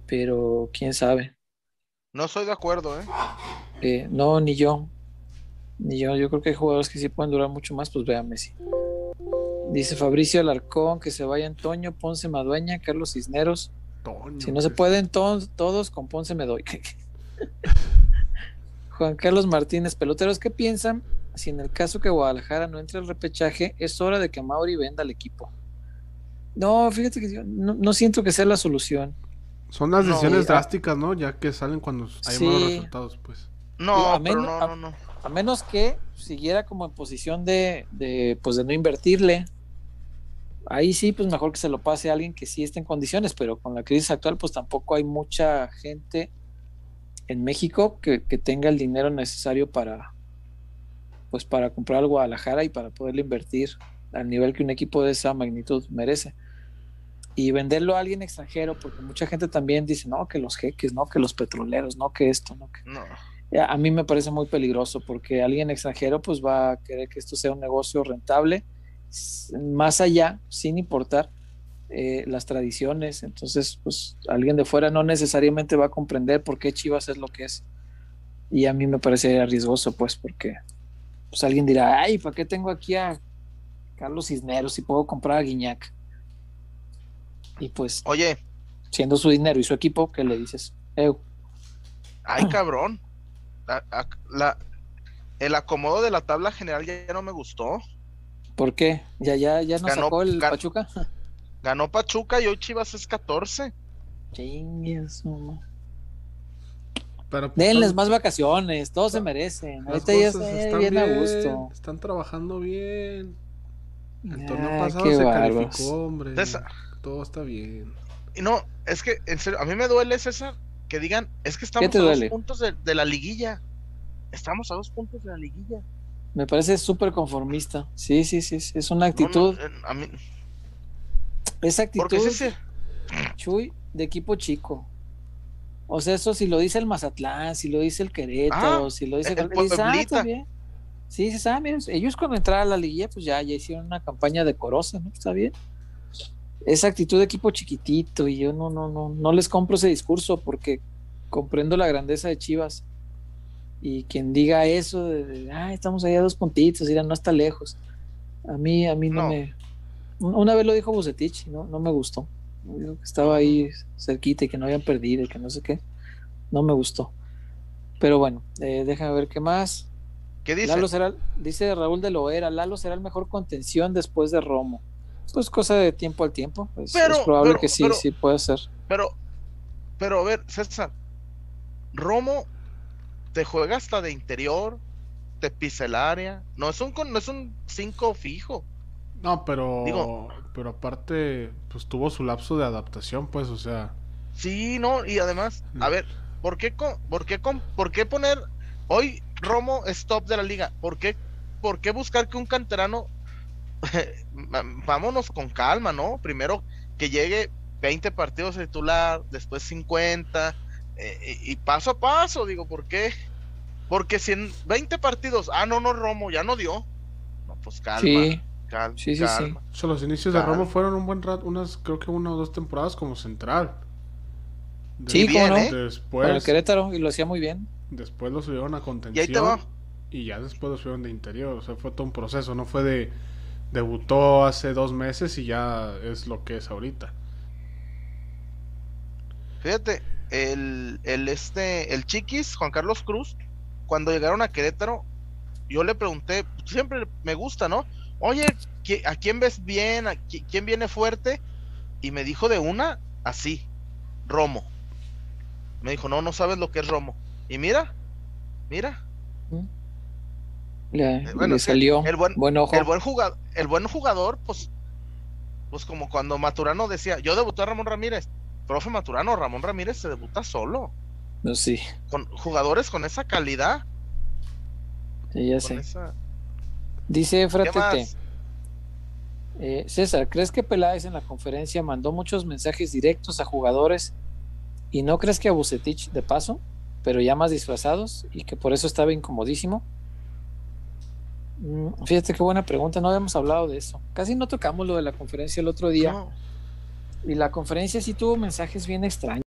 Pero quién sabe. No estoy de acuerdo, ¿eh? eh no, ni yo. Ni yo, yo creo que hay jugadores que sí pueden durar mucho más, pues vea Messi. Dice Fabricio Alarcón que se vaya Antonio, Ponce Madueña, Carlos Cisneros. si no se pueden todos, con Ponce me doy. Juan Carlos Martínez, peloteros, ¿qué piensan? Si en el caso que Guadalajara no entre al repechaje, es hora de que Mauri venda al equipo. No, fíjate que yo no, siento que sea la solución. Son las decisiones drásticas, ¿no? Ya que salen cuando hay malos resultados, pues. No, no, no, no. A menos que siguiera como en posición de, de, pues de no invertirle. Ahí sí, pues mejor que se lo pase a alguien que sí esté en condiciones, pero con la crisis actual, pues tampoco hay mucha gente en México que, tenga el dinero necesario para, pues para comprar al Guadalajara y para poderle invertir al nivel que un equipo de esa magnitud merece. Y venderlo a alguien extranjero, porque mucha gente también dice, no, que los jeques, no, que los petroleros, no, que esto, no, que... No. A mí me parece muy peligroso porque alguien extranjero pues va a querer que esto sea un negocio rentable, más allá, sin importar eh, las tradiciones. Entonces, pues alguien de fuera no necesariamente va a comprender por qué Chivas es lo que es. Y a mí me parece riesgoso, pues, porque pues alguien dirá, ay, ¿para qué tengo aquí a Carlos Cisneros si puedo comprar a Guiñac? Y pues, oye, siendo su dinero y su equipo, ¿qué le dices? Ay, cabrón. La, el acomodo de la tabla general ya, no me gustó. ¿Por qué? ¿Ya, ya, ya nos sacó el Pachuca? Ganó Pachuca y hoy Chivas es 14. Pero, pues, Denles más vacaciones, todos se merecen. Ahorita ya está bien, a gusto. Están trabajando bien. El torneo pasado se calificó, hombre. Todo está bien. Y no, es que en serio, a mí me duele, César, que digan, es que estamos a dos puntos de, la liguilla. Estamos a dos puntos de la liguilla. Me parece súper conformista. Sí, sí, sí, es una actitud. a mí, esa actitud, Chuy, de equipo chico. O sea, eso si lo dice el Mazatlán, si lo dice el Querétaro, ah, si lo dice el, el ah, Sí, sí, sabe, ellos cuando entraron a la liguilla, pues ya, ya hicieron una campaña decorosa, ¿no? Está bien. Esa actitud de equipo chiquitito, y yo no, no, no, no les compro ese discurso porque comprendo la grandeza de Chivas. Y quien diga eso de, ah, estamos allá a dos puntitos, mira, no está lejos. A mí, a mí no me, una vez lo dijo Bucetich, no, no me gustó. Estaba ahí cerquita y que no habían perdido y que no sé qué. No me gustó. Pero bueno, eh, déjame ver qué más. ¿Qué dice? será, dice Raúl de Loera, Lalo será el mejor contención después de Romo. Pues cosa de tiempo al tiempo. Es, probable que sí, sí puede ser. Pero, pero a ver, César, Romo te juega hasta de interior, te pisa el área. No es un no es un 5 fijo. No, pero. pero aparte, pues tuvo su lapso de adaptación, pues, o sea. Sí, no, y además, a ver, ¿por qué, por qué, por qué poner. Hoy Romo es top de la liga. ¿Por qué, por qué buscar que un canterano. vámonos con calma, ¿no? Primero que llegue 20 partidos titular, después 50, eh, y paso a paso, digo, ¿por qué? Porque si en 20 partidos, ah, no, no, Romo, ya no dio. No, pues calma. Sí sí, sí, sí. los inicios de Romo fueron un buen rato, unas, creo que una o dos temporadas como central. sí, ¿cómo no? Después, el Querétaro y lo hacía muy bien. Después lo subieron a contención. Y, ya después lo subieron de interior. O sea, fue todo un proceso. No fue de. Debutó hace dos meses y ya es lo que es ahorita. Fíjate, el, el, este, el Chiquis, Juan Carlos Cruz, cuando llegaron a Querétaro, yo le pregunté, siempre me gusta, ¿no? Oye, ¿a quién ves bien? ¿A quién viene fuerte? Y me dijo de una, así, Romo. Me dijo, no, no sabes lo que es Romo. Y mira, mira. Le, eh, salió el buen, El buen, jugador, el buen jugador, pues, pues como cuando Maturano decía, yo debuté a Ramón Ramírez. Profe Maturano, Ramón Ramírez se debuta solo. No, sí. Con jugadores con esa calidad. Sí, ya sé. Dice Fratete. Eh, César, ¿crees que Peláez en la conferencia mandó muchos mensajes directos a jugadores y no crees que a Bucetich de paso, pero ya más disfrazados y que por eso estaba incomodísimo? Mm, fíjate qué buena pregunta, no habíamos hablado de eso. Casi no tocamos lo de la conferencia el otro día. Y la conferencia sí tuvo mensajes bien extraños.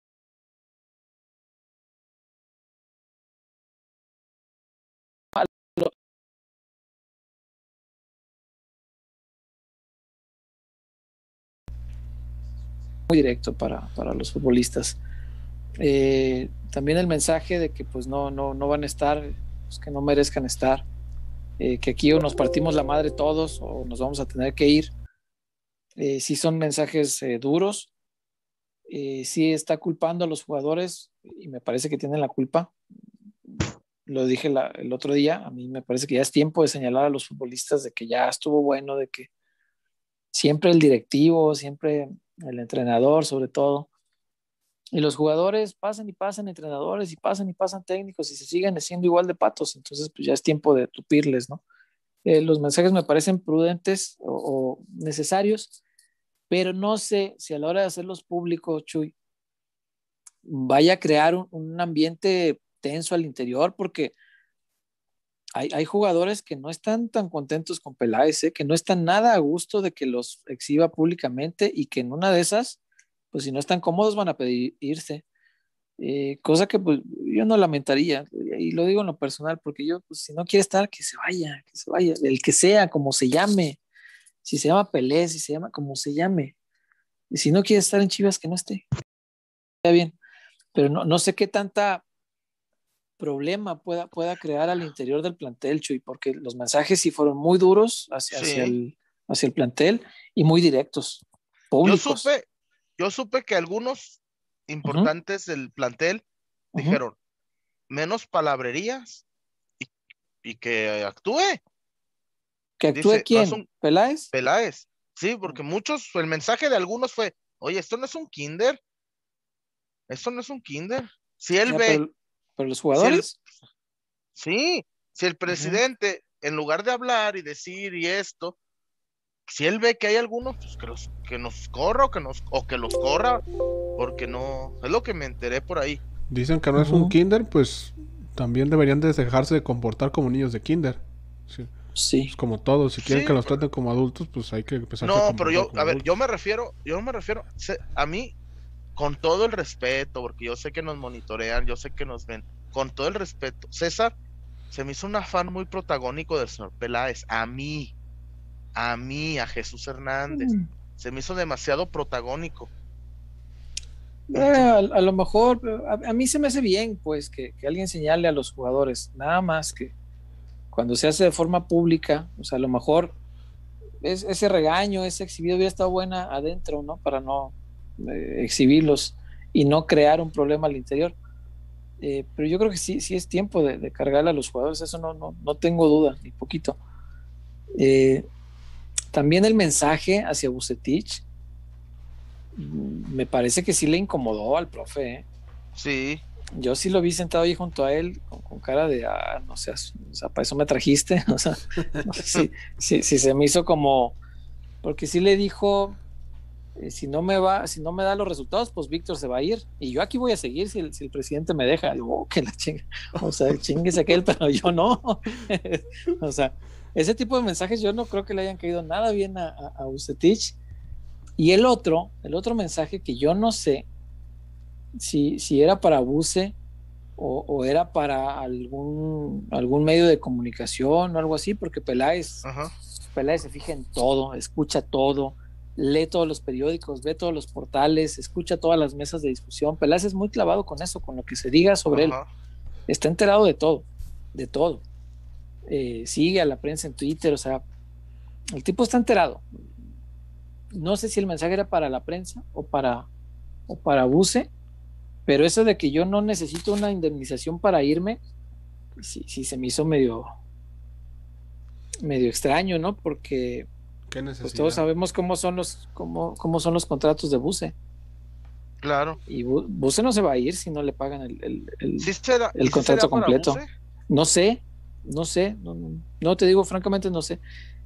Muy directo para, los futbolistas. Eh, también el mensaje de que pues no, no, no van a estar, pues, que no merezcan estar, eh, que aquí o nos partimos la madre todos o nos vamos a tener que ir. Eh, sí son mensajes duros, sí está culpando a los jugadores y me parece que tienen la culpa. Lo dije el otro día, a mí me parece que ya es tiempo de señalar a los futbolistas de que ya estuvo bueno, de que siempre el directivo, siempre el entrenador sobre todo. Y los jugadores pasan y pasan entrenadores y pasan y pasan técnicos y se siguen siendo igual de patos. Entonces, pues ya es tiempo de tupirles, ¿no? Eh, los mensajes me parecen prudentes o, necesarios, pero no sé si a la hora de hacerlos públicos, Chuy, vaya a crear un, ambiente tenso al interior, porque hay, jugadores que no están tan contentos con Peláez, ¿eh? que no están nada a gusto de que los exhiba públicamente y que en una de esas, pues si no están cómodos van a pedir irse. Eh, cosa que pues, yo no lamentaría, y lo digo en lo personal, porque yo, pues, si no quiere estar, que se vaya, que se vaya, el que sea, como se llame, si se llama Pelé, si se llama como se llame, y si no quiere estar en Chivas, que no esté. Está bien, pero no, no sé qué tanta problema pueda, pueda crear al interior del plantel, Chuy, porque los mensajes sí fueron muy duros hacia, hacia, el, hacia el plantel y muy directos. Yo supe, yo supe que algunos importantes del plantel dijeron, menos palabrerías y, que actúe. ¿Que actúe quién? ¿Peláez? Peláez. Sí, porque muchos, el mensaje de algunos fue, oye, esto no es un kinder. Esto no es un kinder. Si él ve... Pero, los jugadores. sí, si el presidente, en lugar de hablar y decir y esto, si él ve que hay algunos, pues que, los, que nos corra o que, nos, o que los corra, porque no, es lo que me enteré por ahí. Dicen que no es un kinder, pues también deberían de dejarse de comportar como niños de kinder. Sí. sí. como todos, si quieren que los traten como adultos, pues hay que empezar No, pero yo, a ver, yo me refiero, yo me refiero, a mí, con todo el respeto, porque yo sé que nos monitorean, yo sé que nos ven, con todo el respeto, César se me hizo un afán muy protagónico del señor Peláez, a mí, a mí, a Jesús Hernández. Mm. Se me hizo demasiado protagónico. Eh, a, lo mejor, a, mí se me hace bien, pues, que, alguien señale a los jugadores, nada más que cuando se hace de forma pública, o sea, a lo mejor es, ese regaño, ese exhibido hubiera estado buena adentro, ¿no? Para no eh, exhibirlos y no crear un problema al interior. Eh, pero yo creo que sí, sí es tiempo de, de cargarle a los jugadores, eso no, no, no tengo duda, ni poquito. Eh, también el mensaje hacia Bucetich mm, me parece que sí le incomodó al profe. ¿eh? Sí. Yo sí lo vi sentado ahí junto a él con, cara de, ah, no sé, o sea, para eso me trajiste. O sea, si, se me hizo como, porque sí le dijo, si no me va, si no me da los resultados, pues Víctor se va a ir. Y yo aquí voy a seguir si el, presidente me deja. oh, que la chinga. O sea, chinguese aquel, pero yo no. o sea, ese tipo de mensajes yo no creo que le hayan caído nada bien a, a, Y el otro, el otro mensaje que yo no sé si, si era para Buse o, era para algún, algún medio de comunicación o algo así, porque Peláez, Peláez se fija en todo, escucha todo, lee todos los periódicos, ve todos los portales, escucha todas las mesas de discusión. Peláez es muy clavado con eso, con lo que se diga sobre él. Está enterado de todo, de todo. Eh, sigue a la prensa en Twitter, o sea, el tipo está enterado. No sé si el mensaje era para la prensa o para, o para Buse, pero eso de que yo no necesito una indemnización para irme, sí, sí se me hizo medio, medio extraño, ¿no? Porque pues, todos sabemos cómo son los, cómo, cómo son los contratos de Buse. Claro. Y Buse no se va a ir si no le pagan el, el, contrato completo. No sé, no sé, no, te digo francamente, no sé.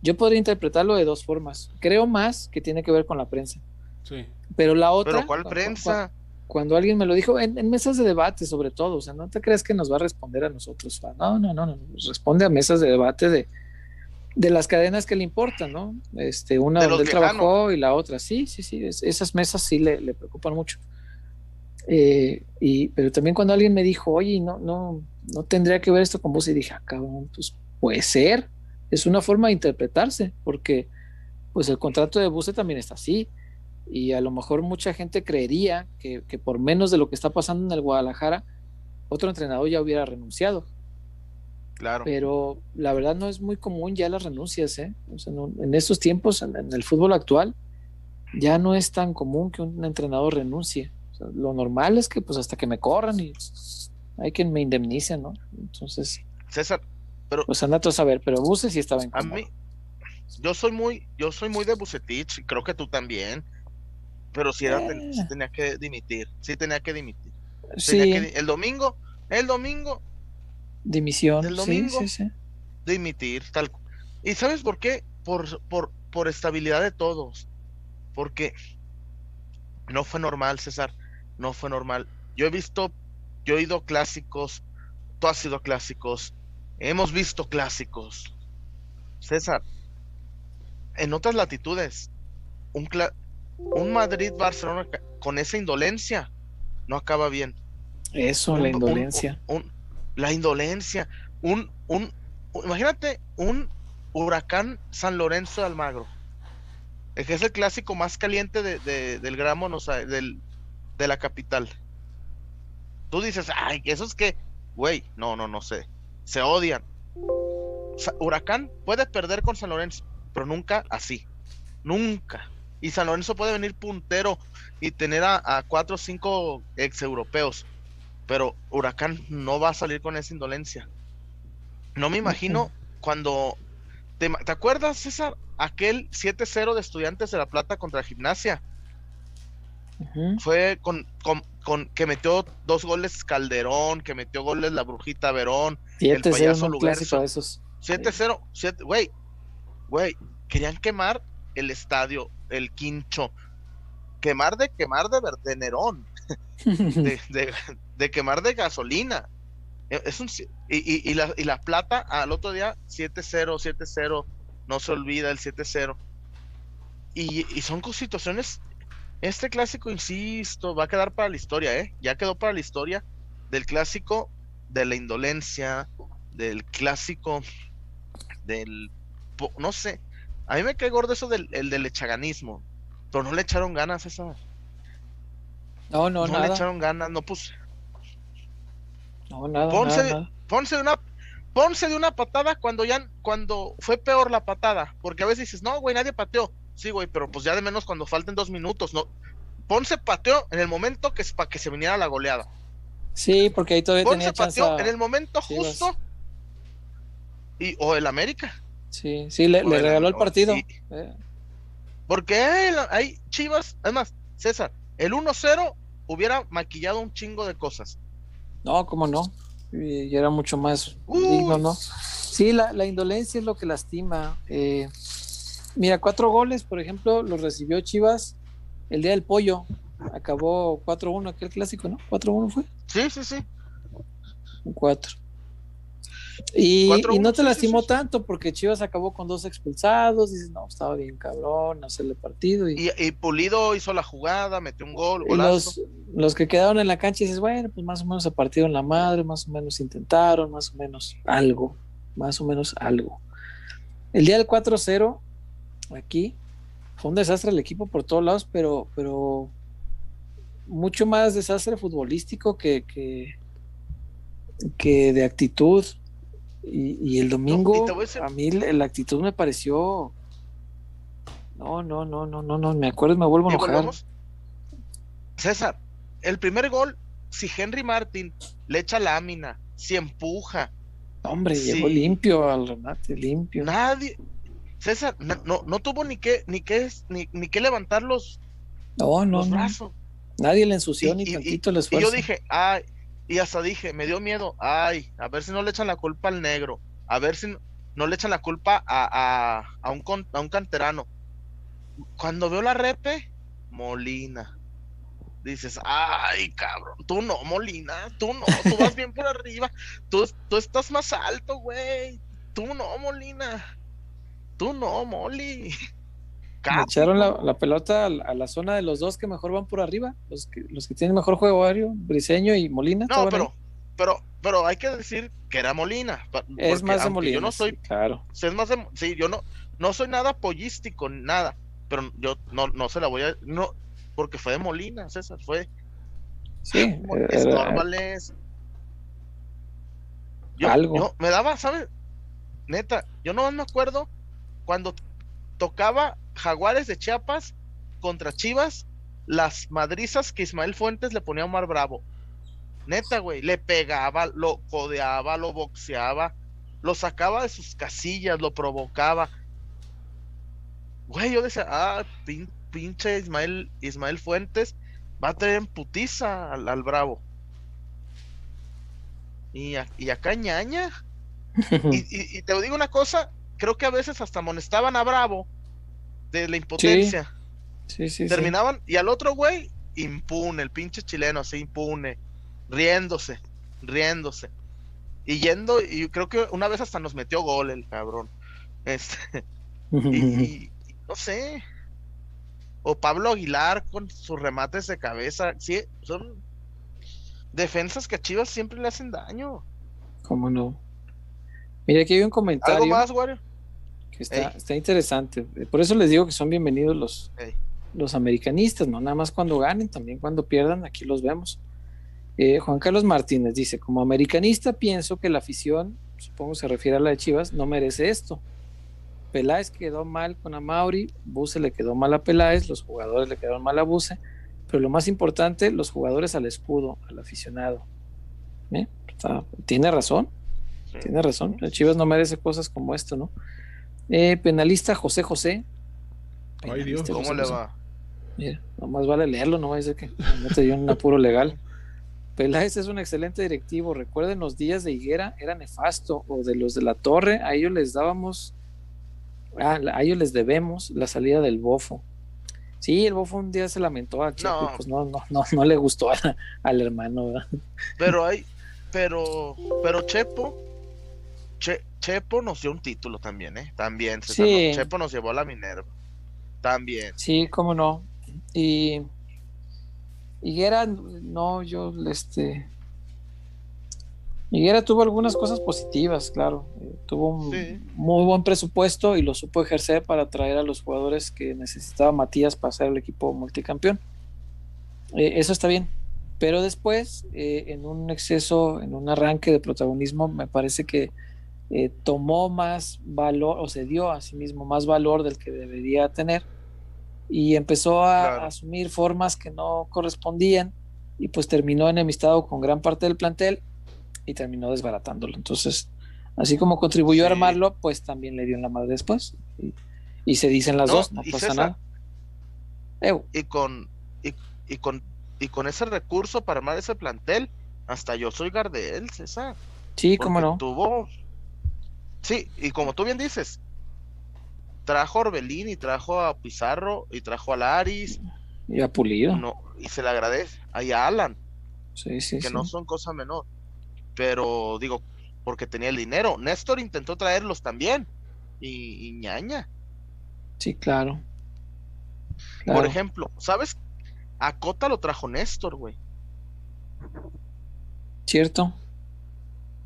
Yo podría interpretarlo de dos formas. Creo más que tiene que ver con la prensa. Sí. Pero la otra. ¿Pero cuál prensa? Cuando, alguien me lo dijo, en, mesas de debate sobre todo, o sea, no te creas que nos va a responder a nosotros. No, no, no, no, responde a mesas de debate de, de las cadenas que le importan, ¿no? Este, una donde él trabajó y la otra, sí, sí, sí, esas mesas sí le, le preocupan mucho. Eh, y, pero también cuando alguien me dijo, oye, no, no, no tendría que ver esto con vos, y dije, ah, cabrón, pues puede ser, es una forma de interpretarse, porque pues el contrato de Buse también está así, y a lo mejor mucha gente creería que, por menos de lo que está pasando en el Guadalajara, otro entrenador ya hubiera renunciado. Claro. Pero la verdad no es muy común ya las renuncias, ¿eh? en estos tiempos, en, el fútbol actual, ya no es tan común que un entrenador renuncie lo normal es que pues hasta que me corran y hay quien me indemnice, ¿no? Entonces. César, pero. Pues anda a saber, pero Buse sí estaba en A mí, yo soy muy, yo soy muy de Bucetich, creo que tú también. Pero si era, eh. tenía que dimitir, sí tenía que dimitir. Sí. el domingo, el domingo. Dimisión. Domingo. Sí, sí, Dimitir, tal. ¿Y sabes por qué? Por, por, por estabilidad de todos. Porque no fue normal, César. No fue normal. Yo he visto, yo he ido clásicos, tú has sido clásicos, hemos visto clásicos. César, en otras latitudes, un, un Madrid-Barcelona con esa indolencia no acaba bien. Eso, la indolencia. La indolencia. Un, un, imagínate un huracán San Lorenzo de Almagro. que es el clásico más caliente de, del gramo, no, del, de la capital. Tú dices, ay, eso es que, güey, no, no, no sé. Se odian. huracán puede perder con San Lorenzo, pero nunca así. Nunca. Y San Lorenzo puede venir puntero y tener a, cuatro o cinco ex europeos. Pero Huracán no va a salir con esa indolencia. No me imagino cuando. ¿Te, acuerdas, César? Aquel 7-0 de Estudiantes de La Plata contra Gimnasia. Fue con, con, que metió dos goles Calderón, que metió goles la Brujita Verón, el payaso Lugarzo. 7-0, güey, güey, querían quemar el estadio, el quincho, quemar de quemar de, de Nerón, de, quemar de gasolina. E, es un, y, y, la, y la plata al otro día 7-0, 7-0, no se olvida el 7-0. Y, y son situaciones, este clásico, insisto, va a quedar para la historia, ¿eh? Ya quedó para la historia del clásico de la indolencia, del clásico del, no sé, a mí me cae gordo eso del, el del echaganismo. Pero no le echaron ganas esa. No, no, no le echaron ganas, no puse. No, nada. Ponce, nada. Ponce de una. Ponce de una patada cuando ya cuando fue peor la patada, porque a veces dices, no, güey, nadie pateó. Sí, güey, pero pues ya de menos cuando falten dos minutos, no. Ponce pateó en el momento que es para que se viniera la goleada. Sí, porque ahí todavía Ponce tenía pateó en el momento justo. Y, o el América. Sí, sí, le, regaló el partido. Eh. Porque hay Chivas, además, César, el 1-0 hubiera maquillado un chingo de cosas. No, cómo no. Y era mucho más digno, ¿no? Sí, la, indolencia es lo que lastima. Eh, mira, cuatro goles, por ejemplo, los recibió Chivas el día del pollo. Acabó 4-1 aquel clásico, ¿no? 4-1 fue. Sí, sí, sí. 4. Y, no te lastimó tanto porque Chivas acabó con dos expulsados. Dices, no, estaba bien cabrón, hacerle partido. Y, Pulido hizo la jugada, metió un gol. Y los, los, que quedaron en la cancha dices, bueno, pues más o menos se partieron la madre, más o menos intentaron, más o menos algo, más o menos algo. El día del 4-0, aquí, fue un desastre el equipo por todos lados, pero, pero mucho más desastre futbolístico que, que, que de actitud y, el domingo, a, mí la actitud me pareció. No, no, no, no, no, no, me acuerdo, me vuelvo a enojar. César, el primer gol, si Henry Martin le echa lámina, si empuja. Hombre, llegó limpio al remate, limpio. Nadie, César, no, no, tuvo ni que, ni que, ni, ni que levantar los, no, no, brazos. Nadie le ensució ni tantito el esfuerzo. Y yo dije, ay, y hasta dije, me dio miedo, ay, a ver si no le echan la culpa al negro, a ver si no, le echan la culpa a, a, a, un, a un canterano. Cuando veo la repe, Molina. Dices, ay, cabrón, tú no, Molina, tú no, tú vas bien por arriba, tú, tú estás más alto, güey, tú no, Molina, tú no, Moli. Echaron la, pelota a la, zona de los dos que mejor van por arriba, los que, los que tienen mejor juego aéreo, Briseño y Molina. No, pero, pero, pero hay que decir que era Molina. Es más de Molina. Yo no soy, claro. Es más de, sí, yo no, no soy nada pollístico, nada, pero yo no, no se la voy a, no, porque fue de Molina, César, fue. Sí, Yo, Algo. me daba, ¿sabes? Neta, yo no me acuerdo cuando tocaba Jaguares de Chiapas contra Chivas, las madrizas que Ismael Fuentes le ponía a Omar Bravo. Neta, güey, le pegaba, lo codeaba, lo boxeaba, lo sacaba de sus casillas, lo provocaba. Güey, yo decía, ah, pinche Ismael, Ismael Fuentes va a tener en putiza al, Bravo. Y, y, acá ñaña. y, y, te digo una cosa, creo que a veces hasta amonestaban a Bravo de la impotencia. Sí, sí, Terminaban, y al otro güey, impune, el pinche chileno así impune, riéndose, riéndose. Y yendo, y creo que una vez hasta nos metió gol el cabrón. Este, y, no sé. O Pablo Aguilar con sus remates de cabeza. Sí, son defensas que a Chivas siempre le hacen daño. ¿Cómo no? Mira, aquí hay un comentario. ¿Algo más, Wario? Está, está, interesante. Por eso les digo que son bienvenidos los, los americanistas, no nada más cuando ganen, también cuando pierdan, aquí los vemos. Eh, Juan Carlos Martínez dice, como americanista pienso que la afición, supongo se refiere a la de Chivas, no merece esto. Peláez quedó mal con Amauri, Buse le quedó mal a Peláez, los jugadores le quedaron mal a Buse, pero lo más importante, los jugadores al escudo, al aficionado. ¿Eh? tiene razón, tiene razón. La Chivas no merece cosas como esto, ¿no? Eh, penalista José José. Ay Dios, ¿cómo le va? Mira, nomás vale leerlo, no va a decir que no te dio un apuro legal. Peláez es un excelente directivo. Recuerden los días de Higuera, era nefasto, o de los de la Torre, a ellos les dábamos, a ellos les debemos la salida del Bofo. Sí, el Bofo un día se lamentó a Chepo, no. pues no, no, no, no le gustó al hermano, ¿verdad? Pero hay, pero, pero Chepo, Chepo nos dio un título también, ¿eh? También, sí. Chepo nos llevó a la Minerva. También. Sí, cómo no. Y Higuera, no, yo, este. Higuera tuvo algunas cosas positivas, claro. Eh, tuvo un muy buen presupuesto y lo supo ejercer para traer a los jugadores que necesitaba Matías para ser el equipo multicampeón. Eh, eso está bien. Pero después, eh, en un exceso, en un arranque de protagonismo, me parece que tomó más valor o se dio a sí mismo más valor del que debería tener y empezó a, asumir formas que no correspondían y pues terminó enemistado con gran parte del plantel y terminó desbaratándolo. Entonces, así como contribuyó a armarlo, pues también le dio en la madre después. Y, se dicen las dos, no pasa nada. Y con, y, con, y con ese recurso para armar ese plantel, hasta yo soy Gardel, César. Sí, cómo no. Tuvo. Sí, y como tú bien dices, trajo a Orbelín y trajo a Pizarro y trajo a Laris. Y a Pulido. No, y se le agradece. Ahí a Alan. Sí, sí, que no son cosa menor. Pero digo, porque tenía el dinero. Néstor intentó traerlos también. Y, ñaña. Sí, claro. Por ejemplo, ¿sabes? A Cota lo trajo Néstor, güey. Cierto.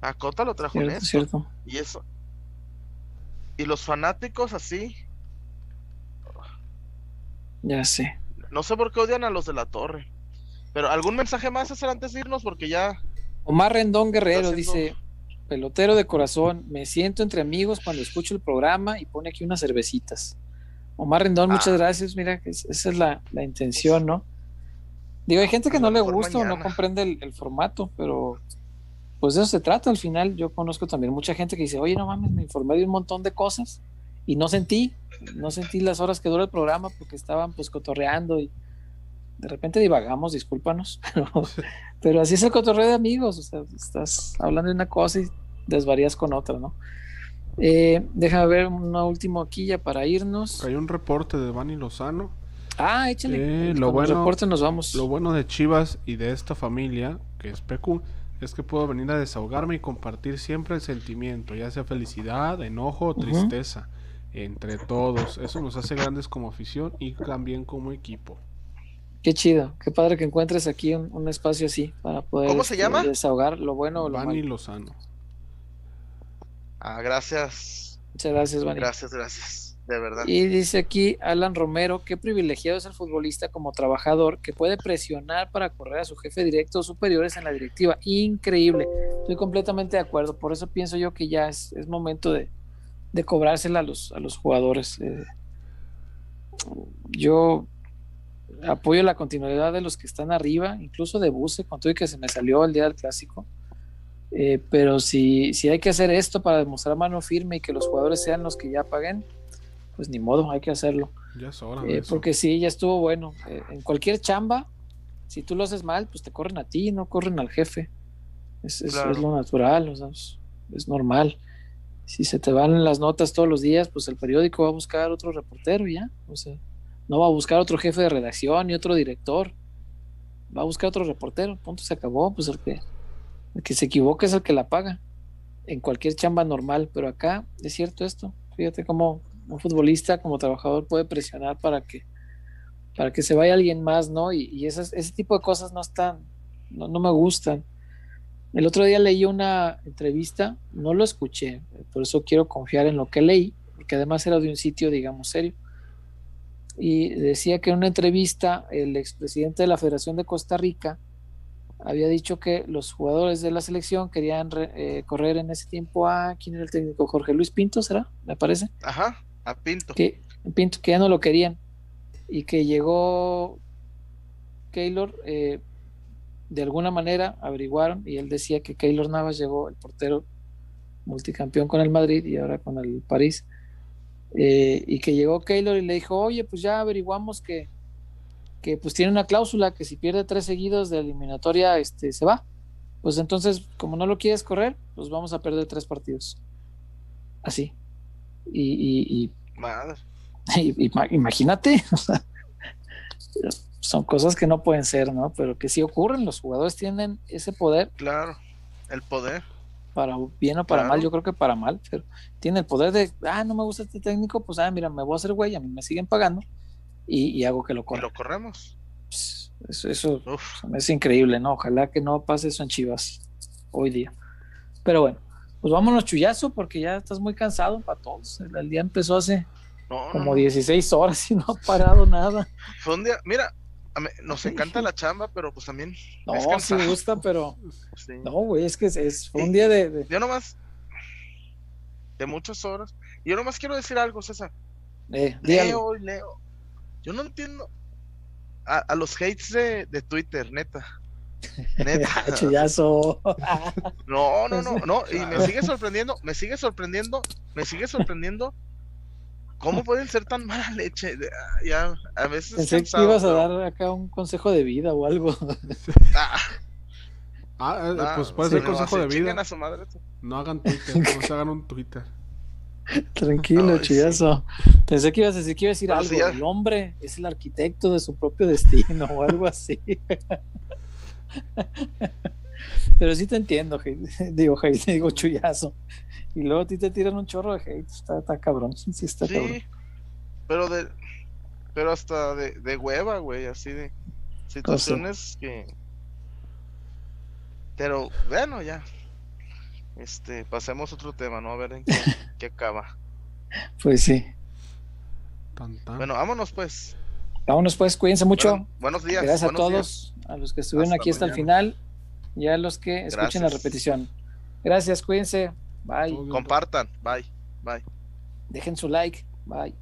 A Cota lo trajo Néstor. Cierto. Y eso, y los fanáticos así. Ya sé. No sé por qué odian a los de la torre. Pero algún mensaje más hacer antes de irnos porque ya. Omar Rendón Guerrero dice, pelotero de corazón, me siento entre amigos cuando escucho el programa y pone aquí unas cervecitas. Omar Rendón, muchas ah. gracias. Mira, esa es la, intención, ¿no? Digo, hay gente que no le gusta o no comprende el, formato, pero pues de eso se trata al final. Yo conozco también mucha gente que dice, oye, no mames, me informé de un montón de cosas y no sentí, no sentí las horas que dura el programa porque estaban pues cotorreando y de repente divagamos, discúlpanos, pero, así es el cotorreo de amigos, o sea, estás hablando de una cosa y desvarías con otra, ¿no? Eh, déjame ver una último aquí ya para irnos. Hay un reporte de Bani Lozano. Ah, échale. Eh, lo bueno, reporte nos vamos. Lo bueno de Chivas y de esta familia, que es PQ, es que puedo venir a desahogarme y compartir siempre el sentimiento, ya sea felicidad, enojo o tristeza, entre todos. Eso nos hace grandes como afición y también como equipo. Qué chido, qué padre que encuentres aquí un, espacio así para poder ¿Cómo se llama? desahogar lo bueno o lo Vani Lozano. Ah, gracias. Muchas gracias, Vani. Gracias, gracias Y dice aquí Alan Romero, qué privilegiado es el futbolista como trabajador que puede presionar para correr a su jefe directo o superiores en la directiva. Increíble. Estoy completamente de acuerdo. Por eso pienso yo que ya es, momento de, de, cobrársela a los, a los jugadores. Eh, yo apoyo la continuidad de los que están arriba, incluso de Buse, con todo y que se me salió el día del clásico. Eh, pero si, si hay que hacer esto para demostrar mano firme y que los jugadores sean los que ya paguen, pues ni modo, hay que hacerlo. Ya eh, porque sí, ya estuvo bueno. Eh, en cualquier chamba, si tú lo haces mal, pues te corren a ti, no corren al jefe. Es, lo natural, es, normal. si se te van las notas todos los días, pues el periódico va a buscar otro reportero ya. O sea, no va a buscar otro jefe de redacción ni otro director. Va a buscar otro reportero. Punto, se acabó. Pues el que, el que se equivoca es el que la paga. En cualquier chamba normal. Pero acá es cierto esto. Fíjate cómo un futbolista como trabajador puede presionar para que para que se vaya alguien más, ¿no? Y, ese tipo de cosas no están, no, no me gustan. El otro día leí una entrevista, no lo escuché, por eso quiero confiar en lo que leí, porque además era de un sitio, digamos, serio. Y decía que en una entrevista el expresidente de la Federación de Costa Rica había dicho que los jugadores de la selección querían eh, correr en ese tiempo a, ¿quién era el técnico? Jorge Luis Pinto, ¿será? Me parece. Ajá, Pinto. Que, Pinto, que ya no lo querían. Y que llegó Keylor, eh, de alguna manera averiguaron y él decía que Keylor Navas llegó, el portero multicampeón con el Madrid y ahora con el París, eh, y que llegó Keylor y le dijo, oye, pues ya averiguamos que, que pues tiene una cláusula que si pierde tres seguidos de eliminatoria, este, se va. Pues entonces, como no lo quieres correr, pues vamos a perder tres partidos. Así. Y, y, imagínate, son cosas que no pueden ser, ¿no? Pero que sí ocurren, los jugadores tienen ese poder. Claro, el poder. Para bien o para mal, yo creo que para mal, pero tiene el poder de, ah, no me gusta este técnico, pues, ah, mira, me voy a hacer güey, a mí me siguen pagando y, hago que lo corra. Y lo corremos. Pues, eso, eso es increíble, ¿no? Ojalá que no pase eso en Chivas hoy día. Pero bueno, pues vámonos chullazo porque ya estás muy cansado para todos. El, día empezó hace como 16 horas y no ha parado nada. Fue un día, mira, nos encanta la chamba, pero pues también. No, sí me gusta, pero. No, güey, es que es, fue un día de, Yo nomás. De muchas horas. Y yo nomás quiero decir algo, César. Eh, leo y leo. Yo no entiendo. A, los hates de, de, Twitter, neta. Neta. Chullazo. no, no, no, no. Y me sigue sorprendiendo, me sigue sorprendiendo, me sigue sorprendiendo ¿Cómo pueden ser tan mala leche? Ah, ya, a veces. Pensé que ibas a dar acá un consejo de vida o algo. ah, ah eh, pues puede ser consejo de vida. no hagan Twitter, no se hagan un Twitter. Tranquilo, chillazo. Pensé que ibas a decir que iba a decir algo. El hombre es el arquitecto de su propio destino o algo así. Pero sí te entiendo, digo, digo, chullazo. Y luego a ti te tiran un chorro de hate. Está, cabrón. Sí, está sí, Pero de. Pero hasta de, de hueva, güey. Así de. Situaciones que. Pero bueno, ya. Este, pasemos a otro tema, ¿no? A ver en qué, acaba. Pues sí. Bueno, vámonos pues. Vámonos pues, cuídense mucho. buenos días. Gracias a todos, a los que estuvieron aquí hasta el final y a los que escuchen la repetición. Gracias, cuídense. Bye. Compartan. Bye. Bye. Dejen su like. Bye.